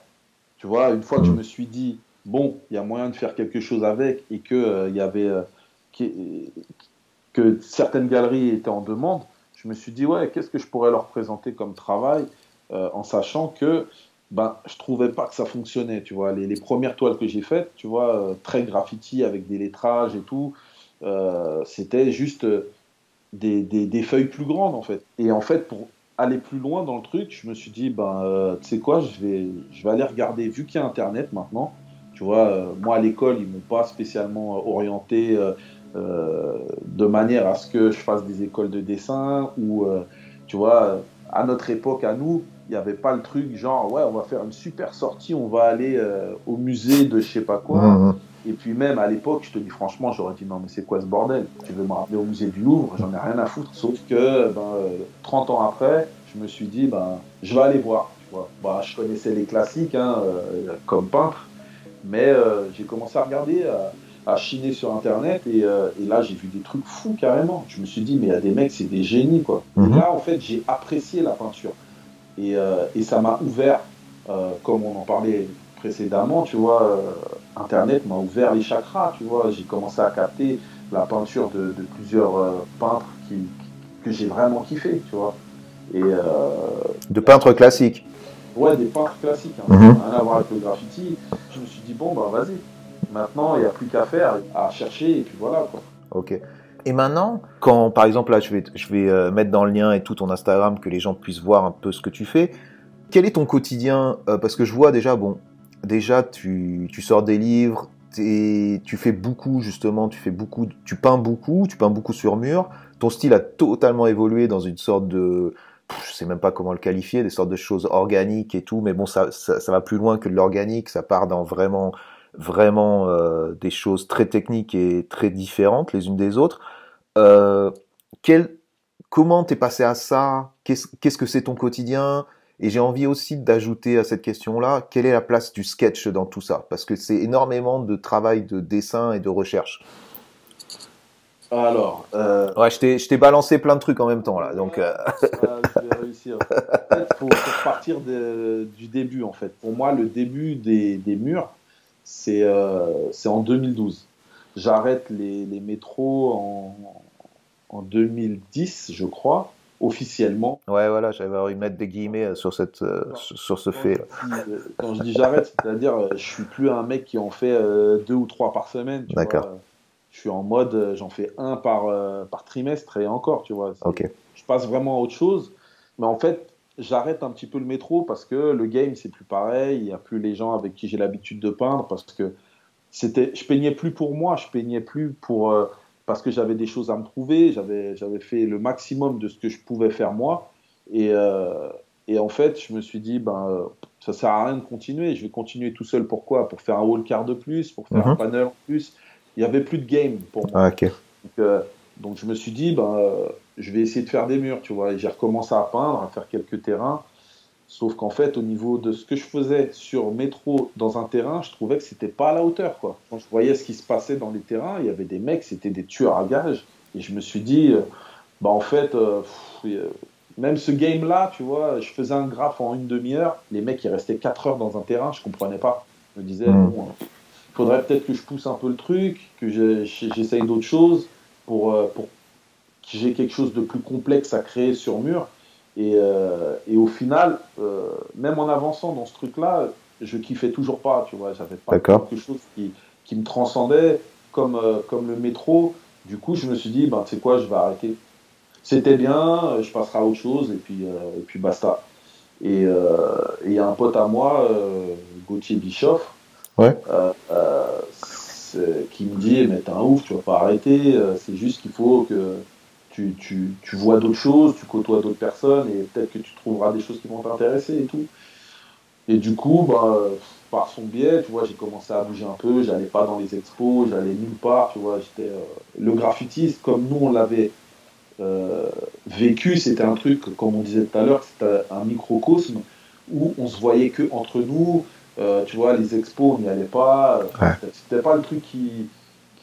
Tu vois, une fois que je mm. me suis dit, bon, il y a moyen de faire quelque chose avec et que euh, y avait que certaines galeries étaient en demande, je me suis dit, ouais, qu'est-ce que je pourrais leur présenter comme travail en sachant que ben, je trouvais pas que ça fonctionnait, tu vois. Les, les premières toiles que j'ai faites, tu vois, euh, très graffiti avec des lettrages et tout, euh, c'était juste euh, des, des, des, feuilles plus grandes, en fait. Et en fait, pour aller plus loin dans le truc, je me suis dit, ben, tu sais quoi, je vais, je vais aller regarder, vu qu'il y a Internet maintenant, tu vois, moi à l'école, ils m'ont pas spécialement orienté de manière à ce que je fasse des écoles de dessin ou, tu vois, à notre époque, à nous, n'y avait pas le truc genre, ouais, on va faire une super sortie, on va aller euh, au musée de je sais pas quoi. Mmh, mmh. Et puis même à l'époque, je te dis franchement, j'aurais dit non mais c'est quoi ce bordel? Tu veux me rappeler au musée du Louvre? J'en ai rien à foutre. Sauf que ben, 30 ans après, je me suis dit ben, je vais aller voir. Tu vois. Bah, je connaissais les classiques hein, euh, comme peintre, mais euh, j'ai commencé à regarder, à, chiner sur internet et, euh, et là j'ai vu des trucs fous carrément. Je me suis dit mais il y a des mecs, c'est des génies quoi. Et Mhm. là en fait j'ai apprécié la peinture et, euh, et ça m'a ouvert, euh, comme on en parlait précédemment, tu vois, euh, Internet m'a ouvert les chakras, tu vois. J'ai commencé à capter la peinture de, de plusieurs peintres qui, que j'ai vraiment kiffé, tu vois. Et euh, De peintre classique. ouais, des peintres classiques, hein, Mhm. rien à voir avec le graffiti. Je me suis dit, bon, bah vas-y. Maintenant, il n'y a plus qu'à faire, à chercher, et puis voilà, quoi. Ok. Et maintenant, quand par exemple là, je vais, je vais euh, mettre dans le lien et tout ton Instagram que les gens puissent voir un peu ce que tu fais. Quel est ton quotidien Euh, Parce que je vois déjà, bon, déjà tu, tu sors des livres, t'es- tu fais beaucoup justement, tu fais beaucoup, tu peins beaucoup, tu peins beaucoup sur mur. Ton style a totalement évolué dans une sorte de, je sais même pas comment le qualifier, des sortes de choses organiques et tout. Mais bon, ça, ça, ça va plus loin que de l'organique. Ça part dans vraiment vraiment euh, des choses très techniques et très différentes les unes des autres. Euh, quel, comment t'es passé à ça? Qu'est-ce que c'est ton quotidien? Et j'ai envie aussi d'ajouter à cette question-là, quelle est la place du sketch dans tout ça? Parce que c'est énormément de travail de dessin et de recherche. Alors, euh, Ouais, je t'ai balancé plein de trucs en même temps là, donc euh, Ah, je vais réussir. En fait, faut, faut partir de- du début, en fait. Pour moi, le début des, des murs, c'est euh, c'est en 2012. J'arrête les, les métros en, en 2010, je crois, officiellement. ouais, voilà, j'avais envie de mettre des guillemets euh, sur cette euh, sur sur ce fait. euh, Quand je dis j'arrête, c'est-à-dire je suis plus un mec qui en fait euh, deux ou trois par semaine. D'accord. Je suis en mode, j'en fais un par, euh, par trimestre et encore, tu vois. Ok. je passe vraiment à autre chose. Mais en fait, j'arrête un petit peu le métro parce que le game, c'est plus pareil. Il n'y a plus les gens avec qui j'ai l'habitude de peindre parce que c'était, je peignais plus pour moi, je peignais plus pour, euh, parce que j'avais des choses à me prouver. J'avais, j'avais fait le maximum de ce que je pouvais faire moi. Et, euh, et en fait, je me suis dit, ben, ça sert à rien de continuer. Je vais continuer tout seul. Pourquoi? Pour faire un wall card de plus, pour faire Mhm. un panel en plus. Il n'y avait plus de game pour moi. Ah, ok. Donc, euh, donc je me suis dit, ben, euh, je vais essayer de faire des murs, tu vois. Et j'ai recommencé à peindre, à faire quelques terrains. Sauf qu'en fait, au niveau de ce que je faisais sur métro dans un terrain, je trouvais que c'était pas à la hauteur, quoi. Quand je voyais ce qui se passait dans les terrains, il y avait des mecs, c'était des tueurs à gages. Et je me suis dit, euh, bah en fait, euh, pff, euh, même ce game-là, tu vois, je faisais un graphe en une demi-heure, les mecs, ils restaient 4 heures dans un terrain, je comprenais pas. Je me disais, Mm. bon, euh, faudrait peut-être que je pousse un peu le truc, que j'essaye d'autres choses pour, pour j'ai quelque chose de plus complexe à créer sur mur. Et, euh, et au final, euh, même en avançant dans ce truc-là, je kiffais toujours pas, tu vois. J'avais pas quelque chose qui, qui me transcendait comme, euh, comme le métro. Du coup, je me suis dit, ben, tu sais quoi, je vais arrêter. C'était bien, je passerai à autre chose, et puis, et puis basta. Et il y a un pote à moi, Gauthier Bischoff, Ouais. qui me dit, mais t'es un ouf, tu vas pas arrêter, c'est juste qu'il faut que tu, tu, tu vois d'autres choses, tu côtoies d'autres personnes, et peut-être que tu trouveras des choses qui vont t'intéresser et tout. Et du coup, bah, par son biais, tu vois, j'ai commencé à bouger un peu, j'allais pas dans les expos, j'allais nulle part, tu vois, j'étais euh, le graffiti, comme nous on l'avait euh, vécu, c'était un truc, comme on disait tout à l'heure, c'était un microcosme où on se voyait que entre nous, euh, tu vois, les expos, on n'y allait pas, Ouais. c'était pas le truc qui,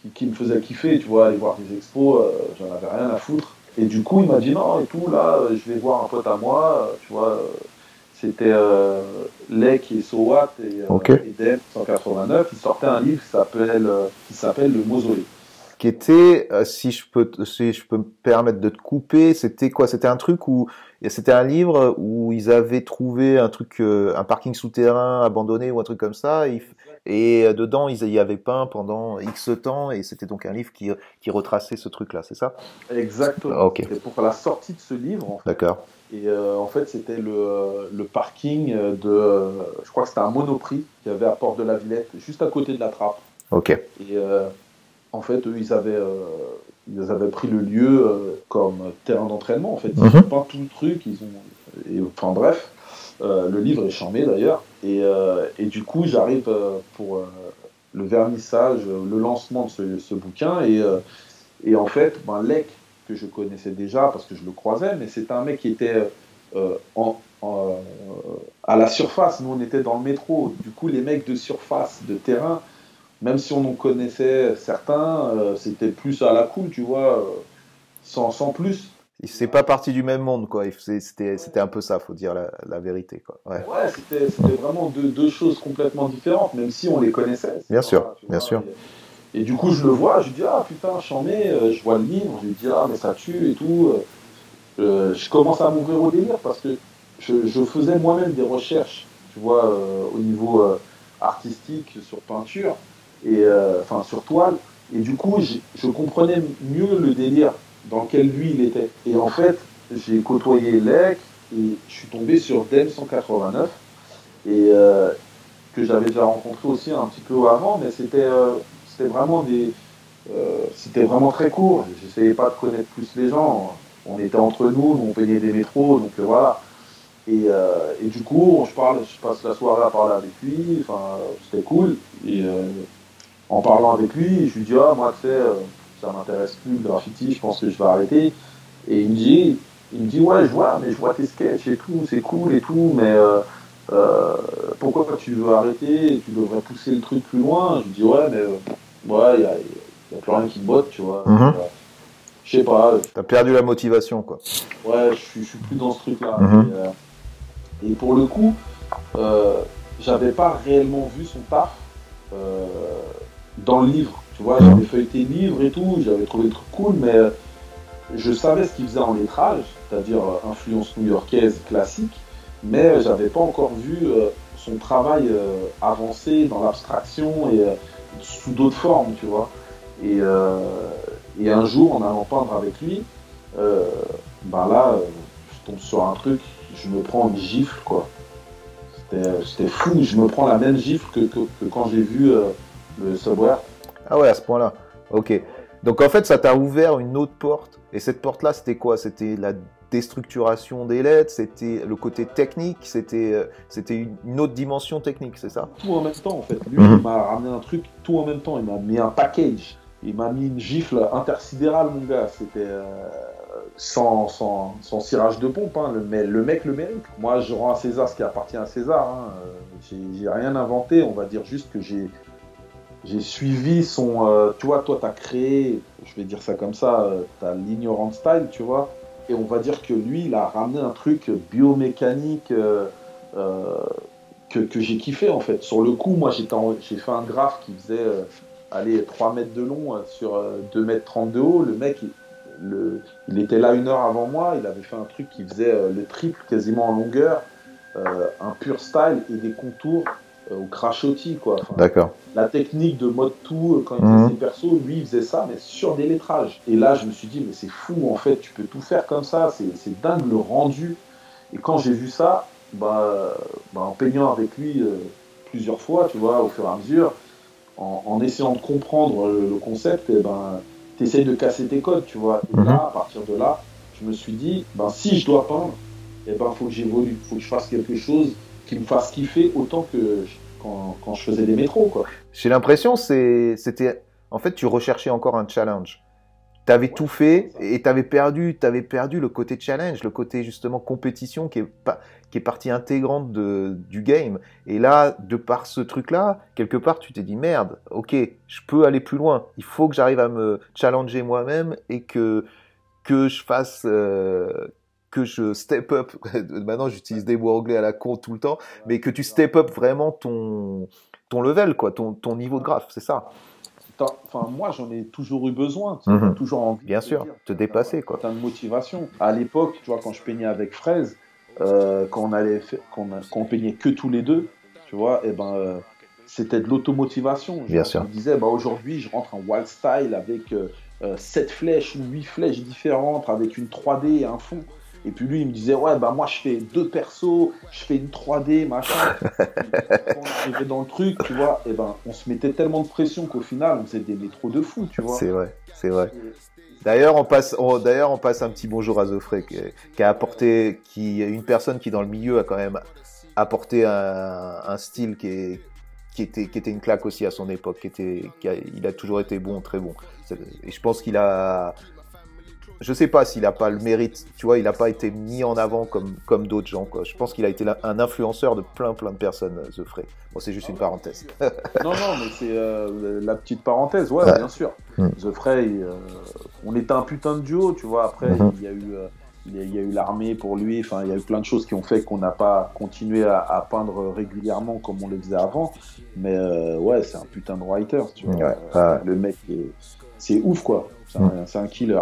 qui, qui me faisait kiffer, tu vois, aller voir des expos, euh, j'en avais rien à foutre. Et du coup, il m'a dit non, et tout, là, euh, je vais voir un pote à moi, euh, tu vois, c'était euh, Lek et Sowat et, euh, Ok. et DM 189, ils sortaient un livre qui s'appelle qui s'appelle Le Mausolée. qui était, euh, si je peux, si je peux me permettre de te couper, c'était quoi? C'était un truc où, c'était un livre où ils avaient trouvé un truc, euh, un parking souterrain abandonné ou un truc comme ça, et, et euh, dedans ils y avaient peint pendant X temps, et c'était donc un livre qui, qui retraçait ce truc-là, c'est ça? Exactement. Ah. Et pour la sortie de ce livre, en fait, D'accord. Et euh, en fait, c'était le, le parking de, euh, je crois que c'était un Monoprix qu'il y avait à Porte de la Villette, juste à côté de la trappe. Ok. Et euh, en fait, eux, ils avaient, euh, ils avaient pris le lieu euh, comme terrain d'entraînement. En fait, ils Mhm. ont peint tout le truc. Ils ont, et, enfin bref, euh, le livre est charmé d'ailleurs. Et, euh, et du coup, j'arrive euh, pour, euh, le vernissage, le lancement de ce, bouquin. Et, et en fait, ben, Lec, que je connaissais déjà parce que je le croisais, mais c'était un mec qui était à la surface. Nous, on était dans le métro. Du coup, les mecs de surface, de terrain, même si on en connaissait certains, c'était plus à la cool, tu vois, sans, sans plus c'est pas parti du même monde, quoi. C'était un peu ça, faut dire la, vérité, quoi. Ouais, c'était vraiment deux, choses complètement différentes, même si on les connaissait. Bien sûr, bien sûr. Et, du coup, je le vois, je lui dis, ah putain, j'en mets, euh, je vois le livre, je lui dis, ah, mais ça tue et tout. Euh, euh, je commence à m'ouvrir au délire parce que je, faisais moi-même des recherches, tu vois, au niveau artistique, sur peinture, et enfin, sur toile. Et du coup, je comprenais mieux le délire dans lequel lui il était. Et en fait, j'ai côtoyé Lec et je suis tombé sur DEM 189 et euh, que j'avais déjà rencontré aussi un petit peu avant, mais c'était euh, vraiment des euh, c'était vraiment très court. J'essayais pas de connaître plus les gens. On était entre nous, on payait des métros, donc voilà. Et, et, du coup, je parle, je passe la soirée à parler avec lui. Enfin, c'était cool. Et en parlant avec lui, je lui dis ah moi tu sais ça m'intéresse plus le graffiti, je pense que je vais arrêter. Et il me dit, il me dit ouais, je vois, mais je vois tes sketchs et tout, c'est cool et tout, mais euh, euh, pourquoi tu veux arrêter? Tu devrais pousser le truc plus loin. Je dis ouais, mais euh, ouais, il n'y a, plus rien qui me botte, tu vois. Mhm. Je sais pas. T'as perdu la motivation, quoi. Ouais, je suis, plus dans ce truc-là. Mhm. et, pour le coup, j'avais pas réellement vu son taf dans le livre. Tu vois, j'avais feuilleté livres et tout, j'avais trouvé le truc cool, mais euh, je savais ce qu'il faisait en lettrage, c'est-à-dire euh, influence new-yorkaise classique, mais euh, j'avais pas encore vu son travail avancé dans l'abstraction et sous d'autres formes, tu vois. Et, et, un jour, en allant peindre avec lui, ben là, je tombe sur un truc, je me prends une gifle, quoi. C'était fou, je me prends la même gifle que, que, que quand j'ai vu le Subway ah ouais, à ce point-là. Ok. Donc en fait, ça t'a ouvert une autre porte. Et cette porte-là, c'était quoi? C'était la déstructuration des lettres, c'était le côté technique, c'était euh, c'était une autre dimension technique, c'est ça? Tout en même temps, en fait. Lui, il mhm. m'a ramené un truc tout en même temps. Il m'a mis un package. Il m'a mis une gifle intersidérale, mon gars. C'était euh, sans, sans, sans, cirage de pompe. Hein. Le, le, mec le mérite. Moi, je rends à César ce qui appartient à César. Hein. Euh, j'ai rien inventé. On va dire juste que j'ai j'ai suivi son. Euh, tu vois, toi, tu as créé, je vais dire ça comme ça, euh, ta l'ignorant style, tu vois. Et on va dire que lui, il a ramené un truc biomécanique euh, que, que j'ai kiffé, en fait. Sur le coup, moi, j'ai fait un graphe qui faisait aller 3 mètres de long sur 2 mètres 30 de haut. Le mec, il était là une heure avant moi. Il avait fait un truc qui faisait le triple quasiment en longueur. un pur style et des contours au crachotis, quoi. D'accord. La technique de mode tout, euh, quand il faisait mhm. ses persos, lui, il faisait ça, mais sur des lettrages. Et là, je me suis dit, mais c'est fou, en fait, tu peux tout faire comme ça, c'est dingue le rendu. Et quand j'ai vu ça, bah, bah, en peignant avec lui euh, plusieurs fois, tu vois, au fur et à mesure, en, essayant de comprendre le, concept, et eh ben, tu essayes de casser tes codes, tu vois. Et là, mhm. à partir de là, je me suis dit, ben, si je dois peindre, il eh ben, faut que j'évolue, il faut que je fasse quelque chose qui me fasse kiffer autant que quand, quand je faisais des métros. Quoi. J'ai l'impression c'était. En fait, tu recherchais encore un challenge. Tu avais tout fait et tu avais perdu, avais perdu le côté challenge, le côté justement compétition qui est, pas, qui est partie intégrante de, du game. Et là, de par ce truc-là, quelque part, tu t'es dit merde, ok, je peux aller plus loin. Il faut que j'arrive à me challenger moi-même et que que je fasse euh, que je step up, maintenant j'utilise des mots anglais à la con tout le temps, mais que tu step up vraiment ton, ton level, quoi, ton, ton niveau de graphe, c'est ça. Enfin, moi, j'en ai toujours eu besoin, mhm. toujours envie. Bien sûr, te dépasser, quoi. T'as une motivation. À l'époque, tu vois, quand je peignais avec Fraise, euh, quand on allait, quand on, peignait que tous les deux, tu vois, et eh ben, euh, c'était de l'automotivation. Bien sûr. Je me disais, bah, aujourd'hui, je rentre en wild style avec euh, 7 flèches ou 8 flèches différentes, avec une 3D et un fond. Et puis lui, il me disait, ouais, bah moi, je fais deux persos, je fais une 3D, machin. on arrivait dans le truc, tu vois, et ben, on se mettait tellement de pression qu'au final, on faisait des métros de fou, tu vois. C'est vrai, c'est vrai. D'ailleurs, on passe, d'ailleurs, on passe un petit bonjour à Zofré, qui, a apporté, qui est une personne qui dans le milieu a quand même apporté un, style qui est, qui était, qui était une claque aussi à son époque. Qui était, il a toujours été bon, très bon. Et je pense qu'il a, je sais pas s'il a pas le mérite, tu vois, il n'a pas été mis en avant comme, comme d'autres gens. Quoi. Je pense qu'il a été un influenceur de plein plein de personnes, euh, The Frey. Bon, c'est juste une parenthèse. non, non, mais c'est euh, la petite parenthèse, ouais, bien sûr. Mm. The Frey, euh, on était un putain de duo, tu vois. Après, mm-hmm. il y a eu. il y a, eu l'armée pour lui, enfin il y a eu plein de choses qui ont fait qu'on n'a pas continué à, peindre régulièrement comme on le faisait avant. Mais ouais, c'est un putain de writer, tu vois. Le mec, c'est ouf quoi. C'est un, killer.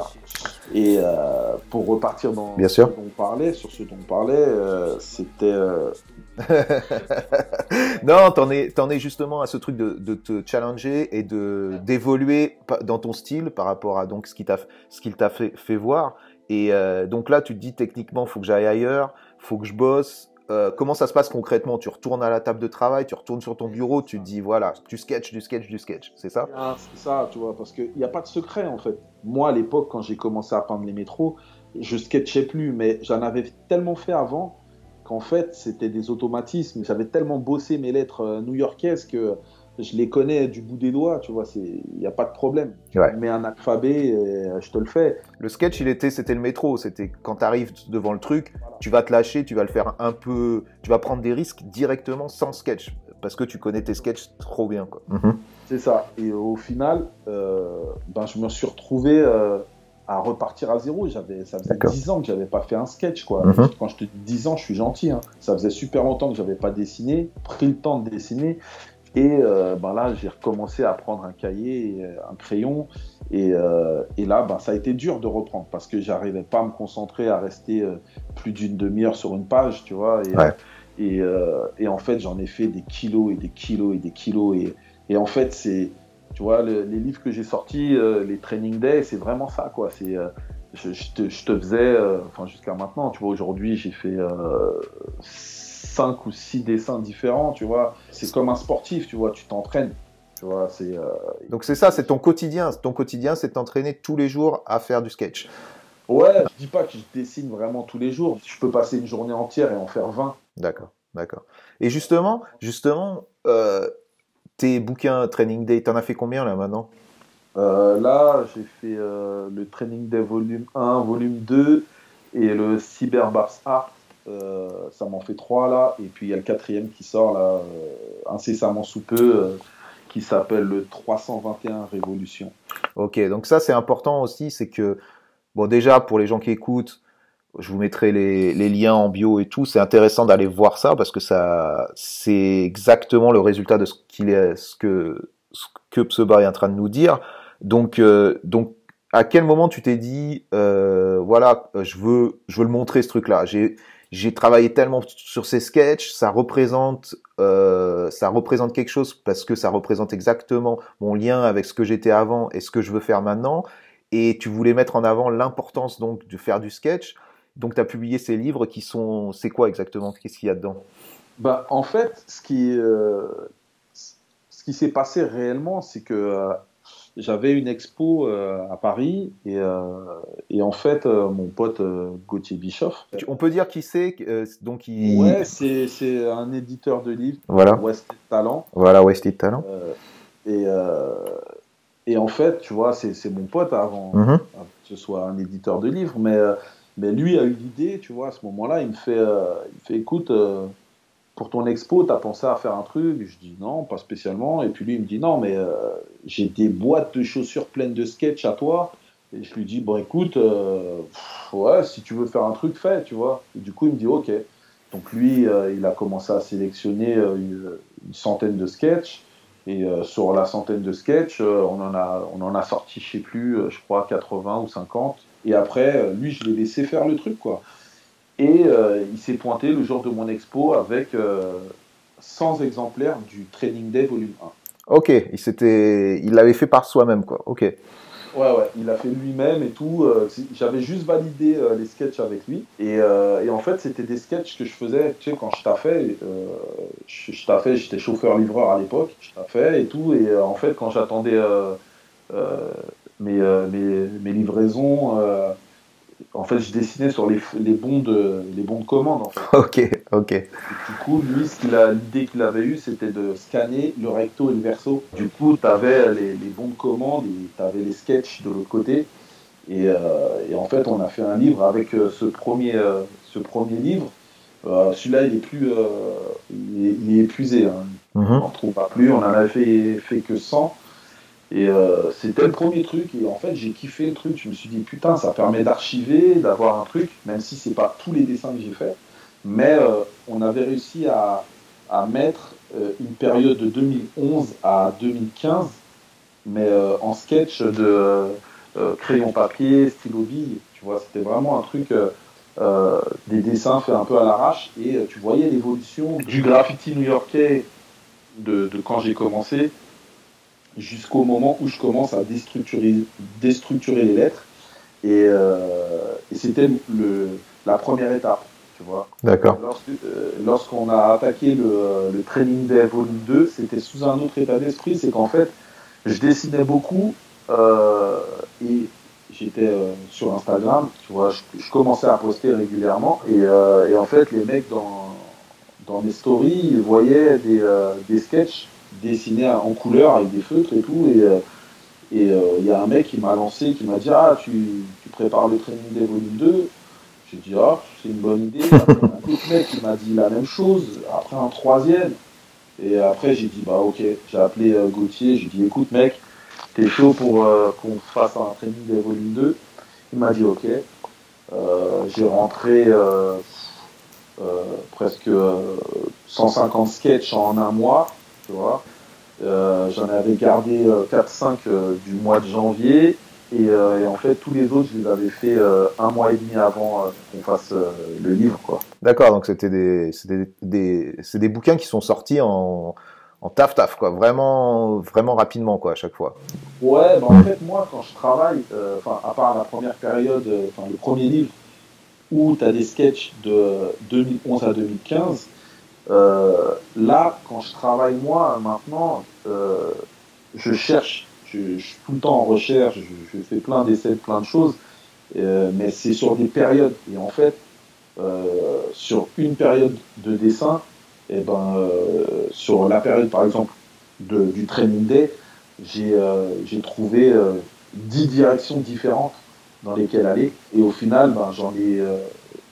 Et euh, pour repartir dans Bien ce dont on parlait, sur ce dont on parlait, euh, c'était. Euh, non, t'en es, en es justement à ce truc de, de te challenger et de d'évoluer dans ton style par rapport à donc ce qui t'a ce qu'il t'a fait, fait voir. Et donc là, tu te dis techniquement, faut que j'aille ailleurs, faut que je bosse. Euh, comment ça se passe concrètement? Tu retournes à la table de travail, tu retournes sur ton bureau, tu te dis voilà, tu sketch, du sketch, du sketch, c'est ça? Ah, C'est ça, tu vois, parce qu'il n'y a pas de secret en fait. Moi, à l'époque, quand j'ai commencé à peindre les métros, je sketchais plus, mais j'en avais tellement fait avant qu'en fait, c'était des automatismes. J'avais tellement bossé mes lettres euh, new-yorkaises que je les connais du bout des doigts, tu vois, il n'y a pas de problème. Tu mets un alphabet, euh, je te le fais. Le sketch, il était, c'était le métro, c'était quand tu arrives devant le truc, tu vas te lâcher, tu vas le faire un peu, tu vas prendre des risques directement sans sketch, parce que tu connais tes sketchs trop bien. Quoi. Mhm. C'est ça, et au final, euh, ben, je me suis retrouvé euh, à repartir à zéro. J'avais, ça faisait 10 ans que j'avais pas fait un sketch. Quoi. Mhm. Quand je te dis 10 ans, je suis gentil. Hein. Ça faisait super longtemps que j'avais pas dessiné, pris le temps de dessiner. Et euh, ben là, j'ai recommencé à prendre un cahier, euh, un crayon. Et, euh, et là, ben, ça a été dur de reprendre parce que j'arrivais pas à me concentrer, à rester plus d'une demi-heure sur une page, tu vois. Et, et, et en fait, j'en ai fait des kilos et des kilos et des kilos. Et, et en fait, c'est, tu vois, les livres que j'ai sortis, les training days, c'est vraiment ça, quoi. C'est je, te, je, te, faisais, enfin jusqu'à maintenant, tu vois, aujourd'hui j'ai fait cinq ou six dessins différents, tu vois. C'est comme un sportif, tu vois, tu t'entraînes. Tu vois, c'est. Euh, Donc c'est ça, c'est ton quotidien. Ton quotidien, c'est t'entraîner tous les jours à faire du sketch. Ouais, je dis pas que je dessine vraiment tous les jours. Je peux passer une journée entière et en faire 20. D'accord, d'accord. Et justement, justement, euh, tes bouquins Training Day, t'en as fait combien là maintenant? Euh, Là, j'ai fait le Training Day volume 1, volume 2 et le Cyber Bars Art ça m'en fait trois là. Et puis il y a le quatrième qui sort là, euh, incessamment sous peu, euh, qui s'appelle le 321 Révolution. Ok, donc ça c'est important aussi, c'est que, bon déjà pour les gens qui écoutent, je vous mettrai les, liens en bio et tout. C'est intéressant d'aller voir ça parce que ça, c'est exactement le résultat de ce qu'il est, ce que, ce que Pseba est en train de nous dire. Donc, donc, à quel moment tu t'es dit, voilà, je veux, je veux le montrer ce truc-là? J'ai travaillé tellement sur ces sketchs, ça représente, euh, ça représente quelque chose parce que ça représente exactement mon lien avec ce que j'étais avant et ce que je veux faire maintenant. Et tu voulais mettre en avant l'importance donc de faire du sketch. Donc tu as publié ces livres qui sont, c'est quoi exactement? Qu'est-ce qu'il y a dedans? Bah en fait, ce qui, euh, qui s'est passé réellement, c'est que euh, j'avais une expo euh, à Paris et, euh, et en fait euh, mon pote Gauthier Bischoff. On peut dire qui c'est donc il... Ouais, c'est, un éditeur de livres. Voilà. West Talent. Voilà West Talent. et et en fait, tu vois, c'est, mon pote avant, mm-hmm. que ce soit un éditeur de livres, mais mais lui a eu l'idée, tu vois, à ce moment-là, il me fait il fait écoute pour ton expo, tu as pensé à faire un truc? Je dis non, pas spécialement. Et puis lui, il me dit non, mais euh, j'ai des boîtes de chaussures pleines de sketch à toi. Et je lui dis, bon, écoute, euh, ouais, si tu veux faire un truc, fais, tu vois. Et du coup, il me dit, ok. Donc lui, euh, il a commencé à sélectionner une, centaine de sketchs. Et sur la centaine de sketchs, on, en a, on en a sorti, je sais plus, je crois, 80 ou 50. Et après, lui, je l'ai laissé faire le truc, quoi. Et euh, il s'est pointé le jour de mon expo avec 100 euh, exemplaires du Training Day Volume 1. Ok, il s'était, il l'avait fait par soi-même, quoi. Ok. Ouais, ouais, il l'a fait lui-même et tout. Euh, j'avais juste validé les sketchs avec lui. Et, et en fait, c'était des sketchs que je faisais, tu sais, quand je taffais. je, je taffais, j'étais chauffeur-livreur à l'époque. Je taffais et tout. Et en fait, quand j'attendais mes, mes, mes, livraisons en fait, je dessinais sur les, les, bons, de, les bons de commande. En fait. Ok, ok. du coup, lui, l'idée qu'il avait eue, c'était de scanner le recto et le verso. Du coup, tu avais les, les, bons de commande et tu avais les sketchs de l'autre côté. Et, euh, et, en fait, on a fait un livre avec euh, ce, premier, euh, ce premier livre. Celui-là, il est plus, il est, il, est, épuisé. Hein. Mm -hmm. On n'en trouve pas plus. On en a fait, fait que 100. Et euh, c'était le premier truc. Et en fait, j'ai kiffé le truc. Je me suis dit, putain, ça permet d'archiver, d'avoir un truc, même si c'est pas tous les dessins que j'ai fait. Mais euh, on avait réussi à, à mettre euh, une période de 2011 à 2015, mais en sketch de crayon papier, stylo bille. Tu vois, c'était vraiment un truc. des dessins faits un peu à l'arrache et tu voyais l'évolution du graffiti new-yorkais de quand j'ai commencé jusqu'au moment où je commence à déstructurer, déstructurer les lettres. Et, euh, et c'était la première étape, tu vois. D'accord. Euh, lorsqu'on a attaqué le, le, Training Day Volume 2, c'était sous un autre état d'esprit, c'est qu'en fait, je dessinais beaucoup euh, et j'étais sur Instagram, tu vois, je, je, commençais à poster régulièrement et, et, en fait, les mecs dans, dans mes stories, ils voyaient des, des sketchs dessiné en couleur avec des feutres et tout. Et euh, il euh, y a un mec qui m'a lancé, qui m'a dit Ah, tu, prépares le training des volume 2 J'ai dit Ah, c'est une bonne idée. Un autre mec qui m'a dit la même chose. Après, un troisième. Et après, j'ai dit Bah, ok. J'ai appelé euh, Gauthier. J'ai dit Écoute, mec, t'es chaud pour euh, qu'on fasse un training des volume 2 Il m'a dit Ok. j'ai rentré presque 150 sketchs en un mois tu vois. Euh, J'en avais gardé 4-5 euh, euh, du mois de janvier. Et, et, en fait, tous les autres, je les avais fait un mois et demi avant qu'on fasse le livre. quoi. D'accord, donc c'était des, des, des, des bouquins qui sont sortis en, en taf taf, quoi. Vraiment, vraiment rapidement, quoi, à chaque fois. Ouais, bah en fait, moi, quand je travaille, enfin, à part la première période, enfin, le premier livre, où tu as des sketchs de 2011 à 2015, euh, là, quand je travaille moi maintenant, euh, je cherche, je, suis tout le temps en recherche, je, fais plein d'essais, plein de choses, euh, mais c'est sur des périodes. Et en fait, sur une période de dessin, et eh ben, sur la période par exemple du training day, j'ai trouvé 10 directions différentes dans lesquelles aller. Et au final, ben, j'en ai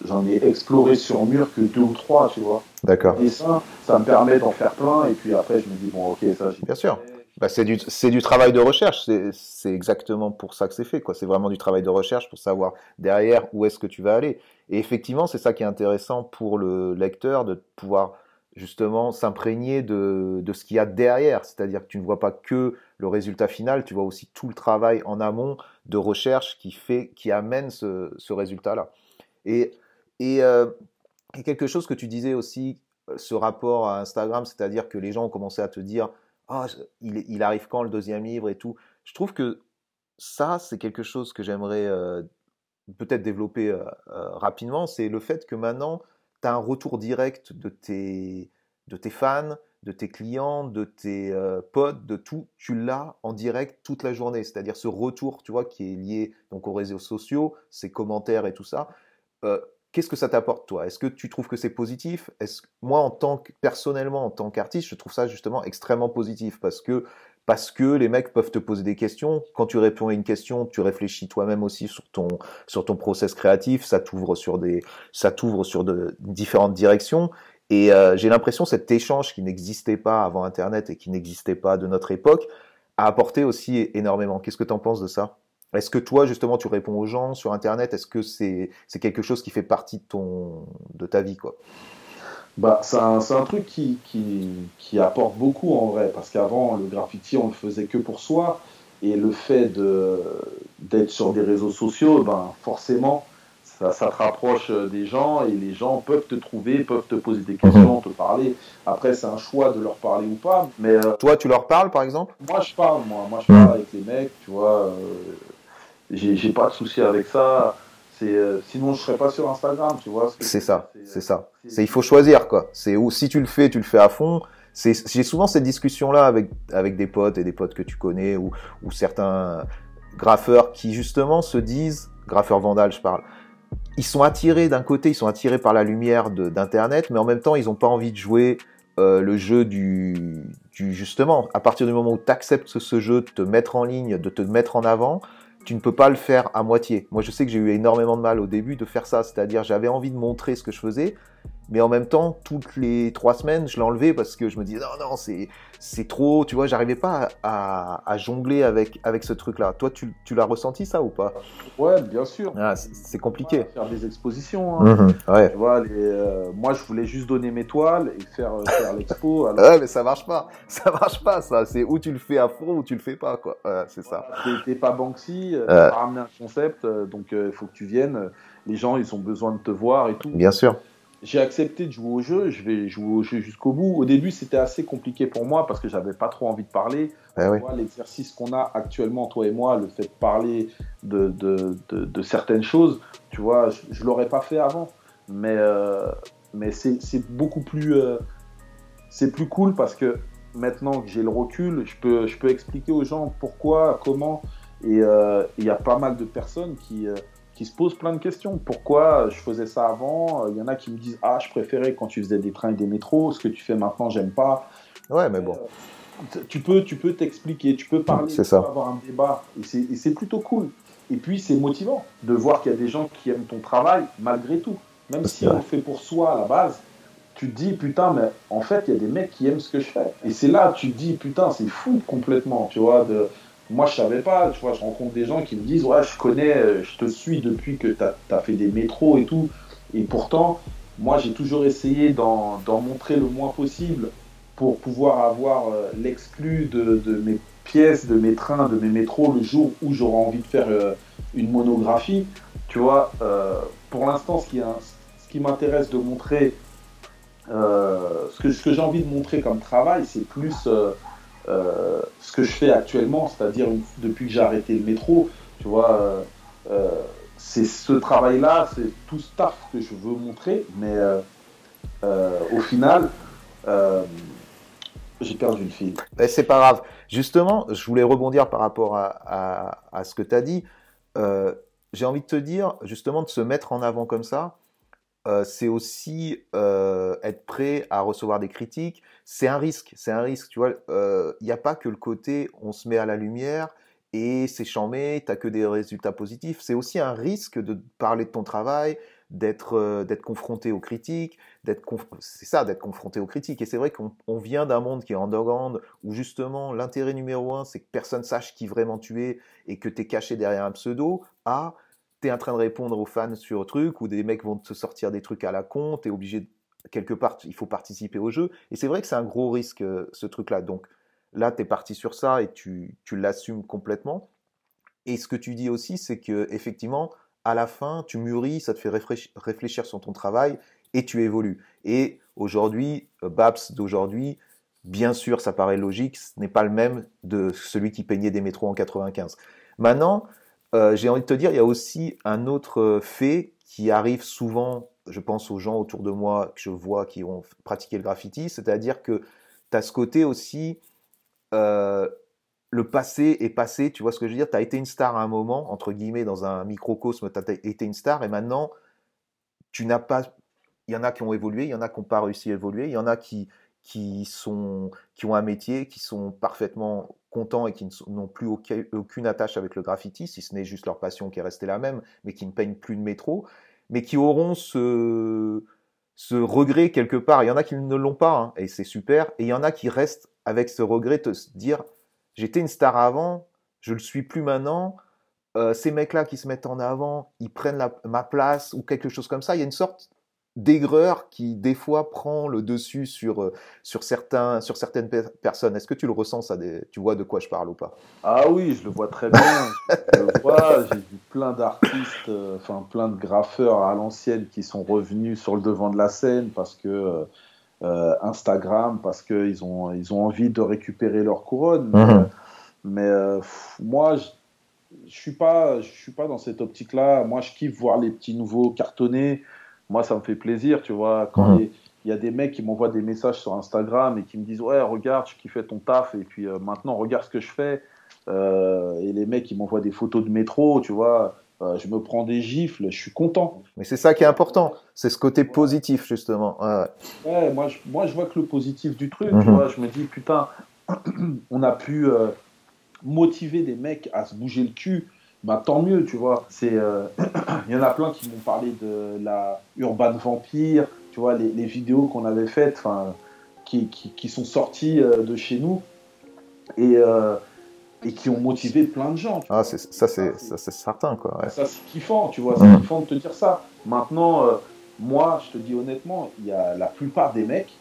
j'en ai exploré sur mur que deux ou trois, tu vois. D'accord. Et ça, ça me permet d'en faire plein. Et puis après, je me dis, bon, ok, ça, j'ai. Bien sûr. Bah, c'est du, c'est du travail de recherche. C'est exactement pour ça que c'est fait, quoi. C'est vraiment du travail de recherche pour savoir derrière où est-ce que tu vas aller. Et effectivement, c'est ça qui est intéressant pour le lecteur de pouvoir justement s'imprégner de, de ce qu'il y a derrière. C'est-à-dire que tu ne vois pas que le résultat final, tu vois aussi tout le travail en amont de recherche qui fait, qui amène ce, ce résultat-là. Et et, euh, quelque chose que tu disais aussi, euh, ce rapport à Instagram, c'est-à-dire que les gens ont commencé à te dire ah, il, arrive quand le deuxième livre et tout? Je trouve que ça, c'est quelque chose que j'aimerais euh, peut-être développer rapidement. C'est le fait que maintenant, tu as un retour direct de tes, fans, de tes clients, de tes potes, de tout, tu l'as en direct toute la journée. C'est-à-dire ce retour, tu vois, qui est lié donc aux réseaux sociaux, ces commentaires et tout ça. Qu'est-ce que ça t'apporte toi? Est-ce que tu trouves que c'est positif? Moi en tant que personnellement en tant qu'artiste, je trouve ça justement extrêmement positif parce que parce que les mecs peuvent te poser des questions. Quand tu réponds à une question, tu réfléchis toi-même aussi sur ton sur ton process créatif. Ça t'ouvre sur des ça t'ouvre sur de différentes directions. Et euh, j'ai l'impression cet échange qui n'existait pas avant Internet et qui n'existait pas de notre époque a apporté aussi énormément. Qu'est-ce que tu en penses de ça? Est-ce que toi, justement, tu réponds aux gens sur Internet? Est-ce que c'est quelque chose qui fait partie de, ton, de ta vie quoi? Bah, c'est un, un, truc qui, qui, qui, apporte beaucoup en vrai, parce qu'avant, le graffiti, on le faisait que pour soi, et le fait d'être sur des réseaux sociaux, ben, forcément, ça, ça, te rapproche des gens, et les gens peuvent te trouver, peuvent te poser des questions, te parler. Après, c'est un choix de leur parler ou pas. Mais, euh, Toi, tu leur parles, par exemple? Moi, je parle, moi. Moi, je parle avec les mecs, tu vois. Euh, j'ai pas de souci avec ça. C'est euh, sinon je serais pas sur Instagram, tu vois. C'est ça, c'est ça. C'est il faut choisir quoi. C'est où si tu le fais, tu le fais à fond. C'est j'ai souvent cette discussion là avec avec des potes et des potes que tu connais ou ou certains graffeurs qui justement se disent, graffeurs vandales je parle, ils sont attirés d'un côté, ils sont attirés par la lumière d'Internet, mais en même temps ils n'ont pas envie de jouer euh, le jeu du, du, justement, à partir du moment où tu acceptes ce jeu, de te mettre en ligne, de te mettre en avant, tu ne peux pas le faire à moitié. Moi, je sais que j'ai eu énormément de mal au début de faire ça, c'est-à-dire j'avais envie de montrer ce que je faisais, mais en même temps, toutes les trois semaines, je l'enlevais parce que je me disais non, non, c'est, c'est trop, tu vois, j'arrivais pas à, à, jongler avec, avec ce truc-là. Toi, tu, tu l'as ressenti ça ou pas? Ouais, bien sûr. Ah, c'est, compliqué. faire des expositions. Hein. Mhm, ouais. Tu vois, les, euh, moi, je voulais juste donner mes toiles et faire, euh, faire l'expo. Alors... Ouais, mais ça marche pas. Ça marche pas, ça. C'est où tu le fais à fond ou tu le fais pas, quoi. Ouais, c'est ça. T'es, pas Banksy, euh, t'as ramené un concept, donc il faut que tu viennes. Les gens, ils ont besoin de te voir et tout. Bien sûr j'ai accepté de jouer au jeu, je vais jouer au jeu jusqu'au bout. Au début, c'était assez compliqué pour moi parce que j'avais pas trop envie de parler. Eh oui. L'exercice qu'on a actuellement, toi et moi, le fait de parler de, de, de, certaines choses, tu vois, je, ne l'aurais pas fait avant. Mais, euh, mais c'est beaucoup plus, euh, c'est plus cool parce que maintenant que j'ai le recul, je peux, je peux expliquer aux gens pourquoi, comment. Et euh, il y a pas mal de personnes qui qui se posent plein de questions. Pourquoi je faisais ça avant? Il y en a qui me disent Ah, je préférais quand tu faisais des trains et des métros, ce que tu fais maintenant, j'aime pas. Ouais, mais bon. Euh, tu peux tu peux t'expliquer, tu peux parler, tu ça. peux avoir un débat, et c'est plutôt cool. Et puis c'est motivant de voir qu'il y a des gens qui aiment ton travail malgré tout. Même si on le fait pour soi à la base, tu te dis putain, mais en fait, il y a des mecs qui aiment ce que je fais. Et c'est là, tu te dis putain, c'est fou complètement, tu vois, de, moi, je savais pas. Tu vois, je rencontre des gens qui me disent Ouais, je connais, euh, je te suis depuis que tu as, fait des métros et tout. Et pourtant, moi, j'ai toujours essayé d'en montrer le moins possible pour pouvoir avoir euh, l'exclu de, de, mes pièces, de mes trains, de mes métros le jour où j'aurai envie de faire euh, une monographie. Tu vois, pour l'instant, ce qui, qui m'intéresse de montrer, ce que, ce que j'ai envie de montrer comme travail, c'est plus euh, ce que je fais actuellement, c'est-à-dire depuis que j'ai arrêté le métro, tu vois, euh, euh, c'est ce travail-là, c'est tout ce taf que je veux montrer, mais au final, j'ai perdu le fil. c'est pas grave. Justement, je voulais rebondir par rapport à, ce que tu as dit. j'ai envie de te dire, justement, de se mettre en avant comme ça, c'est aussi être prêt à recevoir des critiques. C'est un risque, c'est un risque. Tu vois, il euh, n'y a pas que le côté on se met à la lumière et c'est chambé, t'as que des résultats positifs. C'est aussi un risque de parler de ton travail, d'être d'être confronté aux critiques, d'être c'est ça, d'être confronté aux critiques. Et c'est vrai qu'on vient d'un monde qui est underground où justement l'intérêt numéro un, c'est que personne sache qui vraiment tu es et que tu es caché derrière un pseudo. À en train de répondre aux fans sur un truc, ou des mecs vont te sortir des trucs à la con, t'es obligé, quelque part, il faut participer au jeu. Et c'est vrai que c'est un gros risque, euh, ce truc-là. Donc là, tu es parti sur ça et tu, tu l'assumes complètement. Et ce que tu dis aussi, c'est que effectivement, à la fin, tu mûris, ça te fait réfléchir sur ton travail et tu évolues. Et aujourd'hui, euh, Babs d'aujourd'hui, bien sûr, ça paraît logique, ce n'est pas le même de celui qui peignait des métros en 95. Maintenant, euh, j'ai envie de te dire, il y a aussi un autre fait qui arrive souvent, je pense aux gens autour de moi que je vois qui ont pratiqué le graffiti, c'est-à-dire que tu as ce côté aussi, euh, le passé est passé, tu vois ce que je veux dire? Tu as été une star à un moment, entre guillemets, dans un microcosme, tu as été une star, et maintenant, tu n'as pas... Il y en a qui ont évolué, il y en a qui n'ont pas réussi à évoluer, il y en a qui, qui, sont, qui ont un métier, qui sont parfaitement contents et qui n'ont plus aucune attache avec le graffiti, si ce n'est juste leur passion qui est restée la même, mais qui ne peignent plus de métro, mais qui auront ce, ce regret quelque part. Il y en a qui ne l'ont pas, hein, et c'est super, et il y en a qui restent avec ce regret de se dire j'étais une star avant, je le suis plus maintenant. Euh, ces mecs-là qui se mettent en avant, ils prennent ma place ou quelque chose comme ça. Il y a une sorte d'aigreur qui des fois prend le dessus sur, euh, sur, certains, sur certaines personnes. Est-ce que tu le ressens ça Tu vois de quoi je parle ou pas? Ah oui, je le vois très bien. je le vois, j'ai vu plein d'artistes, euh, enfin plein de graffeurs à l'ancienne qui sont revenus sur le devant de la scène parce que euh, Instagram, parce qu'ils ont, ils ont envie de récupérer leur couronne. Mais, mhm. moi, je, je suis pas, je suis pas dans cette optique-là. Moi, je kiffe voir les petits nouveaux cartonnés moi, ça me fait plaisir, tu vois. Quand mhm. il y, a des mecs qui m'envoient des messages sur Instagram et qui me disent Ouais, regarde, je kiffais ton taf, et puis euh, maintenant, regarde ce que je fais. et les mecs, ils m'envoient des photos de métro, tu vois. je me prends des gifles, je suis content. Mais c'est ça qui est important, c'est ce côté positif justement. Ouais, moi, je, moi je vois que le positif du truc, tu mhm. vois. Je me dis putain, on a pu motiver des mecs à se bouger le cul, bah, tant mieux, tu vois. C'est, euh, il y en a plein qui m'ont parlé de la Urban Vampire, tu vois, les, vidéos qu'on avait faites, enfin, qui, qui, sont sorties euh, de chez nous et, euh, et qui ont motivé plein de gens. Ah, c'est, ça, c'est, ça, c'est certain, quoi. Ça, c'est kiffant, tu vois, c'est mmh. kiffant de te dire ça. Maintenant, moi, je te dis honnêtement, il y a la plupart des mecs,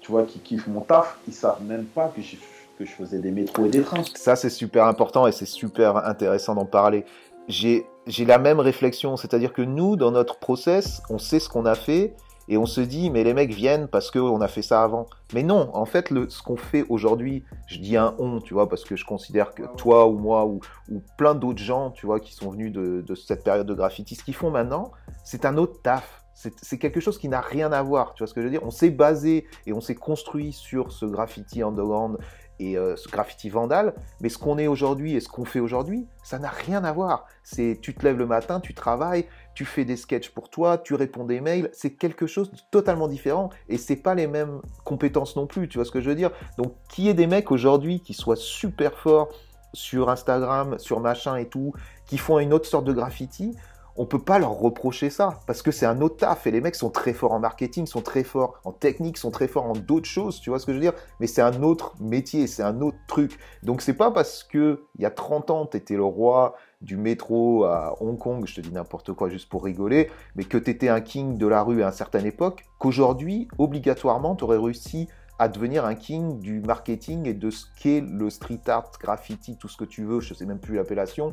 tu vois, qui kiffent mon taf, ils savent même pas que j'ai que je faisais des métros et des trains. Ça, c'est super important et c'est super intéressant d'en parler. J'ai la même réflexion, c'est-à-dire que nous, dans notre process, on sait ce qu'on a fait et on se dit, mais les mecs viennent parce qu'on a fait ça avant. Mais non, en fait, le, ce qu'on fait aujourd'hui, je dis un on, tu vois, parce que je considère que toi ou moi ou, ou plein d'autres gens, tu vois, qui sont venus de, de cette période de graffiti, ce qu'ils font maintenant, c'est un autre taf. C'est quelque chose qui n'a rien à voir, tu vois ce que je veux dire? On s'est basé et on s'est construit sur ce graffiti underground et euh, ce graffiti vandal, mais ce qu'on est aujourd'hui et ce qu'on fait aujourd'hui, ça n'a rien à voir. C'est tu te lèves le matin, tu travailles, tu fais des sketchs pour toi, tu réponds des mails, c'est quelque chose de totalement différent et c'est pas les mêmes compétences non plus, tu vois ce que je veux dire? Donc qui est des mecs aujourd'hui qui soient super forts sur Instagram, sur machin et tout, qui font une autre sorte de graffiti, on peut pas leur reprocher ça parce que c'est un autre taf et les mecs sont très forts en marketing, sont très forts en technique, sont très forts en d'autres choses, tu vois ce que je veux dire? Mais c'est un autre métier, c'est un autre truc. Donc c'est pas parce que il y a 30 ans tu étais le roi du métro à Hong Kong, je te dis n'importe quoi juste pour rigoler, mais que tu étais un king de la rue à une certaine époque, qu'aujourd'hui obligatoirement tu aurais réussi à devenir un king du marketing et de ce qu'est le street art, graffiti, tout ce que tu veux, je sais même plus l'appellation,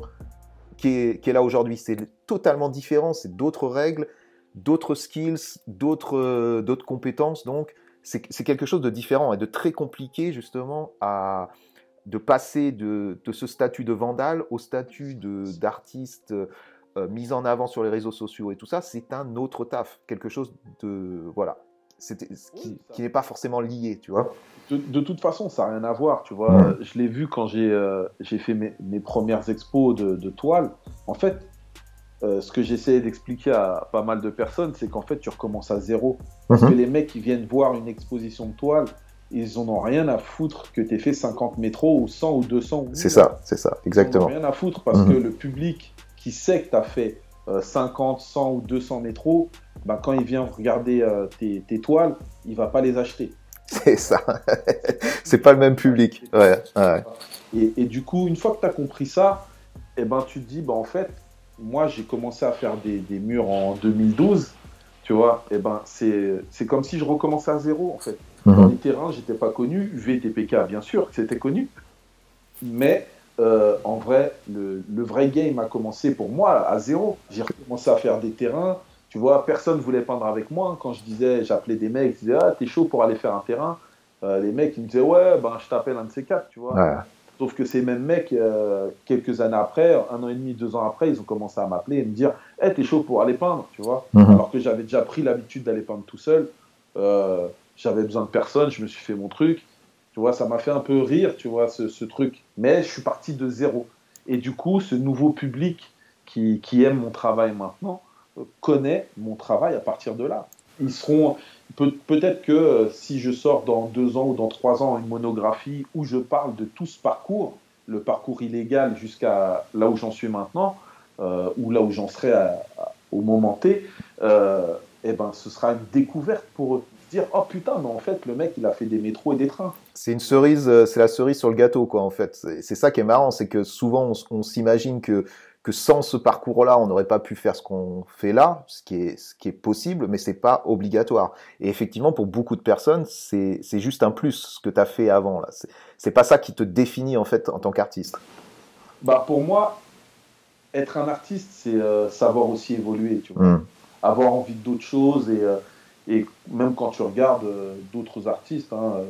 qui est, là aujourd'hui. C'est totalement différent, c'est d'autres règles, d'autres skills, d'autres euh, compétences. Donc, c'est quelque chose de différent et de très compliqué justement à de passer de, de ce statut de vandale au statut d'artiste euh, mis en avant sur les réseaux sociaux et tout ça. C'est un autre taf, quelque chose de voilà, qui, qui n'est pas forcément lié, tu vois de, toute façon, ça n'a rien à voir, tu vois. Je l'ai vu quand j'ai euh, fait mes, premières expos de, toile. En fait, euh, ce que j'essayais d'expliquer à pas mal de personnes, c'est qu'en fait, tu recommences à zéro. Parce mhm. que les mecs qui viennent voir une exposition de toile, ils en ont rien à foutre que tu aies fait 50 métros ou 100 ou 200. C'est ça, c'est ça, exactement. Ils n'ont rien à foutre parce mhm. que le public qui sait que tu as fait 50, euh, 100 ou 200 métros, ben, quand il vient regarder tes, tes, toiles, il va pas les acheter. C'est ça. c'est pas le même public. Ouais, Et, du coup, une fois que tu as compris ça, eh ben, tu te dis, bah, en fait, moi, j'ai commencé à faire des, murs en 2012. Tu vois, et eh ben, c'est comme si je recommençais à zéro, en fait. Mhm. Dans les terrains, j'étais pas connu. VTPK, bien sûr, c'était connu. Mais euh, en vrai, le, le, vrai game a commencé pour moi à zéro. J'ai recommencé à faire des terrains. Tu vois, personne voulait peindre avec moi. Quand je disais, j'appelais des mecs, ils disaient, ah, t'es chaud pour aller faire un terrain. Euh, les mecs, ils me disaient, ouais, ben, je t'appelle un de ces quatre, tu vois. Sauf que ces mêmes mecs, euh, quelques années après, un an et demi, deux ans après, ils ont commencé à m'appeler et me dire, hey, eh, t'es chaud pour aller peindre, tu vois. Mhm. Alors que j'avais déjà pris l'habitude d'aller peindre tout seul. Euh, j'avais besoin de personne, je me suis fait mon truc. Tu vois, ça m'a fait un peu rire, tu vois, ce, ce, truc. Mais je suis parti de zéro. Et du coup, ce nouveau public qui, qui aime mon travail maintenant, connaît mon travail à partir de là. Ils seront peut-être que euh, si je sors dans deux ans ou dans trois ans une monographie où je parle de tout ce parcours, le parcours illégal jusqu'à là où j'en suis maintenant, euh, ou là où j'en serai au moment T, euh, eh ben, ce sera une découverte pour. Dire, oh putain, mais en fait, le mec, il a fait des métros et des trains. C'est une cerise, c'est la cerise sur le gâteau, quoi, en fait. C'est ça qui est marrant, c'est que souvent, on s'imagine que que sans ce parcours-là, on n'aurait pas pu faire ce qu'on fait là, ce qui est, ce qui est possible, mais c'est pas obligatoire. Et effectivement, pour beaucoup de personnes, c'est, juste un plus ce que tu as fait avant. là. C'est, pas ça qui te définit en fait en tant qu'artiste. Bah pour moi, être un artiste, c'est euh, savoir aussi évoluer, tu vois. Hmm. avoir envie d'autres choses et, euh, et même quand tu regardes euh, d'autres artistes. Hein,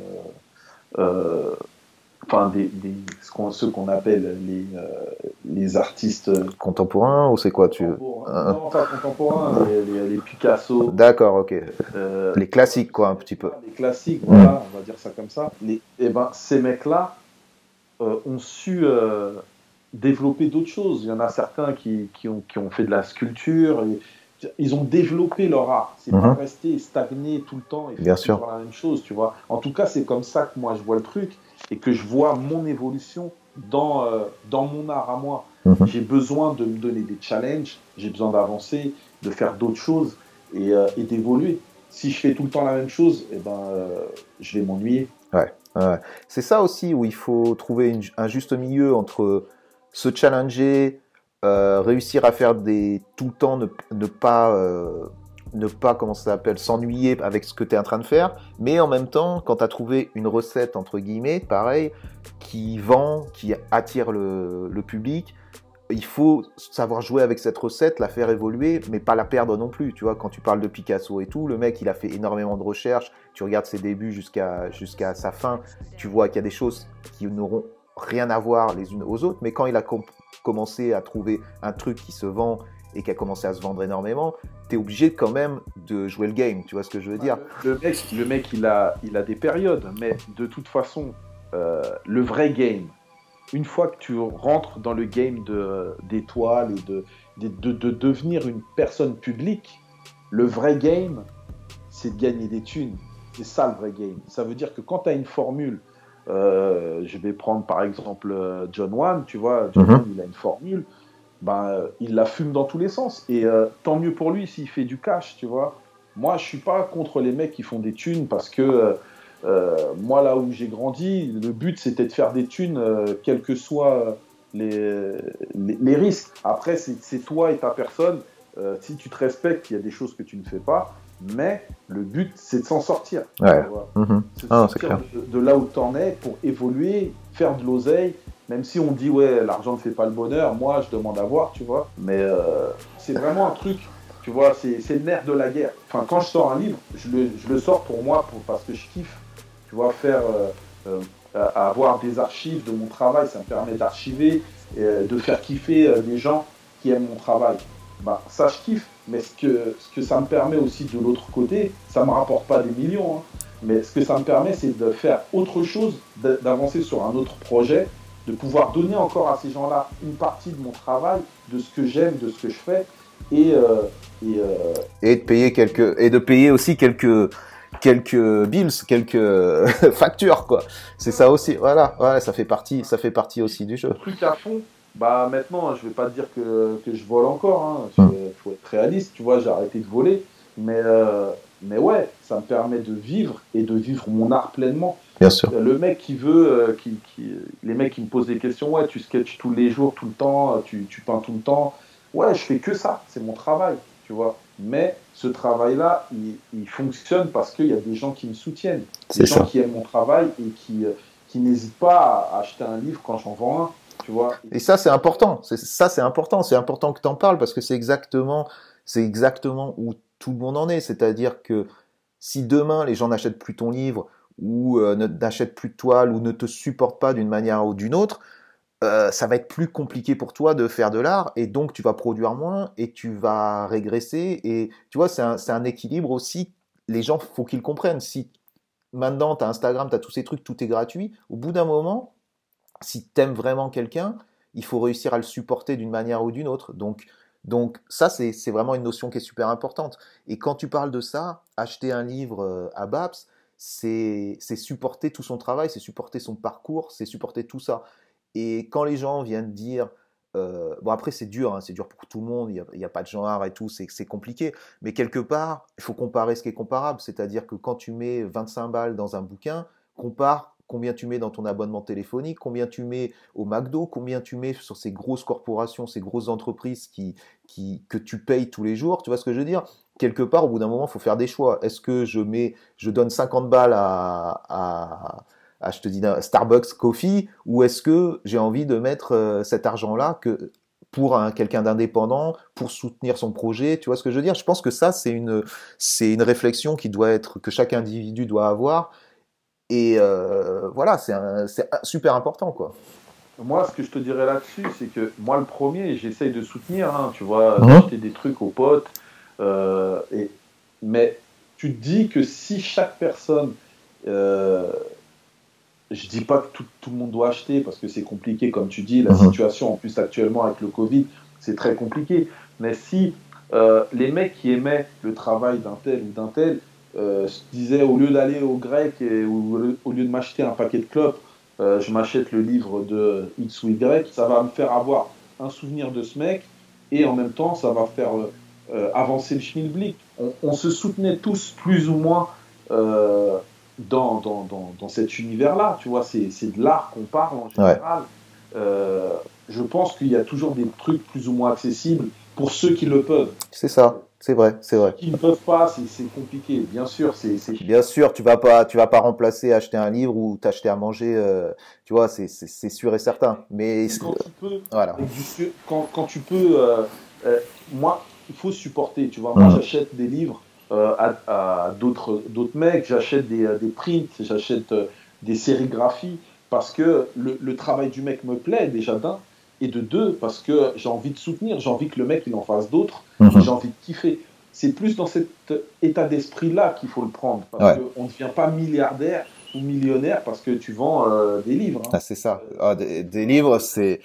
enfin des, des ce qu'on, ceux qu'on appelle les, euh, les artistes contemporains ou c'est quoi tu contemporains. non pas contemporains les, les, Picasso d'accord ok euh, les classiques quoi un petit peu les classiques voilà on va dire ça comme ça les, et eh ben ces mecs là ont su développer d'autres choses. Il y en a certains qui, qui, ont, qui ont fait de la sculpture. Et, ils ont développé leur art. C'est pas mhm. resté stagné tout le temps et faire sûr. la même chose, tu vois. En tout cas, c'est comme ça que moi je vois le truc et que je vois mon évolution dans, euh, dans mon art à moi. Mhm. J'ai besoin de me donner des challenges, j'ai besoin d'avancer, de faire d'autres choses et, euh, et d'évoluer. Si je fais tout le temps la même chose, eh ben, euh, je vais m'ennuyer. Ouais, ouais. C'est ça aussi où il faut trouver un juste milieu entre se challenger, réussir à faire des tout le temps ne, pas ne pas comment ça s'appelle s'ennuyer avec ce que tu es en train de faire mais en même temps quand tu as trouvé une recette entre guillemets pareil qui vend qui attire le, public il faut savoir jouer avec cette recette, la faire évoluer, mais pas la perdre non plus. Tu vois, quand tu parles de Picasso et tout, le mec, il a fait énormément de recherches. Tu regardes ses débuts jusqu'à jusqu'à sa fin, tu vois qu'il y a des choses qui n'auront rien à voir les unes aux autres, mais quand il a commencé à trouver un truc qui se vend et qui a commencé à se vendre énormément, tu es obligé quand même de jouer le game, tu vois ce que je veux dire? Le mec, le mec il, a, il a des périodes, mais de toute façon, euh, le vrai game, une fois que tu rentres dans le game d'étoiles et de, de, de, devenir une personne publique, le vrai game, c'est de gagner des thunes. C'est ça le vrai game. Ça veut dire que quand tu as une formule euh, je vais prendre par exemple euh, John Wan, tu vois, John mhm. il a une formule, ben, euh, il la fume dans tous les sens. Et tant mieux pour lui s'il fait du cash, tu vois. Moi, je suis pas contre les mecs qui font des thunes parce que moi, là où j'ai grandi, le but c'était de faire des thunes, quels que soient les, les, risques. Après, c'est toi et ta personne. si tu te respectes, il y a des choses que tu ne fais pas. Mais le but, c'est de s'en sortir. Ouais. Mhm. Ah, sortir de, là où tu en es pour évoluer, faire de l'oseille. Même si on dit, ouais, l'argent ne fait pas le bonheur, moi, je demande à voir, tu vois. Mais euh, c'est vraiment un truc, tu vois, c'est le nerf de la guerre. Enfin, quand je sors un livre, je le, sors pour moi, parce que je kiffe, tu vois, faire, euh, euh, avoir des archives de mon travail, ça me permet d'archiver, de faire kiffer les gens qui aiment mon travail. Bah, ça, je kiffe. Mais ce que, ce que ça me permet aussi de l'autre côté, ça ne me rapporte pas des millions, hein. mais ce que ça me permet, c'est de faire autre chose, d'avancer sur un autre projet, de pouvoir donner encore à ces gens-là une partie de mon travail, de ce que j'aime, de ce que je fais, et, euh, et, euh, et, de payer quelques, et de payer aussi quelques, quelques bills, quelques factures, quoi. C'est ça aussi, voilà, ouais, ça fait partie, ça fait partie aussi du jeu. Truc à fond, bah maintenant, je vais pas dire que, que je vole encore, hein. hmm. faut être réaliste, tu vois, j'ai arrêté de voler, mais, euh, mais ouais, ça me permet de vivre et de vivre mon art pleinement. Bien sûr. Le mec qui veut, euh, qui, qui, les mecs qui me posent des questions, ouais, tu sketches tous les jours, tout le temps, tu, tu peins tout le temps, ouais, je fais que ça, c'est mon travail, tu vois. Mais ce travail-là, il, il, fonctionne parce qu'il y a des gens qui me soutiennent, des gens qui aiment mon travail et qui, euh, qui n'hésitent pas à acheter un livre quand j'en vends un. Et ça, c'est important. Ça, c'est important. C'est important que tu en parles parce que c'est exactement, c'est exactement où tout le monde en est. C'est-à-dire que si demain les gens n'achètent plus ton livre ou euh, n'achètent plus de toile ou ne te supportent pas d'une manière ou d'une autre, euh, ça va être plus compliqué pour toi de faire de l'art et donc tu vas produire moins et tu vas régresser. Et tu vois, c'est un, un, équilibre aussi. Les gens, faut qu'ils comprennent. Si maintenant tu as Instagram, tu as tous ces trucs, tout est gratuit, au bout d'un moment, si tu aimes vraiment quelqu'un, il faut réussir à le supporter d'une manière ou d'une autre. Donc, donc ça, c'est vraiment une notion qui est super importante. Et quand tu parles de ça, acheter un livre euh, à BAPS, c'est supporter tout son travail, c'est supporter son parcours, c'est supporter tout ça. Et quand les gens viennent dire, euh, bon après c'est dur, hein, c'est dur pour tout le monde, il n'y a, a, pas de genre et tout, c'est compliqué, mais quelque part, il faut comparer ce qui est comparable, c'est-à-dire que quand tu mets 25 balles dans un bouquin, compare combien tu mets dans ton abonnement téléphonique, combien tu mets au McDo, combien tu mets sur ces grosses corporations, ces grosses entreprises qui, que tu payes tous les jours. Tu vois ce que je veux dire? Quelque part, au bout d'un moment, il faut faire des choix. Est-ce que je mets, je donne 50 balles à, je te dis, Starbucks Coffee, ou est-ce que j'ai envie de mettre euh, cet argent-là que pour quelqu'un d'indépendant, pour soutenir son projet, tu vois ce que je veux dire? Je pense que ça, c'est une, c'est une réflexion qui doit être, que chaque individu doit avoir, et euh, voilà, c'est super important, quoi. Moi, ce que je te dirais là-dessus, c'est que moi, le premier, j'essaye de soutenir, hein, tu vois, mhm. d'acheter des trucs aux potes. Euh, et, mais tu te dis que si chaque personne euh, je dis pas que tout, le monde doit acheter parce que c'est compliqué, comme tu dis, la mhm. situation en plus actuellement avec le Covid, c'est très compliqué. Mais si euh, les mecs qui aimaient le travail d'un tel ou d'un tel euh, se disaient au lieu d'aller au grec et ou, au lieu de m'acheter un paquet de clopes, euh, je m'achète le livre de X ou Y, ça va me faire avoir un souvenir de ce mec et en même temps ça va faire avancer le schmilblick. On, on, se soutenait tous plus ou moins dans, dans, dans, cet univers-là. Tu vois, c'est de l'art qu'on parle en général. Euh, je pense qu'il y a toujours des trucs plus ou moins accessibles pour ceux qui le peuvent. C'est ça, c'est vrai, c'est vrai. Qui ne peuvent pas, c'est compliqué. Bien sûr, c'est. Bien sûr, tu vas pas, tu vas pas remplacer acheter un livre ou t'acheter à manger. Euh, tu vois, c'est sûr et certain. Mais quand tu peux, voilà. quand, quand tu peux, euh, moi, il faut supporter. Tu vois, moi, mmh. j'achète des livres euh, à, d'autres mecs, j'achète des, des, prints, j'achète euh, des sérigraphies parce que le, travail du mec me plaît déjà d'un, et de deux, parce que j'ai envie de soutenir, j'ai envie que le mec il en fasse d'autres, mhm. j'ai envie de kiffer. C'est plus dans cet état d'esprit-là qu'il faut le prendre, parce qu'on ne devient pas milliardaire ou millionnaire parce que tu vends euh, des livres. Hein. Ah, c'est ça. Ah, des, des, livres, c'est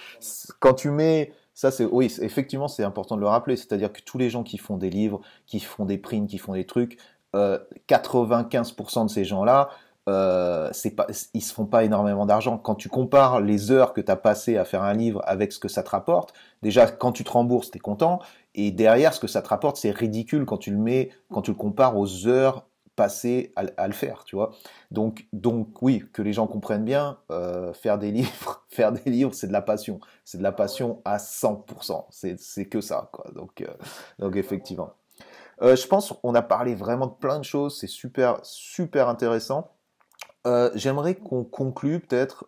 quand tu mets ça, c'est oui, effectivement, c'est important de le rappeler. C'est-à-dire que tous les gens qui font des livres, qui font des prints, qui font des trucs, 95% euh, de ces gens-là, euh, c'est pas, ils se font pas énormément d'argent. Quand tu compares les heures que tu as passées à faire un livre avec ce que ça te rapporte, déjà quand tu te rembourses, tu es content, et derrière ce que ça te rapporte, c'est ridicule quand tu le mets, quand tu le compares aux heures passer à, le faire, tu vois. Donc, donc oui, que les gens comprennent bien, euh, faire des livres, faire des livres, c'est de la passion, c'est de la passion à 100%. C'est que ça, quoi. Donc, euh, donc effectivement. Euh, je pense qu'on a parlé vraiment de plein de choses, c'est super, super intéressant. J'aimerais qu'on conclue peut-être,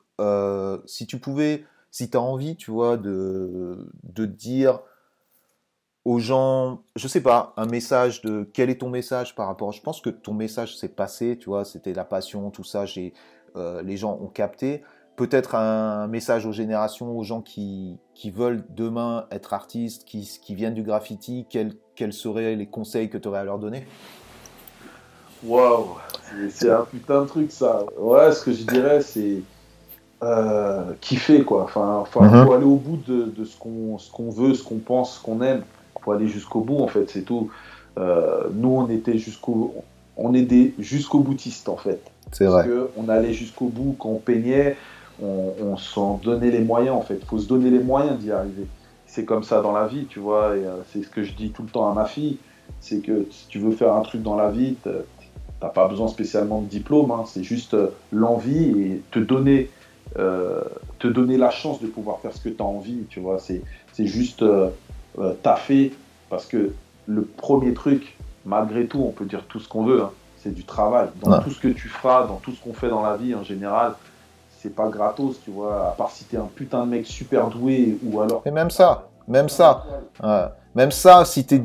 si tu pouvais, si tu as envie, tu vois, de, de dire aux gens, je sais pas, un message de quel est ton message par rapport. Je pense que ton message s'est passé, tu vois, c'était la passion, tout ça. J'ai, euh, les gens ont capté. Peut-être un message aux générations, aux gens qui, qui veulent demain être artistes, qui, qui viennent du graffiti. Quels, quels seraient les conseils que tu aurais à leur donner? Waouh, c'est un putain de truc ça. Ouais, ce que je dirais, c'est euh, kiffer quoi. Enfin, enfin, mm-hmm. faut aller au bout de, de ce qu'on ce qu'on veut, ce qu'on pense, ce qu'on aime faut aller jusqu'au bout en fait, c'est tout. Euh, nous, on était jusqu'au, on est des jusqu'au boutistes en fait. C'est vrai. on allait jusqu'au bout quand on peignait, on, s'en donnait les moyens en fait. Il faut se donner les moyens d'y arriver. C'est comme ça dans la vie, tu vois. Et, euh, c'est ce que je dis tout le temps à ma fille, c'est que si tu veux faire un truc dans la vie, t'as pas besoin spécialement de diplôme. Hein. c'est juste euh, l'envie et te donner, te donner la chance de pouvoir faire ce que tu as envie, tu vois. C'est, c'est juste euh, taffer, parce que le premier truc, malgré tout, on peut dire tout ce qu'on veut, hein, c'est du travail. Dans tout ce que tu feras, dans tout ce qu'on fait dans la vie en général, c'est pas gratos, tu vois, à part si t'es un putain de mec super doué ou alors. Et même ça, même ça, même ça, si t'es,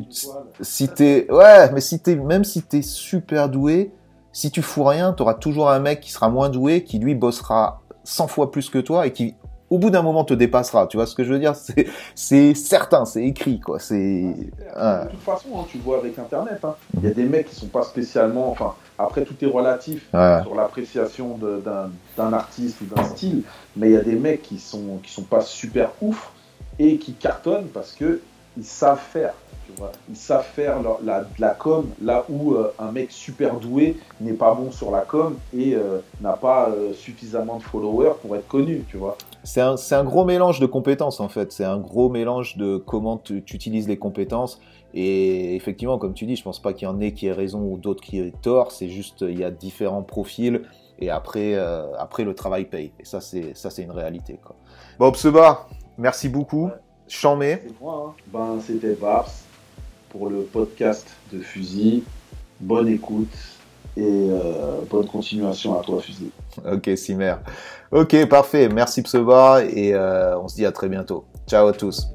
si t'es, ouais, mais si t'es, même si t'es super doué, si tu fous rien, t'auras toujours un mec qui sera moins doué, qui lui bossera 100 fois plus que toi et qui au bout d'un moment te dépassera. Tu vois ce que je veux dire? C'est certain, c'est écrit quoi. C'est de toute façon, hein, tu vois avec Internet, hein. il y a des mecs qui sont pas spécialement. Enfin, après tout est relatif sur l'appréciation d'un artiste ou d'un style, mais il y a des mecs qui sont qui sont pas super ouf et qui cartonnent parce que ils savent faire. Ils savent faire la, la, com là où euh, un mec super doué n'est pas bon sur la com et euh, n'a pas euh, suffisamment de followers pour être connu, tu vois. C'est un, un, gros mélange de compétences en fait. C'est un gros mélange de comment tu, utilises les compétences. Et effectivement, comme tu dis, je pense pas qu'il y en ait qui ait raison ou d'autres qui aient tort. C'est juste, il y a différents profils. Et après, après le travail paye. Et ça, c'est ça, c'est une réalité. Quoi. Bob Seba, merci beaucoup. Chamé. C'est moi. Hein. Ben, c'était Babs pour le podcast de Fusil. Bonne écoute et euh, bonne continuation à toi, Fusil. Ok, Simer. Ok, parfait. Merci Pseba et euh, on se dit à très bientôt. Ciao à tous.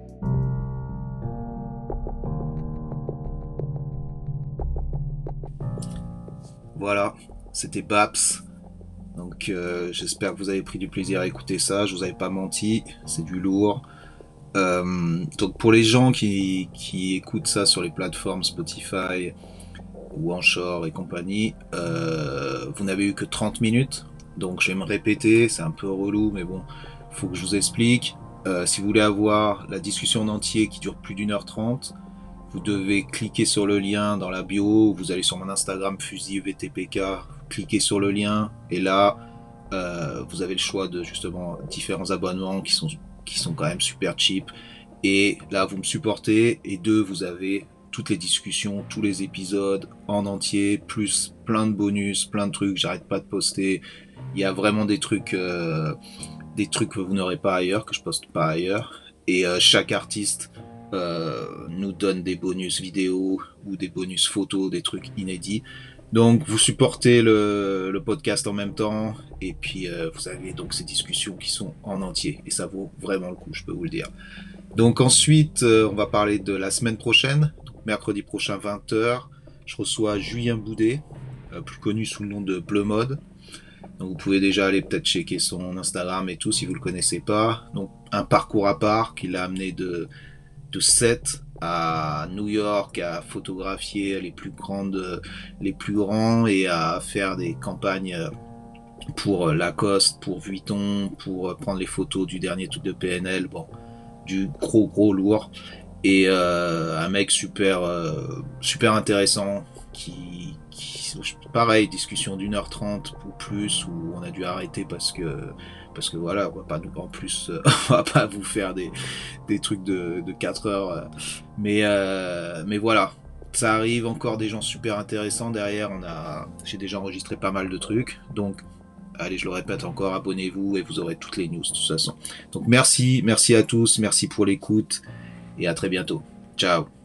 Voilà, c'était Baps. Donc euh, j'espère que vous avez pris du plaisir à écouter ça. Je vous avais pas menti, c'est du lourd. Euh, donc pour les gens qui, écoutent ça sur les plateformes Spotify ou Anchor et compagnie, euh, vous n'avez eu que 30 minutes. Donc je vais me répéter, c'est un peu relou, mais bon, faut que je vous explique. Euh, si vous voulez avoir la discussion en entier qui dure plus d'une heure trente, vous devez cliquer sur le lien dans la bio, vous allez sur mon Instagram Fusil VTPK, cliquez sur le lien, et là, vous avez le choix de justement différents abonnements qui sont, qui sont quand même super cheap. Et là, vous me supportez, et deux, vous avez toutes les discussions, tous les épisodes en entier, plus plein de bonus, plein de trucs, j'arrête pas de poster. Il y a vraiment des trucs, euh, des trucs que vous n'aurez pas ailleurs, que je poste pas ailleurs. Et euh, chaque artiste euh, nous donne des bonus vidéo ou des bonus photos, des trucs inédits. Donc vous supportez le, podcast en même temps et puis vous avez donc ces discussions qui sont en entier et ça vaut vraiment le coup, je peux vous le dire. Donc ensuite, on va parler de la semaine prochaine mercredi prochain 20h, je reçois Julien Boudet, euh, plus connu sous le nom de Bleu Mode. Donc vous pouvez déjà aller peut-être checker son Instagram et tout si vous le connaissez pas. Donc un parcours à part qui l'a amené de, de 7 New York à photographier les plus grandes, les plus grands et à faire des campagnes pour Lacoste, pour Vuitton, pour prendre les photos du dernier truc de PNL. Bon, du gros gros lourd et euh, un mec super euh, super intéressant qui, qui, pareil discussion d'une heure trente ou plus où on a dû arrêter parce que parce que voilà on va pas en plus on va pas vous faire des, trucs de, de 4 heures mais euh, mais voilà. Ça arrive encore des gens super intéressants derrière. On a j'ai déjà enregistré pas mal de trucs. Donc allez je le répète encore abonnez-vous et vous aurez toutes les news de toute façon. Donc merci merci à tous. Merci pour l'écoute et à très bientôt. Ciao